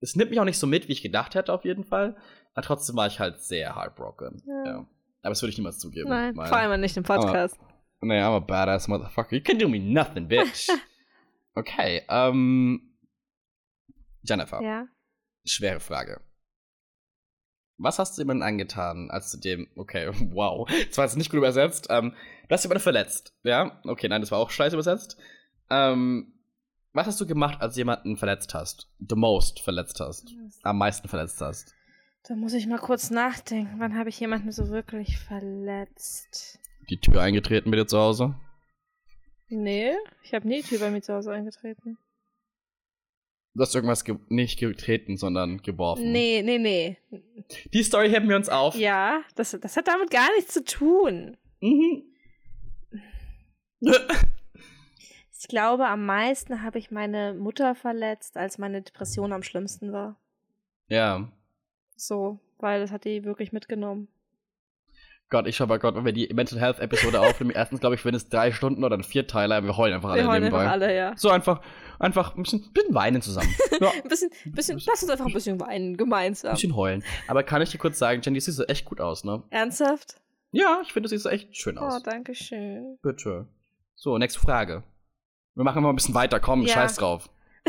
es nimmt mich auch nicht so mit, wie ich gedacht hätte, auf jeden Fall. Aber trotzdem war ich halt sehr heartbroken. Ja. Ja. Aber das würde ich niemals zugeben. Nein, vor allem nicht im Podcast. Nee, I'm a badass motherfucker. You can do me nothing, bitch. okay, ähm. Jennifer, Ja. schwere Frage. Was hast du jemandem angetan, als du dem, okay, wow, das war jetzt nicht gut übersetzt, ähm, du hast jemanden verletzt, ja? Okay, nein, das war auch scheiße übersetzt. Ähm, was hast du gemacht, als du jemanden verletzt hast? The most verletzt hast? Am meisten verletzt hast? Da muss ich mal kurz nachdenken. Wann habe ich jemanden so wirklich verletzt? Die Tür eingetreten bei dir zu Hause? Nee, ich habe nie die Tür bei mir zu Hause eingetreten. Du hast irgendwas ge nicht getreten, sondern geworfen. Nee, nee, nee. Die Story heben wir uns auf. Ja, das, das hat damit gar nichts zu tun. Mhm. Ich glaube, am meisten habe ich meine Mutter verletzt, als meine Depression am schlimmsten war. ja. So, weil das hat die wirklich mitgenommen. Gott, ich schau mal Gott, wenn wir die Mental Health Episode aufnehmen, erstens glaube ich, wenn es drei Stunden oder ein Vierteiler, wir heulen einfach alle Wir heulen nebenbei. einfach alle, ja. So einfach, einfach ein bisschen, bisschen weinen zusammen. Ja, ein Ein bisschen, bisschen, lass uns einfach ein bisschen weinen, gemeinsam. bisschen heulen. Aber kann ich dir kurz sagen, Jenny, siehst so echt gut aus, ne? Ernsthaft? Ja, ich finde, du siehst so echt schön Oh, aus. danke schön. Bitte. So, nächste Frage. Wir machen mal ein bisschen weiter, komm, Ja. scheiß drauf.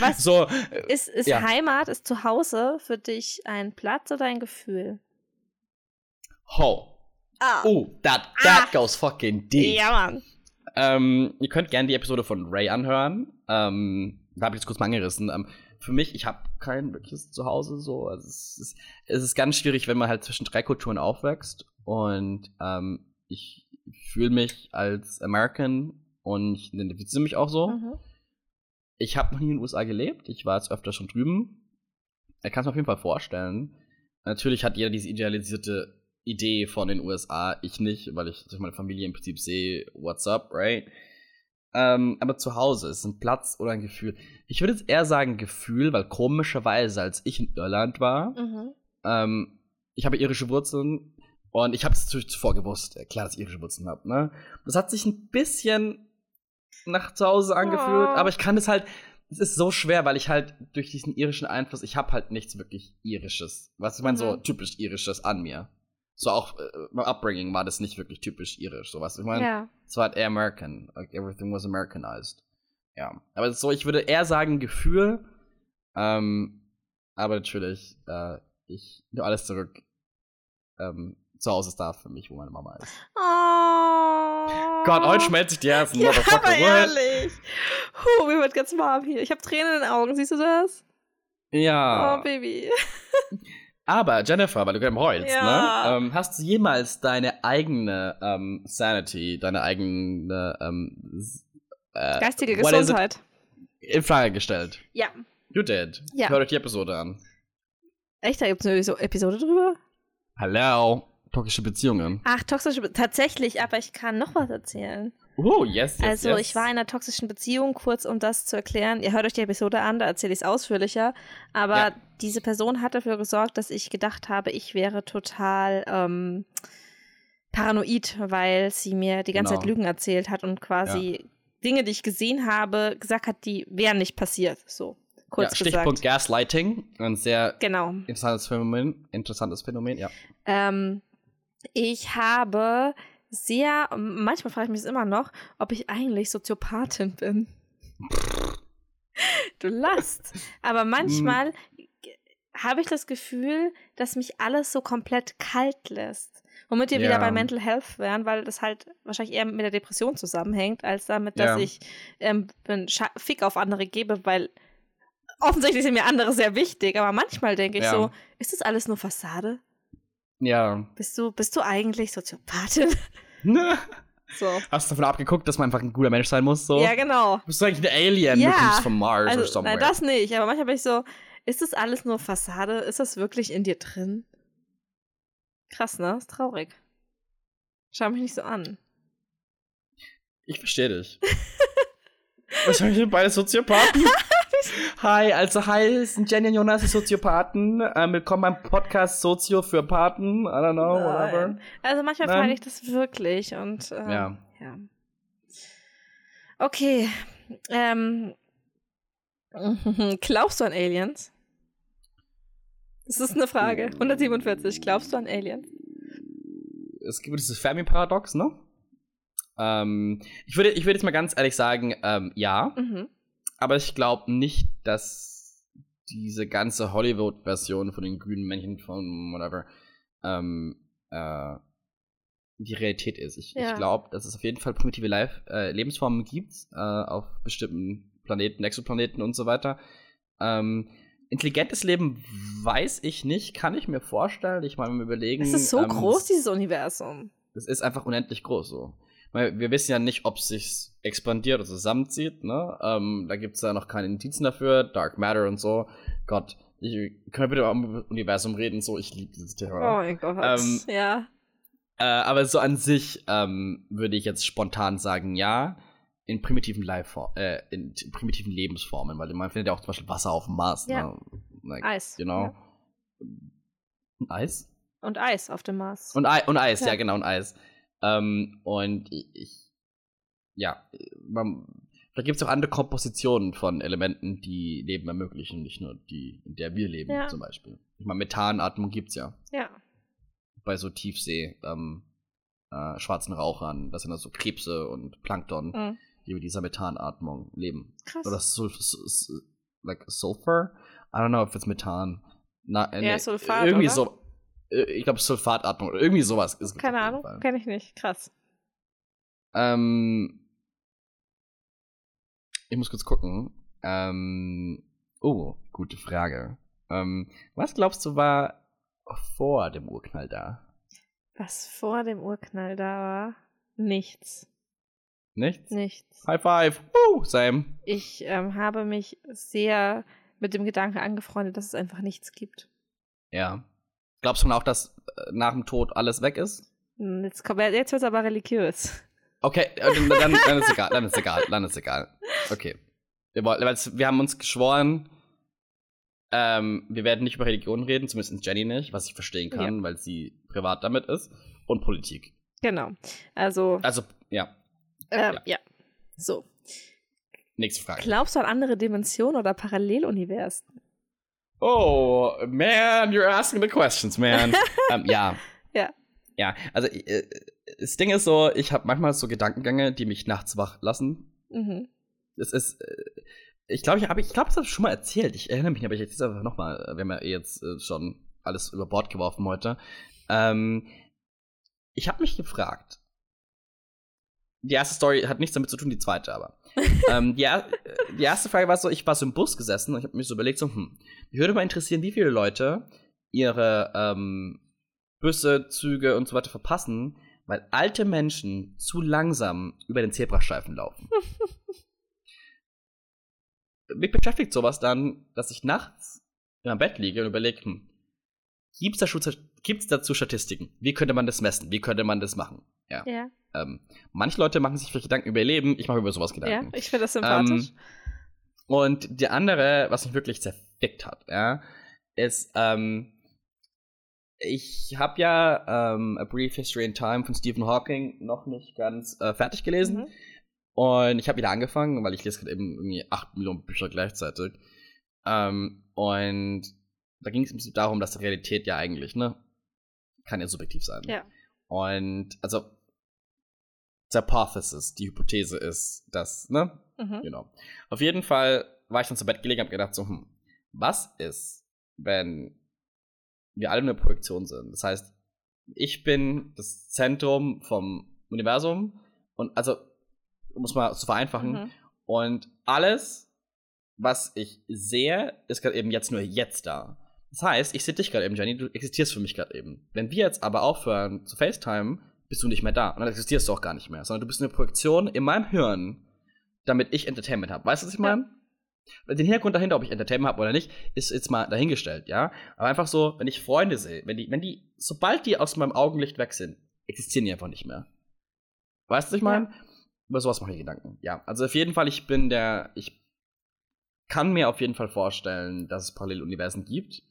Was So, ist, ist ja. Heimat, ist Zuhause für dich ein Platz oder ein Gefühl? ho. Ah, Oh, that, that Ah. goes fucking deep. ja, Mann. Ähm, ihr könnt gerne die Episode von Ray anhören. Ähm, da habe ich es kurz mal angerissen. Ähm, für mich, ich habe kein wirkliches Zuhause so. Also es, ist, es ist ganz schwierig, wenn man halt zwischen drei Kulturen aufwächst. Und ähm, ich fühle mich als American und ich identifiziere mich auch so. Mhm. Ich habe noch nie in den USA gelebt. Ich war jetzt öfter schon drüben. Er kann es mir auf jeden Fall vorstellen. Natürlich hat jeder diese idealisierte Idee von den USA. Ich nicht, weil ich durch meine Familie im Prinzip sehe, what's up, right? Ähm, aber zu Hause ist ein Platz oder ein Gefühl. Ich würde jetzt eher sagen Gefühl, weil komischerweise, als ich in Irland war, Mhm. ähm, ich habe irische Wurzeln und ich habe es natürlich zuvor gewusst, klar, dass ich irische Wurzeln habe, ne? Das hat sich ein bisschen nach zu Hause angefühlt, Oh. aber ich kann es halt, es ist so schwer, weil ich halt durch diesen irischen Einfluss, ich habe halt nichts wirklich irisches, was ich meine, so Mhm. typisch irisches an mir. So auch äh, mein Upbringing war das nicht wirklich typisch irisch, so was ich meine. Ja. Es war halt eher American. Like everything was Americanized. Ja. Aber so, ich würde eher sagen Gefühl. Ähm, aber natürlich, äh, ich nehme alles zurück. Ähm, zu Hause ist da für mich, wo meine Mama ist. Oh. Gott, heute schmelzt sich die Herzen, Ja, aber ehrlich. Huh, mir wird ganz warm hier. Ich habe Tränen in den Augen. Siehst du das? Ja. Oh, Baby. aber Jennifer, weil du gerade heulst, Ja. ne? Ähm, hast du jemals deine eigene ähm, Sanity, deine eigene ähm, äh, Geistige Gesundheit. in Frage gestellt? Ja. You did. Ja. Hört euch die Episode an. Echt? Da gibt es eine Episo- Episode drüber? Hallo. Toxische Beziehungen. Ach, toxische Be Tatsächlich, aber ich kann noch was erzählen. Oh, yes, yes, also, yes. ich war in einer toxischen Beziehung, kurz um das zu erklären. Ihr hört euch die Episode an, da erzähle ich es ausführlicher. Aber Ja. diese Person hat dafür gesorgt, dass ich gedacht habe, ich wäre total ähm, paranoid, weil sie mir die ganze Genau. Zeit Lügen erzählt hat und quasi Dinge, die ich gesehen habe, gesagt hat, die wären nicht passiert. So, kurz ja, Stichpunkt gesagt. Gaslighting. Ein sehr Genau. interessantes Phänomen. Interessantes Phänomen, ja. Ähm, ich habe sehr, manchmal frage ich mich immer noch, ob ich eigentlich Soziopathin bin. du lachst. Aber manchmal habe ich das Gefühl, dass mich alles so komplett kalt lässt. Womit wir wieder Ja. bei Mental Health wären, weil das halt wahrscheinlich eher mit der Depression zusammenhängt, als damit, dass Ja. ich ähm, einen Fick auf andere gebe, weil offensichtlich sind mir andere sehr wichtig. Aber manchmal denke ich Ja. so, ist das alles nur Fassade? Ja. Bist du, bist du eigentlich Soziopathin? so. Hast du davon abgeguckt, dass man einfach ein guter Mensch sein muss? So? Ja, genau. Bist du eigentlich ein Alien? Ja. Du kommst vom Mars also, oder somewhere. Nein, das nicht. Aber manchmal bin ich so, ist das alles nur Fassade? Ist das wirklich in dir drin? Krass, ne? Ist traurig. Schau mich nicht so an. Ich verstehe dich. Wahrscheinlich sind beide Soziopathen. Hi, also hi, sind Jenny und Jonas, die Soziopathen. Ähm, willkommen beim Podcast Sozio für Paten. I don't know, Nein. whatever. Also manchmal frage ich das wirklich und ähm, Ja. ja. Okay. Ähm, glaubst du an Aliens? Das ist eine Frage. 147. Glaubst du an Aliens? Es gibt dieses Fermi-Paradox, ne? Ähm, ich, würde, ich würde jetzt mal ganz ehrlich sagen, ähm, ja. Mhm. Aber ich glaube nicht, dass diese ganze Hollywood-Version von den grünen Männchen von whatever ähm, äh, die Realität ist. Ich, Ja. ich glaube, dass es auf jeden Fall primitive Life, äh, Lebensformen gibt äh, auf bestimmten Planeten, Exoplaneten und so weiter. Ähm, intelligentes Leben weiß ich nicht, kann ich mir vorstellen. Ich meine, wir überlegen. Es ist so ähm, groß, dieses Universum. es ist einfach unendlich groß so. Wir wissen ja nicht, ob es sich expandiert oder zusammenzieht, ne? Ähm, da gibt es ja noch keine Indizen dafür, Dark Matter und so. Gott, ich, können wir bitte mal im Universum reden? So, ich liebe dieses Oh Thema. mein Gott. Ähm, ja. Äh, aber so an sich ähm, würde ich jetzt spontan sagen, ja, in primitiven Life äh, in primitiven Lebensformen, weil man findet ja auch zum Beispiel Wasser auf dem Mars, Ja. ne? Like, Eis. Genau. Und Eis? Und Eis auf dem Mars. Und, Ei, und Eis, ja. Ja. genau, und Eis. Ähm, und ich, ja, man, da gibt es auch andere Kompositionen von Elementen, die Leben ermöglichen, nicht nur die, in der wir leben, Ja. zum Beispiel. Ich meine, Methanatmung gibt's ja ja. bei so Tiefsee, ähm, äh, schwarzen Rauchern. Das sind also Krebse und Plankton, Mhm. die über dieser Methanatmung leben. Krass. Oder Sul Sul Sul- like Sulfur? I don't know if it's Methan. Na, äh, Ja, nee, Sulfat, Irgendwie oder? so. Äh, Ich glaube, Sulfatatmung oder irgendwie sowas ist Keine Ahnung. Kenne ich nicht. Krass. Ähm, ich muss kurz gucken. Ähm, oh, gute Frage. Ähm, was glaubst du war vor dem Urknall da? Was vor dem Urknall da war? Nichts. Nichts? Nichts. High five. Woo, same. Ich ähm, habe mich sehr mit dem Gedanken angefreundet, dass es einfach nichts gibt. Ja. Glaubst du auch, dass äh, nach dem Tod alles weg ist? Hm, Jetzt, kommt- jetzt wird es aber religiös. Okay, äh, dann, dann, dann ist egal, dann ist egal, dann ist egal. Okay. Wir, wir haben uns geschworen, ähm, wir werden nicht über Religion reden, zumindest Jenny nicht, was ich verstehen kann, weil sie privat damit ist. Und Politik. Genau. Also, Also, ja, ähm, ja. ja. So. nächste Frage. Glaubst du an andere Dimensionen oder Paralleluniversen? Oh, man, you're asking the questions, man. ähm, ja. Ja. Ja, also äh, das Ding ist so, ich habe manchmal so Gedankengänge, die mich nachts wach lassen. Mhm. Es ist, äh, ich glaube, ich habe, ich glaube, das habe ich schon mal erzählt. Ich erinnere mich, aber ich erzähle es einfach nochmal. Wir haben ja jetzt äh, schon alles über Bord geworfen heute. Ähm, ich habe mich gefragt. Die erste Story hat nichts damit zu tun, die zweite aber. ähm, die, er- die erste Frage war so, ich war so im Bus gesessen und ich habe mich so überlegt, so, hm, mich würde mal interessieren, wie viele Leute ihre ähm, Busse, Züge und so weiter verpassen, weil alte Menschen zu langsam über den Zebrastreifen laufen. Mich beschäftigt sowas dann, dass ich nachts in meinem Bett liege und überlege, hm, gibt's, da, Schu- gibt's dazu Statistiken? Wie könnte man das messen? Wie könnte man das machen? Ja. Ja, Ähm, manche Leute machen sich vielleicht Gedanken über ihr Leben, ich mache über sowas ja, Gedanken. ich finde das sympathisch. Ähm, Und die andere, was mich wirklich zerfickt hat, ja, ist, ähm, ich habe ja ähm, A Brief History in Time von Stephen Hawking noch nicht ganz äh, fertig gelesen. Mhm. Und ich habe wieder angefangen, weil ich lese gerade eben irgendwie 8 Millionen Bücher gleichzeitig. Ähm, und da ging es im Prinzip darum, dass die Realität ja eigentlich, ne, kann ja subjektiv sein. Ja. Und also the Hypothesis, die Hypothese ist, dass, ne, Mhm. Genau. Auf jeden Fall war ich dann zu Bett gelegen und hab gedacht, so, hm, was ist, wenn wir alle eine Projektion sind? Das heißt, ich bin das Zentrum vom Universum und also, um es mal zu vereinfachen, Mhm. und alles, was ich sehe, ist gerade eben jetzt nur jetzt da. Das heißt, ich sehe dich gerade eben, Jenny, du existierst für mich gerade eben. Wenn wir jetzt aber aufhören zu FaceTime, bist du nicht mehr da. Und dann existierst du auch gar nicht mehr, sondern du bist eine Projektion in meinem Hirn, damit ich Entertainment habe. Weißt du, was ich meine? Den Hintergrund dahinter, ob ich Entertainment habe oder nicht, ist jetzt mal dahingestellt, ja. Aber einfach so, wenn ich Freunde sehe, wenn die, wenn die, sobald die aus meinem Augenlicht weg sind, existieren die einfach nicht mehr. Weißt du, was ich meine? Ja. Über sowas mache ich Gedanken. Ja, also auf jeden Fall, ich bin der, ich kann mir auf jeden Fall vorstellen, dass es Paralleluniversen gibt.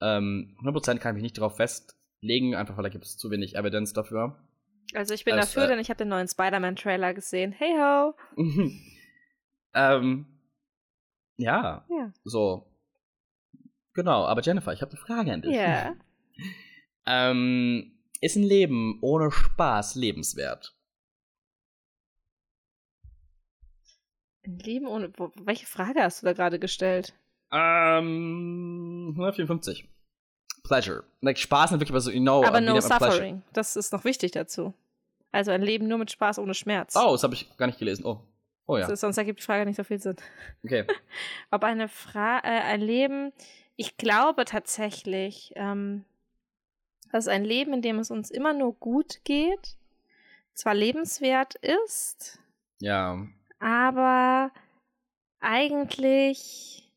Ähm, 100% kann ich mich nicht darauf festlegen, einfach weil da gibt es zu wenig Evidence dafür. Also ich bin Als, dafür, äh, denn ich habe den neuen Spider-Man-Trailer gesehen. Hey ho! ähm, ja, ja, so. Genau, aber Jennifer, ich habe eine Frage an dich. Ja. ähm, ist ein Leben ohne Spaß lebenswert? Ein Leben ohne. Wo, welche Frage hast du da gerade gestellt? Ähm, 154. Pleasure. Like, Spaß ist wirklich, also, you know, aber no suffering. Das ist noch wichtig dazu. Also ein Leben nur mit Spaß ohne Schmerz. Oh, das habe ich gar nicht gelesen. Oh. Oh ja. Ist, sonst ergibt die Frage nicht so viel Sinn. Okay. Ob eine Fra äh, ein Leben, ich glaube tatsächlich, ähm, dass ein Leben, in dem es uns immer nur gut geht, zwar lebenswert ist. Ja. Aber eigentlich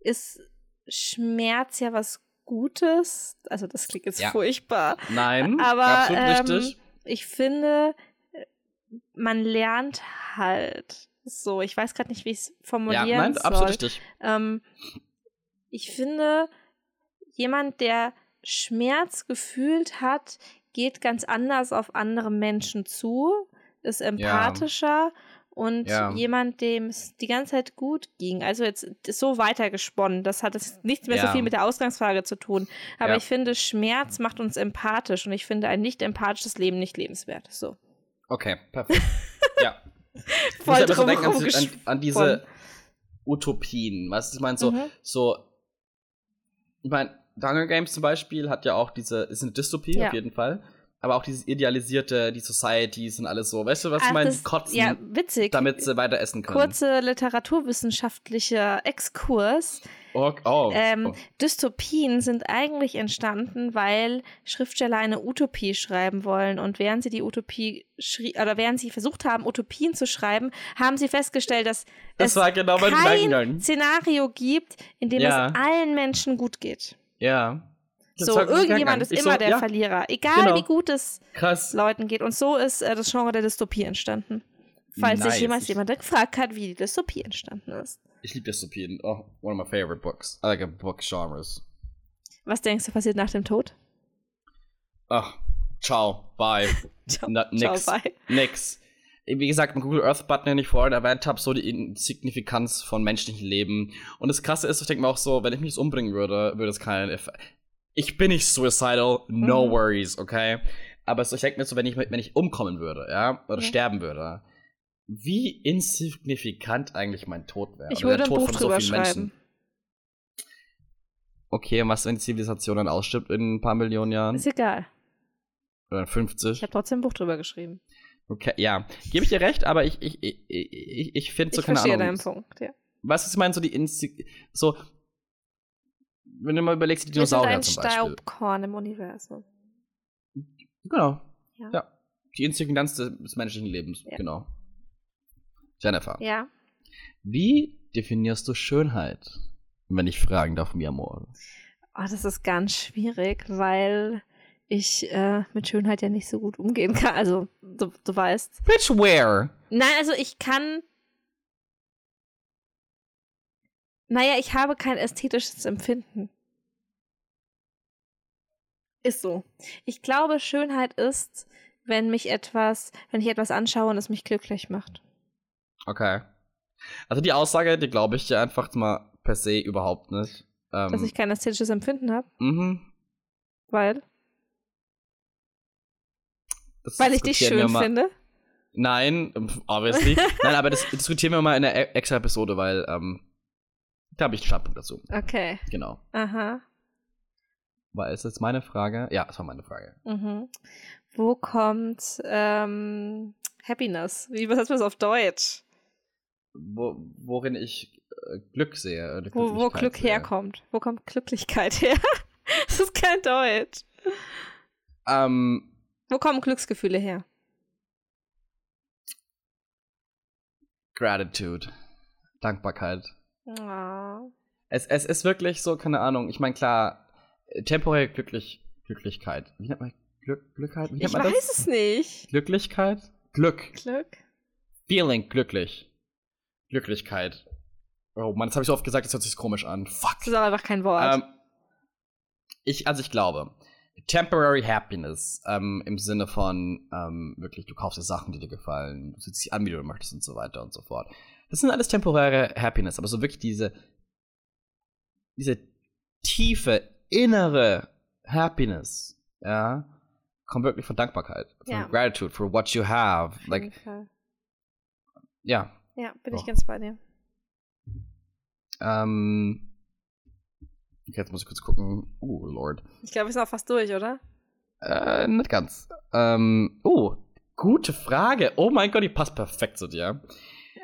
ist Schmerz ja was Gutes. Also das klingt jetzt ja. furchtbar. Nein, aber absolut ähm, richtig. ich finde, man lernt halt so. Ich weiß gerade nicht, wie ich es formulieren ja, nein, soll. Absolut richtig. Ähm, ich finde, jemand, der Schmerz gefühlt hat, geht ganz anders auf andere Menschen zu, ist empathischer ja. und ja. jemand, dem es die ganze Zeit gut ging. Also jetzt so weitergesponnen. Das hat jetzt nichts mehr ja. so viel mit der Ausgangsfrage zu tun. Aber ich finde, Schmerz macht uns empathisch und ich finde ein nicht empathisches Leben nicht lebenswert. So. Okay, perfekt. ja. Voll ich muss denken an, an, an, diese Utopien. Weißt du, ich meine, so, mhm. so, ich meine, Hunger Games zum Beispiel hat ja auch diese, ist eine Dystopie ja. auf jeden Fall. Aber auch dieses idealisierte, die Societies und alles so. Weißt du, was Ach, ich meine? Kotzen, ja, witzig. damit sie weiter essen können. Kurze literaturwissenschaftlicher Exkurs. Oh, oh, ähm, oh. Dystopien sind eigentlich entstanden, weil Schriftsteller eine Utopie schreiben wollen. Und während sie die Utopie oder während sie versucht haben, Utopien zu schreiben, haben sie festgestellt, dass das es genau kein Szenario gibt, in dem ja. es allen Menschen gut geht. Ja. So, irgendjemand ist immer so, der ja. Verlierer. Egal genau. wie gut es Krass. Leuten geht. Und so ist äh, das Genre der Dystopie entstanden. Falls nice. sich jemals jemand gefragt hat, wie die Dystopie entstanden ist. Ich liebe Dystopien. Oh, one of my favorite books. I like book genres. Was denkst du passiert nach dem Tod? Ach, ciao, bye. ciao, Na, nix, ciao, bye. Nix. Wie gesagt, im Google Earth Button, den ich vorhin erwähnt habe, so die Insignifikanz von menschlichen Leben. Und das Krasse ist, ich denke mir auch so, wenn ich mich umbringen würde, würde es keinen Effekt. Ich bin nicht suicidal, no mhm. worries, okay? Aber so, ich denke mir so, wenn ich, wenn ich umkommen würde, ja, oder ja. sterben würde, wie insignifikant eigentlich mein Tod wäre. Ich würde ein Buch drüber so schreiben. Okay, und was, wenn die Zivilisation dann ausstirbt in ein paar Millionen Jahren? Ist egal. Oder 50? Ich habe trotzdem ein Buch drüber geschrieben. Okay, ja. Gebe ich dir recht, aber ich, ich, ich, ich, ich finde so, ich keine Ahnung. deinen Punkt, ja. Was ist, ich meine, so die Instig so, wenn du mal überlegst, die Dinosaurier sind ein zum Beispiel. Staubkorn im Universum. Genau. Ja. ja. Die Insignifikanz des menschlichen Lebens, ja. genau. Jennifer. Ja. Wie definierst du Schönheit, wenn ich fragen darf, mi amor? Oh, das ist ganz schwierig, weil ich äh, mit Schönheit ja nicht so gut umgehen kann. Also, du, du weißt. Which where? Nein, also ich kann. Naja, ich habe kein ästhetisches Empfinden. Ist so. Ich glaube, Schönheit ist, wenn mich etwas, wenn ich etwas anschaue und es mich glücklich macht. Okay. Also die Aussage, die glaube ich dir einfach mal per se überhaupt nicht. Ähm, Dass ich kein ästhetisches Empfinden habe? Mhm. Weil? Das Weil ich dich schön finde? Nein, obviously. Nein, aber das diskutieren wir mal in der extra Episode, weil ähm, da habe ich einen Standpunkt dazu. Okay. Genau. Aha. War es jetzt meine Frage? Ja, es war meine Frage. Mhm. Wo kommt ähm, Happiness? Wie was heißt das auf Deutsch? Wo, worin ich äh, Glück sehe. Oder Wo, wo Glück sehe. herkommt. Wo kommt Glücklichkeit her? das ist kein Deutsch. Ähm, Wo kommen Glücksgefühle her? Gratitude. Dankbarkeit. Ah. Es, es ist wirklich so, keine Ahnung, ich meine, klar, äh, temporäre Glücklich, Glücklichkeit. Wie nennt man Glück, Glückheit? Wie nennt Ich man weiß das? es nicht. Glücklichkeit? Glück. Glück? Feeling glücklich. Glücklichkeit. Oh Mann, das habe ich so oft gesagt, das hört sich komisch an. Fuck. Das ist aber einfach kein Wort. Ähm, ich, also ich glaube, temporary happiness ähm, im Sinne von ähm, wirklich, du kaufst dir Sachen, die dir gefallen, du sitzt dich an, wie du möchtest und so weiter und so fort. Das sind alles temporäre Happiness, aber so wirklich diese, diese tiefe, innere Happiness, ja, kommt wirklich von Dankbarkeit, von Ja. Gratitude for what you have. Like, ja, Ja, bin ich Doch. ganz bei dir. ähm, okay, jetzt muss ich kurz gucken. Oh, Lord. Ich glaube, wir sind auch fast durch, oder? Äh, nicht ganz. Ähm, oh, gute Frage. Oh mein Gott, die passt perfekt zu dir.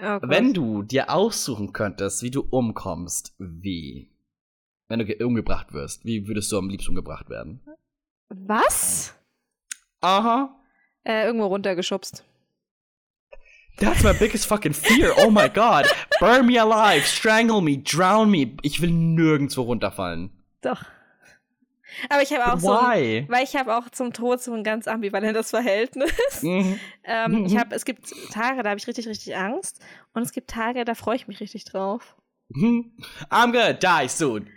Oh. Wenn du dir aussuchen könntest, wie du umkommst, wie? Wenn du ge- umgebracht wirst, wie würdest du am liebsten umgebracht werden? Was? Aha. Äh, irgendwo runtergeschubst. That's my biggest fucking fear. Oh my god. Burn me alive, strangle me, drown me. Ich will nirgendwo runterfallen. Doch. Aber ich habe auch so. Ein, Why? weil ich habe auch zum Tod so ein ganz ambivalentes Verhältnis. Mhm. ähm, ich Mhm. habe, es gibt Tage, da habe ich richtig, richtig Angst. Und es gibt Tage, da freue ich mich richtig drauf. Mhm. I'm gonna die soon.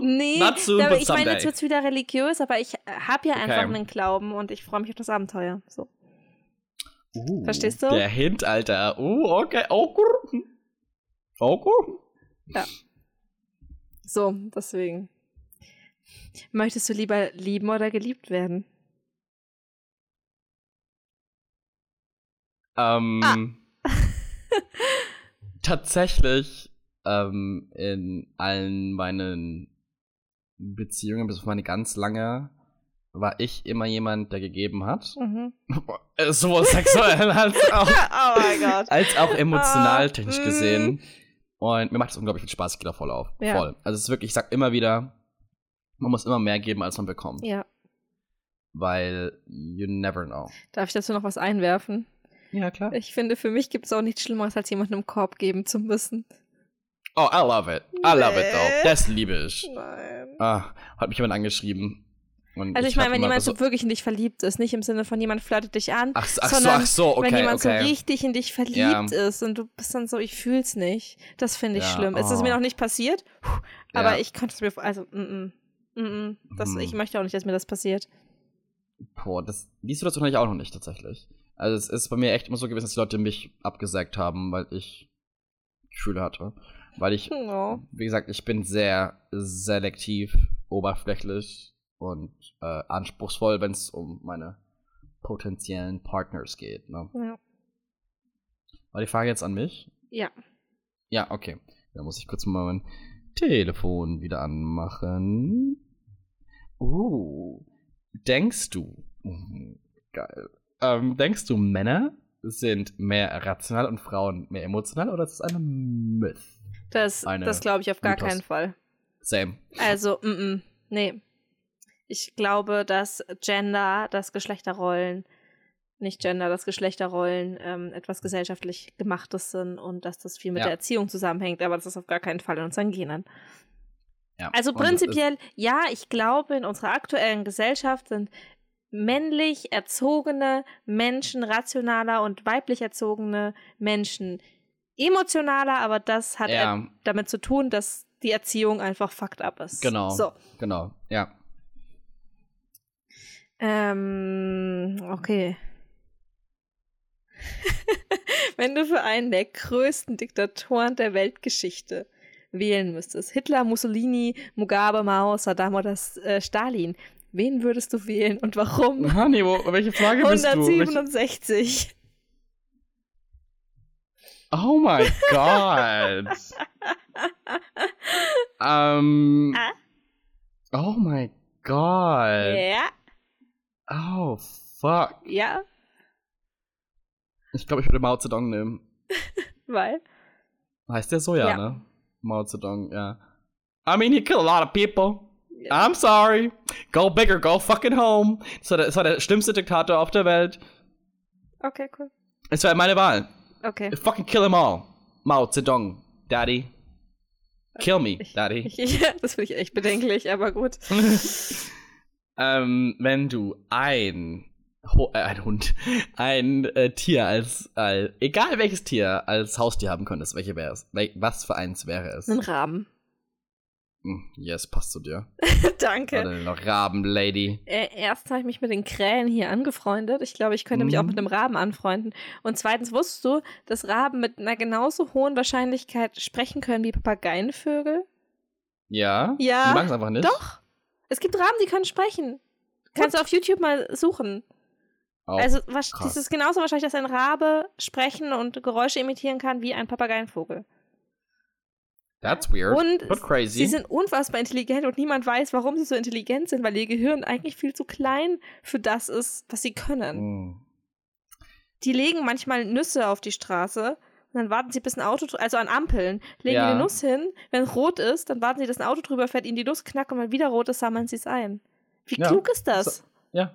Nee, Not soon, aber but ich meine, jetzt wird es wieder religiös, aber ich habe ja einfach Okay. einen Glauben und ich freue mich auf das Abenteuer. So. Uh, Verstehst du? Der Hint, Alter. Uh, okay. Okay. Okay. So, deswegen. Möchtest du lieber lieben oder geliebt werden? Ähm, tatsächlich ähm, in allen meinen Beziehungen, bis auf meine ganz lange, war ich immer jemand, der gegeben hat. Mhm. Äh, Sowohl sexuell als auch, oh als auch emotional Ah, technisch mm. gesehen. Und mir macht es unglaublich viel Spaß, ich gehe da voll auf. Ja. Voll. Also es ist wirklich, ich sag immer wieder, man muss immer mehr geben, als man bekommt. Ja. Weil you never know. Darf ich dazu noch was einwerfen? Ja, klar. Ich finde, für mich gibt es auch nichts Schlimmeres, als jemanden im Korb geben zu müssen. Oh, I love it. I love it, though. Nee. Das liebe ich. Nein. Ah, hat mich jemand angeschrieben. Und Also ich meine, hab wenn jemand so, so wirklich in dich verliebt ist, nicht im Sinne von jemand flirtet dich an, ach, ach so, sondern ach so, okay, wenn jemand okay. so richtig in dich verliebt Ja. ist und du bist dann so, ich fühl's nicht. Das finde ich Ja, schlimm. Es ist oh. mir noch nicht passiert, puh, aber Ja. ich konnte es mir, also, mm, mm, mm, mm, das, Hm. ich möchte auch nicht, dass mir das passiert. Boah, das, die Situation hatte ich auch noch nicht, tatsächlich. Also es ist bei mir echt immer so gewesen, dass die Leute mich abgesagt haben, weil ich Gefühle hatte. Weil ich, Oh. wie gesagt, ich bin sehr selektiv, oberflächlich und äh, anspruchsvoll, wenn es um meine potenziellen Partners geht. Ne? Ja. War die Frage jetzt an mich? ja. Ja, okay. Da muss ich kurz mal mein Telefon wieder anmachen. Uh, denkst du, mhm, geil, ähm, denkst du, Männer sind mehr rational und Frauen mehr emotional oder ist das eine Myth? Das, Eine das glaube ich auf gar Mythos. keinen Fall. Same. Also, mm, mm, nee. Ich glaube, dass Gender, dass Geschlechterrollen, nicht Gender, dass Geschlechterrollen ähm, etwas gesellschaftlich gemachtes sind und dass das viel mit Ja. der Erziehung zusammenhängt, aber das ist auf gar keinen Fall in unseren Genen. Ja. Also prinzipiell, ja, ich glaube, in unserer aktuellen Gesellschaft sind männlich erzogene Menschen rationaler und weiblich erzogene Menschen emotionaler, aber das hat Ja. damit zu tun, dass die Erziehung einfach fucked up ist. Genau. So. Genau, ja. Ähm, okay. Wenn du für einen der größten Diktatoren der Weltgeschichte wählen müsstest, Hitler, Mussolini, Mugabe, Mao, Saddam oder äh, Stalin, wen würdest du wählen und warum? Honey, wo, welche Frage bist du? Welche, 167. oh my God. ähm. Ah? Oh my God. Ja, Oh, fuck. ja, Ich glaube, ich würde Mao Zedong nehmen. weil. Heißt der so, ja, Ja. ne? Mao Zedong, ja. I mean, he killed a lot of people. Yeah. I'm sorry. Go bigger, go fucking home. Das war, der, das war der schlimmste Diktator auf der Welt. Okay, cool. Es war meine Wahl. Okay. Fucking kill them all. Mao Zedong, Daddy. Kill me, Daddy. ja, das finde ich echt bedenklich, aber gut. ähm, wenn du ein, Ho äh, ein Hund, ein äh, Tier als, als, egal welches Tier als Haustier haben könntest, welche wäre es? Was für eins wäre es? Ein Raben. Hm, yes, passt zu dir. Danke. Oder noch Raben-Lady. Äh, erst habe ich mich mit den Krähen hier angefreundet. Ich glaube, ich könnte mhm. mich auch mit einem Raben anfreunden. Und zweitens wusstest du, dass Raben mit einer genauso hohen Wahrscheinlichkeit sprechen können wie Papageienvögel? Ja. Ja. Die machen es einfach nicht. Doch. Es gibt Raben, die können sprechen. Kannst du auf YouTube mal suchen. Auch also, es ist genauso wahrscheinlich, dass ein Rabe sprechen und Geräusche imitieren kann wie ein Papageienvogel. That's weird. Und but crazy. sie sind unfassbar intelligent und niemand weiß, warum sie so intelligent sind, weil ihr Gehirn eigentlich viel zu klein für das ist, was sie können. Mm. Die legen manchmal Nüsse auf die Straße dann warten sie, bis ein Auto, also an Ampeln, legen ja. die Nuss hin. Wenn rot ist, dann warten sie, dass ein Auto drüber fährt, ihnen die Nuss knackt und wenn wieder rot ist, sammeln sie es ein. Wie ja. klug ist das? So, ja.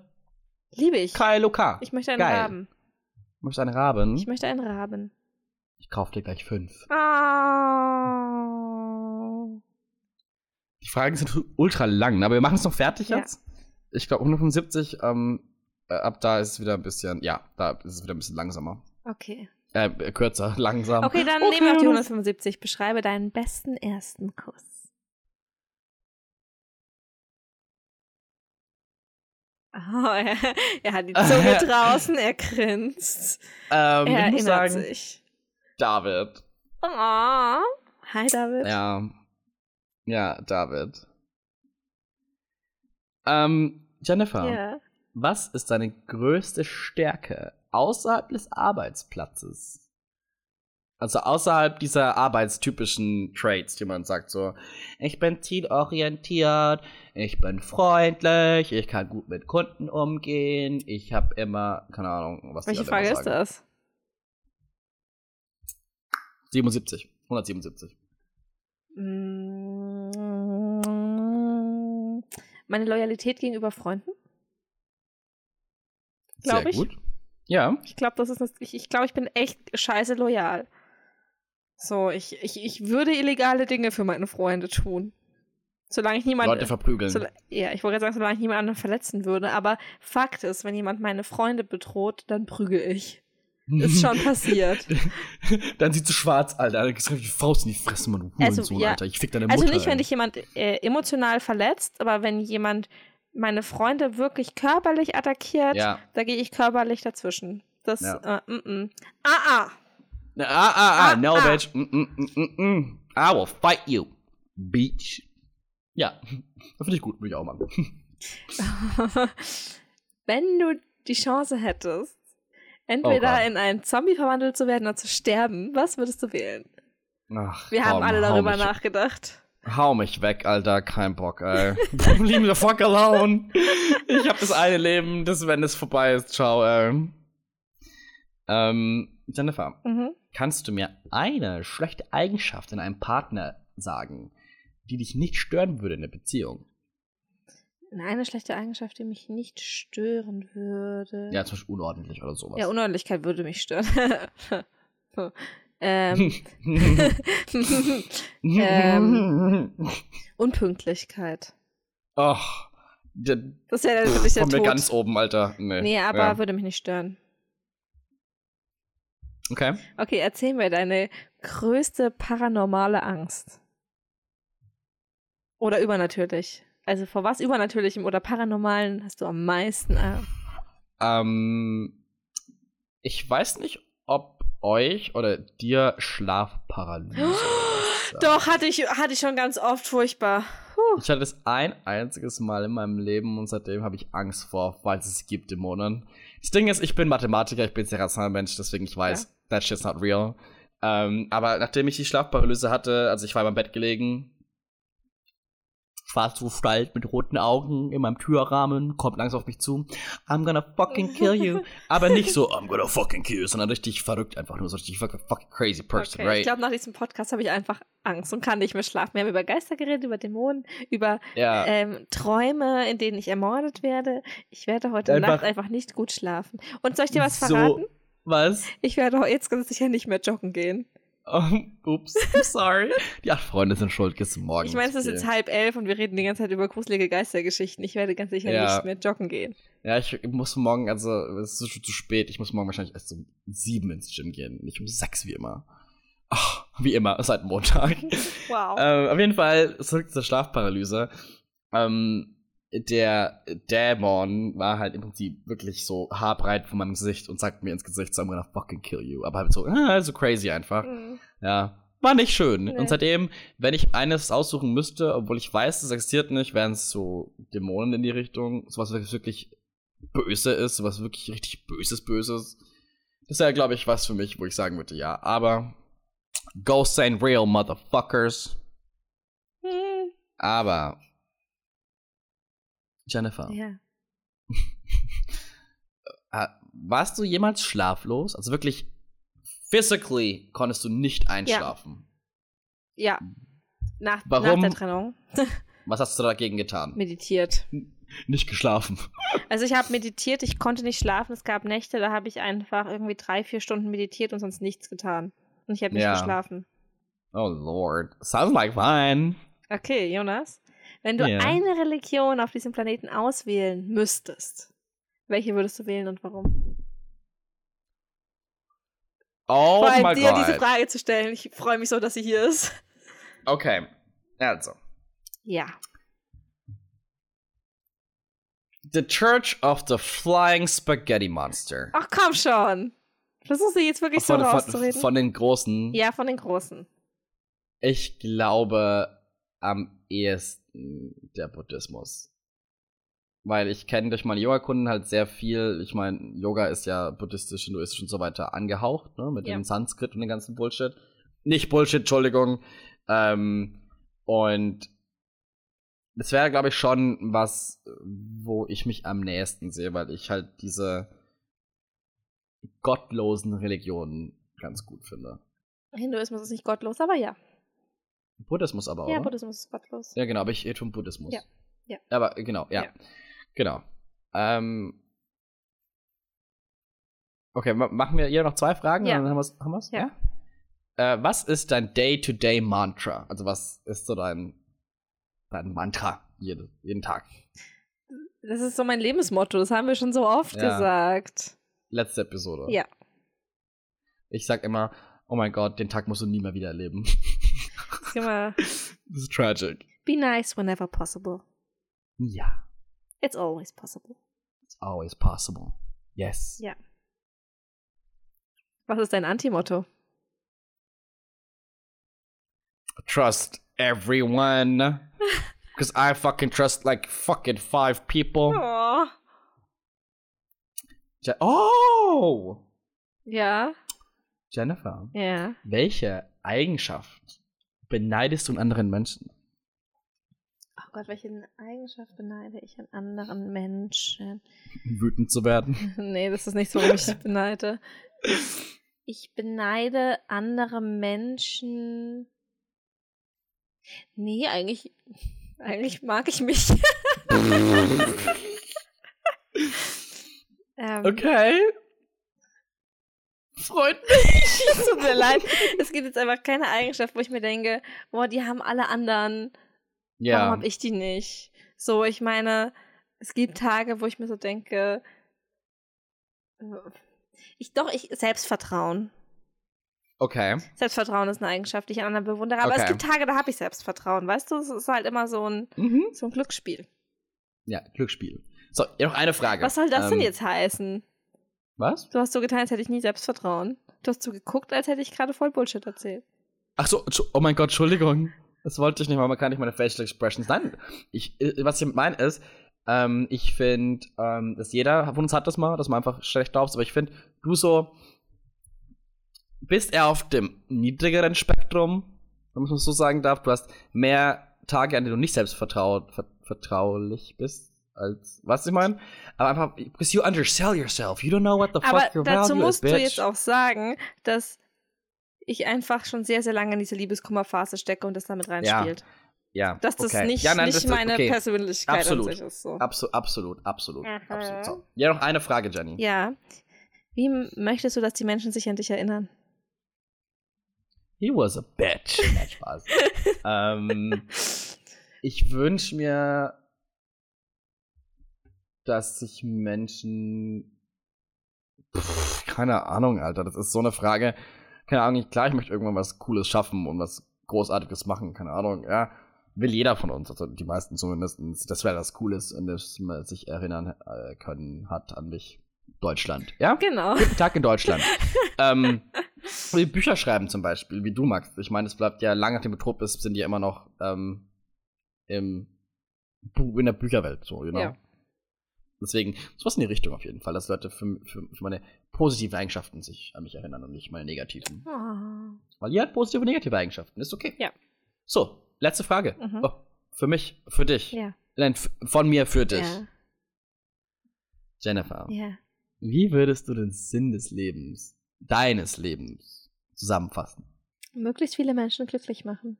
Liebe ich. KLOK. Ich möchte einen Geil. Raben. Du möchtest einen Raben? Ich möchte einen Raben. Ich kauf dir gleich fünf. Ah. Die Fragen sind ultra lang, aber wir machen es noch fertig Ja. jetzt. Ich glaube 175, ähm, äh, ab da ist es wieder ein bisschen, ja, da ist es wieder ein bisschen langsamer. Okay. Äh, kürzer, langsam. Okay, dann nehmen wir auch die 175. Beschreibe deinen besten ersten Kuss. Oh, er, er hat die Zunge draußen, er grinst. Ähm, Er ich muss sagen, sich. David. Oh. Hi, David. Ja. Ja, David. Ähm, Jennifer, Ja. was ist deine größte Stärke außerhalb des Arbeitsplatzes? Also außerhalb dieser arbeitstypischen Traits, die man sagt, so, ich bin zielorientiert, ich bin freundlich, ich kann gut mit Kunden umgehen, ich habe immer, keine Ahnung, was die Welche alle Frage ist das? 77, 177. Mm, Meine Loyalität gegenüber Freunden? Glaub Sehr ich. gut. Ja. Ich glaube, das ist das, ich, ich glaube, ich bin echt scheiße loyal. So, ich, ich, ich würde illegale Dinge für meine Freunde tun. Solange ich niemanden. Leute verprügeln. So, ja, ich wollte gerade sagen, solange ich niemand anderen verletzen würde. Aber Fakt ist, wenn jemand meine Freunde bedroht, dann prügel ich. Ist schon passiert. Dann sieht du schwarz, Alter. Dann kriegst du die Faust in die Fresse, Mann, du Also, Hurensohn, ja. Alter. Ich fick deine Mutter. Also nicht, wenn dich jemand äh, emotional verletzt, aber wenn jemand meine Freunde wirklich körperlich attackiert, Ja. da gehe ich körperlich dazwischen. Das, Ja. äh, mm, mm. Ah, ah. Ah, ah, ah, Ah, no, ah. bitch. Mm, mm, mm, mm, mm. I will fight you, bitch. Ja, das finde ich gut, würde ich auch machen. wenn du die Chance hättest, entweder Gott. in einen Zombie verwandelt zu werden oder zu sterben, was würdest du wählen? Ach, Wir haben komm, alle darüber nachgedacht. Hau mich weg, Alter. Kein Bock, ey. Leave me the fuck alone. Ich hab das eine Leben, das, wenn es vorbei ist, ciao, ey. Ähm, Jennifer, Mhm. kannst du mir eine schlechte Eigenschaft in einem Partner sagen, die dich nicht stören würde in der Beziehung? Eine schlechte Eigenschaft, die mich nicht stören würde. Ja, zum Beispiel unordentlich oder sowas. Ja, Unordentlichkeit würde mich stören. ähm, ähm, Unpünktlichkeit. Ach, Das wäre dann wirklich der von mir ganz oben, Alter. Nee, nee, aber ja. würde mich nicht stören. Okay. Okay, erzähl mir deine größte paranormale Angst. Oder übernatürlich. Also vor was Übernatürlichem oder Paranormalen hast du am meisten Angst? Ähm, ich weiß nicht, ob euch oder dir Schlafparalyse. sagt. Doch, hatte ich, hatte ich schon ganz oft furchtbar. Puh. Ich hatte es ein einziges Mal in meinem Leben und seitdem habe ich Angst vor, falls es es gibt, Dämonen. Das Ding ist, ich bin Mathematiker, ich bin sehr rationaler Mensch, deswegen ich weiß, that shit's not real. Ähm, aber nachdem ich die Schlafparalyse hatte, also ich war meinem Bett gelegen, schwarze Gestalt mit roten Augen in meinem Türrahmen, kommt langsam auf mich zu. I'm gonna fucking kill you. Aber nicht so, I'm gonna fucking kill you, sondern richtig verrückt, einfach nur so richtig fucking, fucking crazy person, okay. right? Ich glaube, nach diesem Podcast habe ich einfach Angst und kann nicht mehr schlafen. Wir haben über Geister geredet, über Dämonen, über ja. ähm, Träume, in denen ich ermordet werde. Ich werde heute Einfach- Nacht einfach nicht gut schlafen. Und soll ich dir was So- verraten? Was? Ich werde heute jetzt ganz sicher nicht mehr joggen gehen. Um, ups, I'm sorry. Die acht Freunde sind schuld, gehst du morgen. Ich meine, es ist jetzt halb elf und wir reden die ganze Zeit über gruselige Geistergeschichten. Ich werde ganz sicher Ja. nicht mehr joggen gehen. Ja, ich muss morgen, also, es ist schon zu spät. Ich muss morgen wahrscheinlich erst um sieben ins Gym gehen, nicht um sechs wie immer. Ach, wie immer, seit Montag. Wow. ähm, auf jeden Fall zurück zur Schlafparalyse. Ähm, der Dämon war halt im Prinzip wirklich so haarbreit von meinem Gesicht und sagt mir ins Gesicht, so, I'm gonna fucking kill you. Aber halt so, ah, so crazy einfach. Mhm. Ja. War nicht schön. Nee. Und seitdem, wenn ich eines aussuchen müsste, obwohl ich weiß, es existiert nicht, wären es so Dämonen in die Richtung, sowas was wirklich böse ist, sowas wirklich richtig böses, böses. Das wäre, glaube ich, was für mich, wo ich sagen würde, ja. Aber Ghosts ain't real, motherfuckers. Hm. Aber Jennifer, Ja. äh, warst du jemals schlaflos? Also wirklich physically konntest du nicht einschlafen. Ja. Nach, Warum? nach der Trennung Was hast du dagegen getan? meditiert. Nicht geschlafen. Also ich habe meditiert, ich konnte nicht schlafen. Es gab Nächte, da habe ich einfach irgendwie drei, vier Stunden meditiert und sonst nichts getan. Und ich habe nicht Ja. geschlafen. Oh Lord. Sounds like fun. Okay, Jonas. Wenn du Ja. eine Religion auf diesem Planeten auswählen müsstest, welche würdest du wählen und warum? Oh Vor allem dir God. diese Frage zu stellen. Ich freue mich so, dass sie hier ist. Okay. Also. Ja. The Church of the Flying Spaghetti Monster. Ach komm schon. Versuchst du jetzt wirklich so von, von, rauszureden? von den Großen. ja, von den Großen. Ich glaube am ehesten der Buddhismus. Weil ich kenne durch meine Yoga-Kunden halt sehr viel. Ich meine, Yoga ist ja buddhistisch, hinduistisch und so weiter angehaucht, ne? Mit Ja. dem Sanskrit und dem ganzen Bullshit. Nicht Bullshit, Entschuldigung. Ähm, und das wäre, glaube ich, schon was, wo ich mich am nächsten sehe, weil ich halt diese gottlosen Religionen ganz gut finde. Hinduismus ist nicht gottlos, aber ja. Buddhismus aber, Ja, oder? Buddhismus ist gottlos. Ja, genau, aber ich rede vom Buddhismus. Ja, ja. Aber genau, ja. Ja. Genau. Ähm. Okay, ma machen wir hier noch zwei Fragen? Ja. Dann haben wir's, haben wir's? Ja. Äh, was ist dein Day-to-Day-Mantra? Also, was ist so dein, dein Mantra jede, jeden Tag? Das ist so mein Lebensmotto, das haben wir schon so oft Ja. gesagt. Letzte Episode. Ja. Ich sag immer, oh mein Gott, den Tag musst du nie mehr wieder erleben. Sag mal, das ist tragic. be nice whenever possible. Yeah. It's always possible. It's always possible. Yes. Ja. Was ist dein Antimotto? trust everyone. Because I fucking trust like fucking five people. Oh. Je oh! Ja, Jennifer, ja. welche Eigenschaft beneidest du an anderen Menschen? Oh Gott, welche Eigenschaft beneide ich an anderen Menschen? Wütend zu werden? nee, das ist nicht so, warum ich beneide. Ich beneide andere Menschen. Nee, eigentlich, eigentlich mag ich mich. ähm, Okay. Freut mich. Es tut mir leid. Es gibt jetzt einfach keine Eigenschaft, wo ich mir denke, boah, die haben alle anderen. Warum Ja. habe ich die nicht? So, ich meine, es gibt Tage, wo ich mir so denke, äh, ich doch, ich Selbstvertrauen. Okay. Selbstvertrauen ist eine Eigenschaft, die ich an anderen bewundere. Aber es Okay. gibt Tage, da habe ich Selbstvertrauen, weißt du? Es ist halt immer so ein, Mhm. so ein Glücksspiel. Ja, Glücksspiel. So, noch eine Frage. Was soll das denn Ähm, jetzt heißen? Was? Du hast so getan, als hätte ich nie Selbstvertrauen. Du hast so geguckt, als hätte ich gerade voll Bullshit erzählt. Ach so, oh mein Gott, Entschuldigung. Das wollte ich nicht mal, man kann nicht meine Facial Expressions. Nein, ich, äh, was ich meine ist, ähm, ich finde, ähm, dass jeder von uns hat das mal, dass man einfach schlecht glaubst, aber ich finde, du so bist eher auf dem niedrigeren Spektrum, wenn man es so sagen darf. Du hast mehr Tage, an denen du nicht selbst vertraut, ver vertraulich bist, als, was ich meine? Aber einfach, because you undersell yourself. You don't know what the Aber fuck your dazu value musst is, du jetzt auch sagen, dass ich einfach schon sehr, sehr lange in diese Liebeskummerphase stecke und das damit reinspielt. ja, Dass das okay. nicht, ja, nein, nicht das meine okay. Persönlichkeit Absolut. an sich ist. So. Abso absolut, absolut, Mhm. absolut. So. Ja, noch eine Frage, Jenny. Ja. Wie möchtest du, dass die Menschen sich an dich erinnern? He was a bitch. Nein, Spaß. ähm, ich wünsche mir, dass sich Menschen. Pff, keine Ahnung, Alter. Das ist so eine Frage. Keine Ahnung, ich, klar, ich möchte irgendwann was Cooles schaffen und was Großartiges machen. Keine Ahnung, ja. Will jeder von uns, also die meisten zumindest. Das wäre was Cooles, an das man sich erinnern äh, können hat an mich. Deutschland, ja? Genau. Guten Tag in Deutschland. ähm, wie Bücher schreiben zum Beispiel, wie du magst. Ich meine, es bleibt ja lange, nachdem du tot bist, sind die ja immer noch ähm, im, in der Bücherwelt, so, you know? Ja. Deswegen, sowas in die Richtung auf jeden Fall, dass Leute für, für, für meine positiven Eigenschaften sich an mich erinnern und nicht meine negativen. Oh. Weil ihr hat positive und negative Eigenschaften, ist okay. Ja. So, letzte Frage. Mhm. Oh, für mich, für dich. Ja. Nein, von mir für dich. Ja. Jennifer. Ja. Wie würdest du den Sinn des Lebens, deines Lebens, zusammenfassen? Möglichst viele Menschen glücklich machen.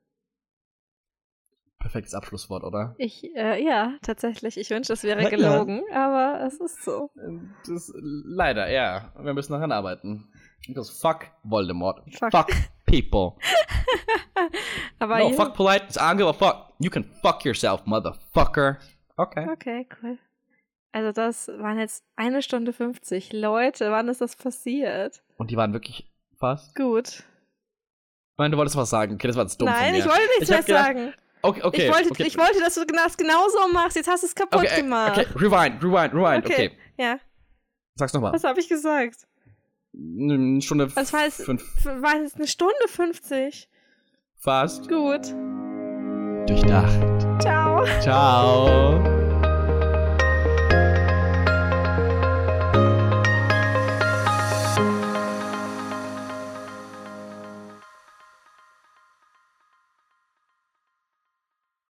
Perfektes Abschlusswort, oder? Ich, äh, ja, tatsächlich. Ich wünsche, es wäre Ja. gelogen, aber es ist so. Das, leider, ja. Wir müssen daran arbeiten. Because fuck Voldemort. Fuck. Fuck, people. Aber no, ja. fuck politeness. I don't give a fuck. You can fuck yourself, motherfucker. Okay. Okay, cool. Also das waren jetzt eine Stunde 50. Leute, wann ist das passiert? Und die waren wirklich fast. Gut. Ich meine, du wolltest was sagen. Okay, das war jetzt dumm Nein, ich wollte nichts Ich mehr gedacht- sagen. Okay, okay. ich, wollte, okay. ich wollte, dass du das genauso machst. Jetzt hast du es kaputt okay, äh, gemacht. okay, rewind, rewind, rewind. Okay. Okay. Ja, Sag's nochmal. was habe ich gesagt? Eine Stunde Das war f- war jetzt eine Stunde 50. Fast. Gut. Durchdacht. Ciao. Ciao.